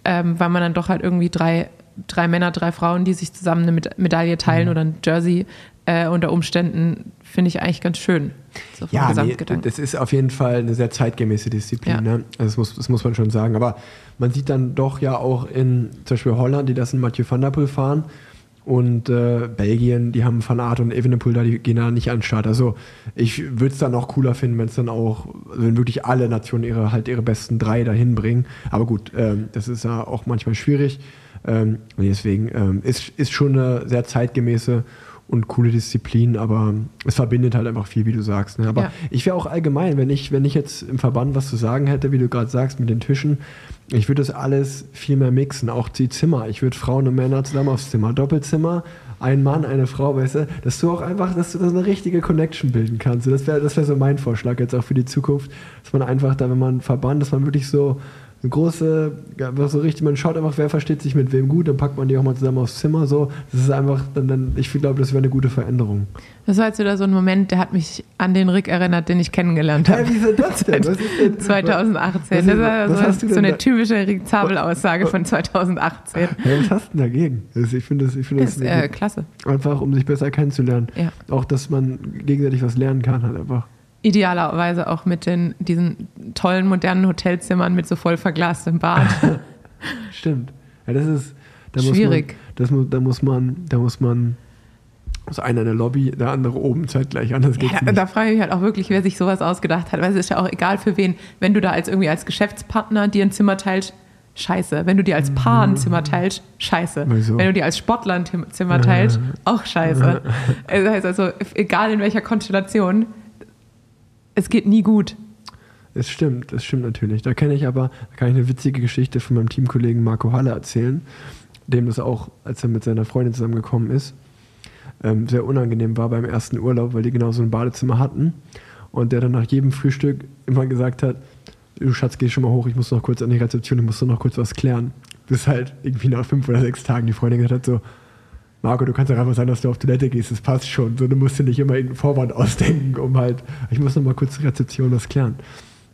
ja. ähm, weil man dann doch halt irgendwie drei, drei Männer, drei Frauen, die sich zusammen eine Medaille teilen mhm. oder ein Jersey äh, unter Umständen, finde ich eigentlich ganz schön. So ja, nee, das ist auf jeden Fall eine sehr zeitgemäße Disziplin. Ja. Ne? Also das, muss, das muss man schon sagen. Aber man sieht dann doch ja auch in zum Beispiel Holland, die das in Mathieu van der Poel fahren, und äh, Belgien, die haben Van Aert und Evenepoel da, die gehen da nicht an den Start. Also ich würde es dann auch cooler finden, wenn es dann auch, wenn wirklich alle Nationen ihre halt ihre besten drei dahin bringen. Aber gut, ähm, das ist ja auch manchmal schwierig. Ähm, deswegen ähm, ist, ist schon eine sehr zeitgemäße und coole Disziplin, aber es verbindet halt einfach viel, wie du sagst. Ne? Aber ja. ich wäre auch allgemein, wenn ich, wenn ich jetzt im Verband was zu sagen hätte, wie du gerade sagst, mit den Tischen, ich würde das alles viel mehr mixen, auch die Zimmer. Ich würde Frauen und Männer zusammen aufs Zimmer, Doppelzimmer, ein Mann, eine Frau, weißt du, dass du auch einfach, dass du da eine richtige Connection bilden kannst. Das wäre das wär so mein Vorschlag jetzt auch für die Zukunft, dass man einfach da, wenn man Verband, dass man wirklich so eine große, einfach so richtig, man schaut einfach, wer versteht sich mit wem gut, dann packt man die auch mal zusammen aufs Zimmer so. Das ist einfach, dann, dann ich glaube, das wäre eine gute Veränderung. Das war jetzt wieder so ein Moment, der hat mich an den Rick erinnert, den ich kennengelernt habe. Hä, wie ist das denn? Was ist denn? 2018. Was, das war was so, hast du so eine typische Rick Zabel-Aussage von 2018. Ja, was hast du denn dagegen? Also ich finde das, ich find das ist, äh, klasse. Einfach, um sich besser kennenzulernen. Ja. Auch, dass man gegenseitig was lernen kann, halt einfach. Idealerweise auch mit den, diesen tollen modernen Hotelzimmern mit so voll verglastem Bad. Stimmt. Ja, das ist da schwierig. Muss man, das, da muss man, da muss man muss einer in der Lobby, der andere oben zeitgleich. Anders geht's ja, nicht. Da frage ich mich halt auch wirklich, wer sich sowas ausgedacht hat. Weil es ist ja auch egal für wen, wenn du da als irgendwie als Geschäftspartner dir ein Zimmer teilst, scheiße. Wenn du dir als Paar ein Zimmer teilst, scheiße. Wieso? Wenn du dir als Sportler ein Zimmer teilst, auch scheiße. Das heißt also, egal in welcher Konstellation, es geht nie gut. Es stimmt, es stimmt natürlich. Da kenne ich aber, da kann ich eine witzige Geschichte von meinem Teamkollegen Marco Halle erzählen, dem das auch, als er mit seiner Freundin zusammengekommen ist, ähm, sehr unangenehm war beim ersten Urlaub, weil die genau so ein Badezimmer hatten und der dann nach jedem Frühstück immer gesagt hat, du Schatz, geh schon mal hoch, ich muss noch kurz an die Rezeption, ich muss noch kurz was klären. Bis halt irgendwie nach fünf oder sechs Tagen die Freundin gesagt hat so, Marco, du kannst doch einfach sagen, dass du auf Toilette gehst, das passt schon. So, du musst dir nicht immer irgendeinen Vorwand ausdenken, um halt, ich muss noch mal kurz die Rezeption was klären.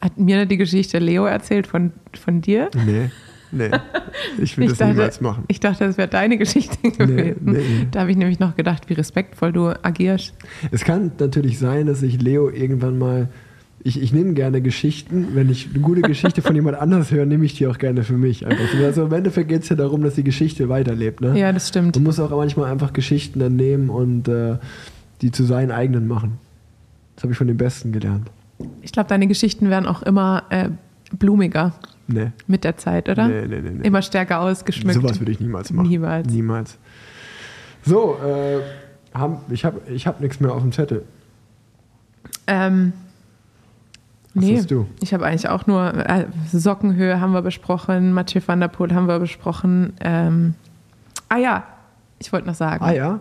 Hat mir die Geschichte Leo erzählt von, von dir? Nee. Nee, ich will ich das dachte, niemals machen. Ich dachte, das wäre deine Geschichte gewesen. Nee, nee. Da habe ich nämlich noch gedacht, wie respektvoll du agierst. Es kann natürlich sein, dass ich Leo irgendwann mal ich, ich nehme gerne Geschichten. Wenn ich eine gute Geschichte von jemand anders höre, nehme ich die auch gerne für mich. Einfach. Also im Endeffekt geht es ja darum, dass die Geschichte weiterlebt. Ne? Ja, das stimmt. Man muss auch manchmal einfach Geschichten dann nehmen und äh, die zu seinen eigenen machen. Das habe ich von den Besten gelernt. Ich glaube, deine Geschichten werden auch immer äh, blumiger. Nee. Mit der Zeit, oder? Nee, nee, nee. nee. Immer stärker ausgeschmückt. Sowas würde ich niemals machen. Niemals. Niemals. So, äh, haben, ich habe ich hab nichts mehr auf dem Zettel. Ähm, was nee, hast du? Ich habe eigentlich auch nur äh, Sockenhöhe haben wir besprochen, Mathieu van der Poel haben wir besprochen. Ähm, ah ja, ich wollte noch sagen. Ah ja?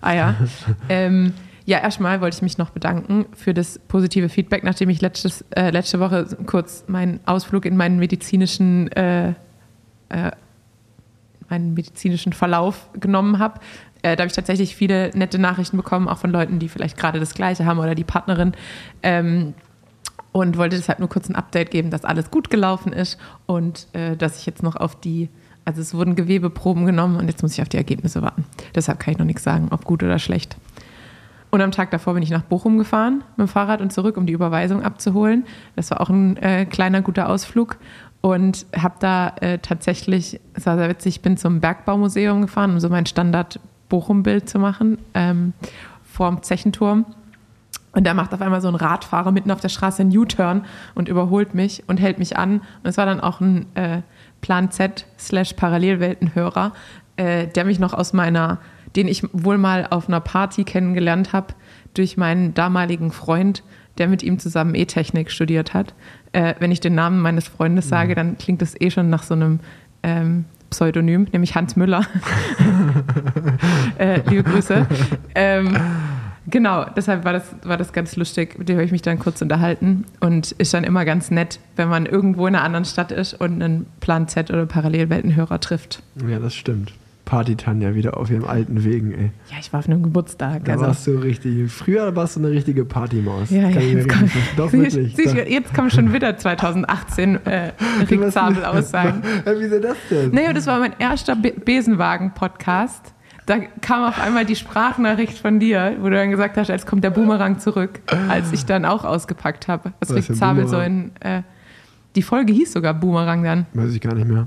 Ah ja. ähm, ja, erstmal wollte ich mich noch bedanken für das positive Feedback, nachdem ich letztes, äh, letzte Woche kurz meinen Ausflug in meinen medizinischen, äh, äh, meinen medizinischen Verlauf genommen habe. Äh, da habe ich tatsächlich viele nette Nachrichten bekommen, auch von Leuten, die vielleicht gerade das Gleiche haben oder die Partnerin. Ähm, und wollte deshalb nur kurz ein Update geben, dass alles gut gelaufen ist und äh, dass ich jetzt noch auf die, also es wurden Gewebeproben genommen und jetzt muss ich auf die Ergebnisse warten. Deshalb kann ich noch nichts sagen, ob gut oder schlecht. Und am Tag davor bin ich nach Bochum gefahren mit dem Fahrrad und zurück, um die Überweisung abzuholen. Das war auch ein äh, kleiner, guter Ausflug. Und habe da äh, tatsächlich, es war sehr witzig, ich bin zum Bergbaumuseum gefahren, um so mein Standard-Bochum-Bild zu machen, ähm, vorm Zechenturm Und da macht auf einmal so ein Radfahrer mitten auf der Straße einen U-Turn und überholt mich und hält mich an. Und es war dann auch ein äh, Plan Z slash Parallelweltenhörer, äh, der mich noch aus meiner, den ich wohl mal auf einer Party kennengelernt habe, durch meinen damaligen Freund, der mit ihm zusammen E-Technik studiert hat. Äh, wenn ich den Namen meines Freundes sage, Mhm. dann klingt das eh schon nach so einem ähm, Pseudonym, nämlich Hans Müller. äh, liebe Grüße. Ähm, genau, deshalb war das, war das ganz lustig. Mit dem habe ich mich dann kurz unterhalten und ist dann immer ganz nett, wenn man irgendwo in einer anderen Stadt ist und einen Plan Z oder Parallelweltenhörer trifft. Ja, das stimmt. Party Tanja wieder auf ihren alten Wegen, ey. Ja, ich war auf einem Geburtstag. Da Also. warst du richtig. Früher warst du eine richtige Partymaus. Ja, ja, jetzt komm, Doch, siehst, wirklich. Da- jetzt kommen schon wieder 2018 äh, Rick Zabel Aussagen. Ja, Wieso das denn? Naja, das war mein erster Be Besenwagen-Podcast. Da kam auf einmal die Sprachnachricht von dir, wo du dann gesagt hast, jetzt kommt der Boomerang zurück, als ich dann auch ausgepackt habe. Was, Was Rick Zabel so in. Äh, die Folge hieß sogar Boomerang dann. Weiß ich gar nicht mehr.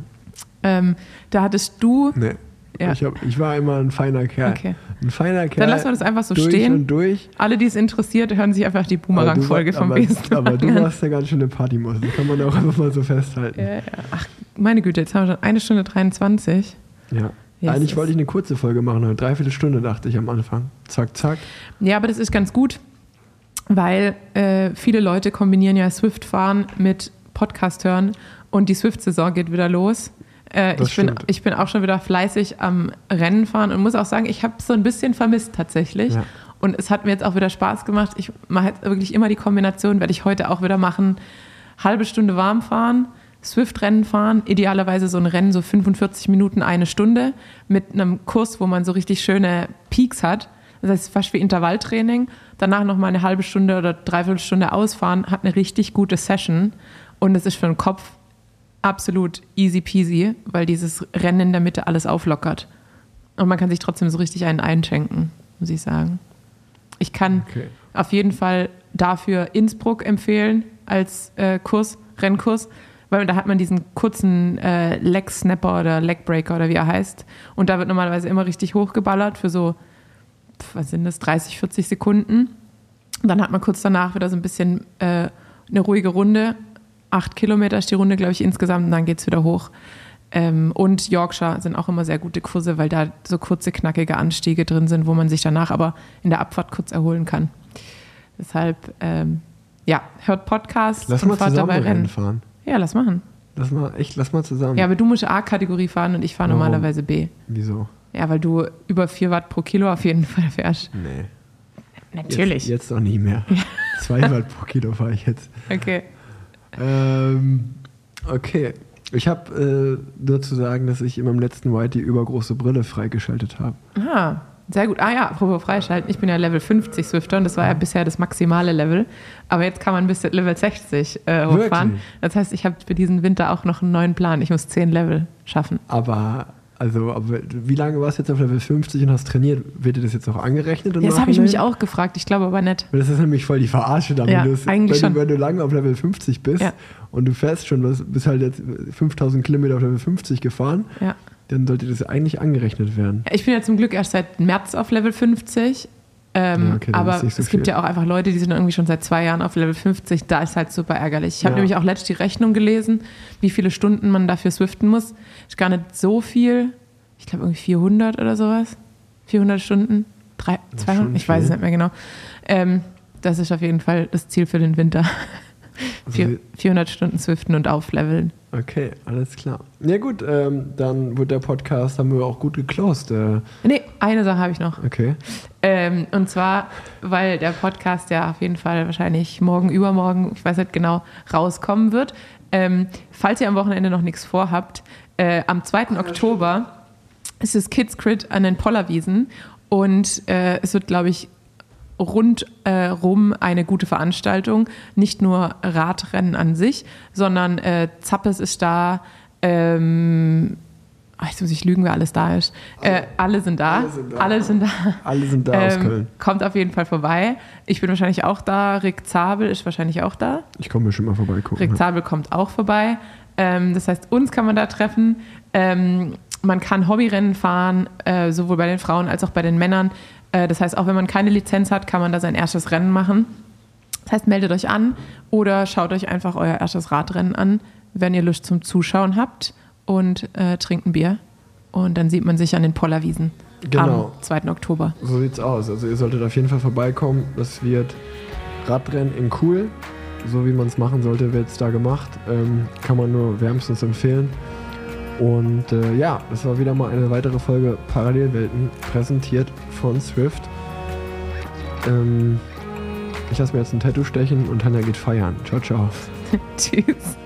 Ähm, da hattest du. Nee. Ja. Ich, hab, ich war immer ein feiner Kerl. Okay. Ein feiner Kerl. Dann lassen wir das einfach so durch stehen. und durch. Alle, die es interessiert, hören sich einfach die Boomerang-Folge vom Besenwagen aber du warst ja ganz schön eine Partymaus. Das kann man auch einfach mal so festhalten. Ja, ja. Ach, meine Güte, jetzt haben wir schon eine Stunde 23. Ja. Yes, Eigentlich wollte ich eine kurze Folge machen, eine Dreiviertelstunde dachte ich am Anfang. Zack, zack. Ja, aber das ist ganz gut, weil äh, viele Leute kombinieren ja Swift-Fahren mit Podcast hören und die Swift-Saison geht wieder los. Äh, ich, bin, ich bin auch schon wieder fleißig am Rennen fahren und muss auch sagen, ich habe es so ein bisschen vermisst tatsächlich. Ja. Und es hat mir jetzt auch wieder Spaß gemacht. Ich mache jetzt wirklich immer die Kombination, werde ich heute auch wieder machen. Halbe Stunde warm fahren, Swift-Rennen fahren, idealerweise so ein Rennen, so 45 Minuten, eine Stunde, mit einem Kurs, wo man so richtig schöne Peaks hat. Das heißt, fast wie Intervalltraining. Danach noch mal eine halbe Stunde oder dreiviertel Stunde ausfahren, hat eine richtig gute Session. Und es ist für den Kopf absolut easy peasy, weil dieses Rennen in der Mitte alles auflockert. Und man kann sich trotzdem so richtig einen einschenken, muss ich sagen. Ich kann Okay. auf jeden Fall dafür Innsbruck empfehlen als äh, Kurs, Rennkurs, weil da hat man diesen kurzen äh, Leg Snapper oder Leg Breaker oder wie er heißt. Und da wird normalerweise immer richtig hochgeballert für so, was sind das, 30, 40 Sekunden. Und dann hat man kurz danach wieder so ein bisschen äh, eine ruhige Runde. Acht Kilometer ist die Runde, glaube ich, insgesamt, und dann geht es wieder hoch. Ähm, und Yorkshire sind auch immer sehr gute Kurse, weil da so kurze, knackige Anstiege drin sind, wo man sich danach aber in der Abfahrt kurz erholen kann. Deshalb, ähm, ja, hört Podcasts Lass und mal fahrt dabei Rennen Rennen. fahren. Ja, lass machen. Lass mal, echt, lass mal zusammen. Ja, aber du musst A-Kategorie fahren und ich fahre Warum? normalerweise B. Wieso? Ja, weil du über 4 Watt pro Kilo auf jeden Fall fährst. Nee. Natürlich. Jetzt, jetzt noch nie mehr. Zwei Watt pro Kilo fahre ich jetzt. Okay. Ähm, okay. Ich habe äh, nur zu sagen, dass ich in meinem letzten White die übergroße Brille freigeschaltet habe. Ah, sehr gut. Ah ja, apropos freischalten. Ich bin ja Level 50 Swifter und das war ja bisher das maximale Level. Aber jetzt kann man bis Level 60 äh, hochfahren. Wirklich? Das heißt, ich habe für diesen Winter auch noch einen neuen Plan. Ich muss 10 Level schaffen. Aber, also, aber wie lange warst du jetzt auf Level 50 und hast trainiert? Wird dir das jetzt auch angerechnet? Ja, das habe ich mich auch gefragt. Ich glaube aber nicht. Das ist nämlich voll die Verarsche dann, Ja, eigentlich wenn, du, schon. wenn du lange auf Level 50 bist Ja. und du fährst schon, du bist halt jetzt 5000 Kilometer auf Level 50 gefahren, Ja. Dann sollte das eigentlich angerechnet werden. Ich bin ja zum Glück erst seit März auf Level 50. Ähm, Ja, okay, aber so es gibt viel. ja auch einfach Leute, die sind irgendwie schon seit zwei Jahren auf Level 50. Da ist halt super ärgerlich. Ich habe Ja. nämlich auch letztens die Rechnung gelesen, wie viele Stunden man dafür swiften muss. Ist gar nicht so viel. Ich glaube irgendwie 400 oder sowas. 400 Stunden? Drei, Das ist 200? schon Ich weiß es nicht mehr genau. Ähm, das ist auf jeden Fall das Ziel für den Winter. Also, Vier- 400 Stunden swiften und aufleveln. Okay, alles klar. Ja gut, ähm, dann wird der Podcast, haben wir auch gut geclosed. Äh, Nee, eine Sache habe ich noch. okay. Ähm, und zwar, weil der Podcast ja auf jeden Fall wahrscheinlich morgen, übermorgen, ich weiß nicht genau, rauskommen wird. Ähm, falls ihr am Wochenende noch nichts vorhabt, äh, am 2. Oktober ist es Kids Crit an den Pollerwiesen und äh, es wird, glaube ich, rundherum äh, eine gute Veranstaltung. Nicht nur Radrennen an sich, sondern äh, Zappes ist da. Ähm, ah, jetzt muss ich lügen, wer alles da ist. Äh, alle sind da. Alle sind da. Alle sind da. Alle sind da aus Ähm, Köln. Kommt auf jeden Fall vorbei. Ich bin wahrscheinlich auch da. Rick Zabel ist wahrscheinlich auch da. Ich komme bestimmt mal vorbeigucken. Rick Zabel kommt auch vorbei. Ähm, das heißt, uns kann man da treffen. Ähm, man kann Hobbyrennen fahren, äh, sowohl bei den Frauen als auch bei den Männern. Äh, das heißt, auch wenn man keine Lizenz hat, kann man da sein erstes Rennen machen. Das heißt, meldet euch an oder schaut euch einfach euer erstes Radrennen an, wenn ihr Lust zum Zuschauen habt und äh, trinkt ein Bier. Und dann sieht man sich an den Pollerwiesen Genau. am 2. Oktober. So sieht's aus. Also ihr solltet auf jeden Fall vorbeikommen. Das wird Radrennen in cool. So wie man es machen sollte, wird es da gemacht. Ähm, kann man nur wärmstens empfehlen. Und äh, ja, das war wieder mal eine weitere Folge Parallelwelten, präsentiert von Swift. Ähm, ich lasse mir jetzt ein Tattoo stechen und Tanja geht feiern. Ciao, ciao. Tschüss.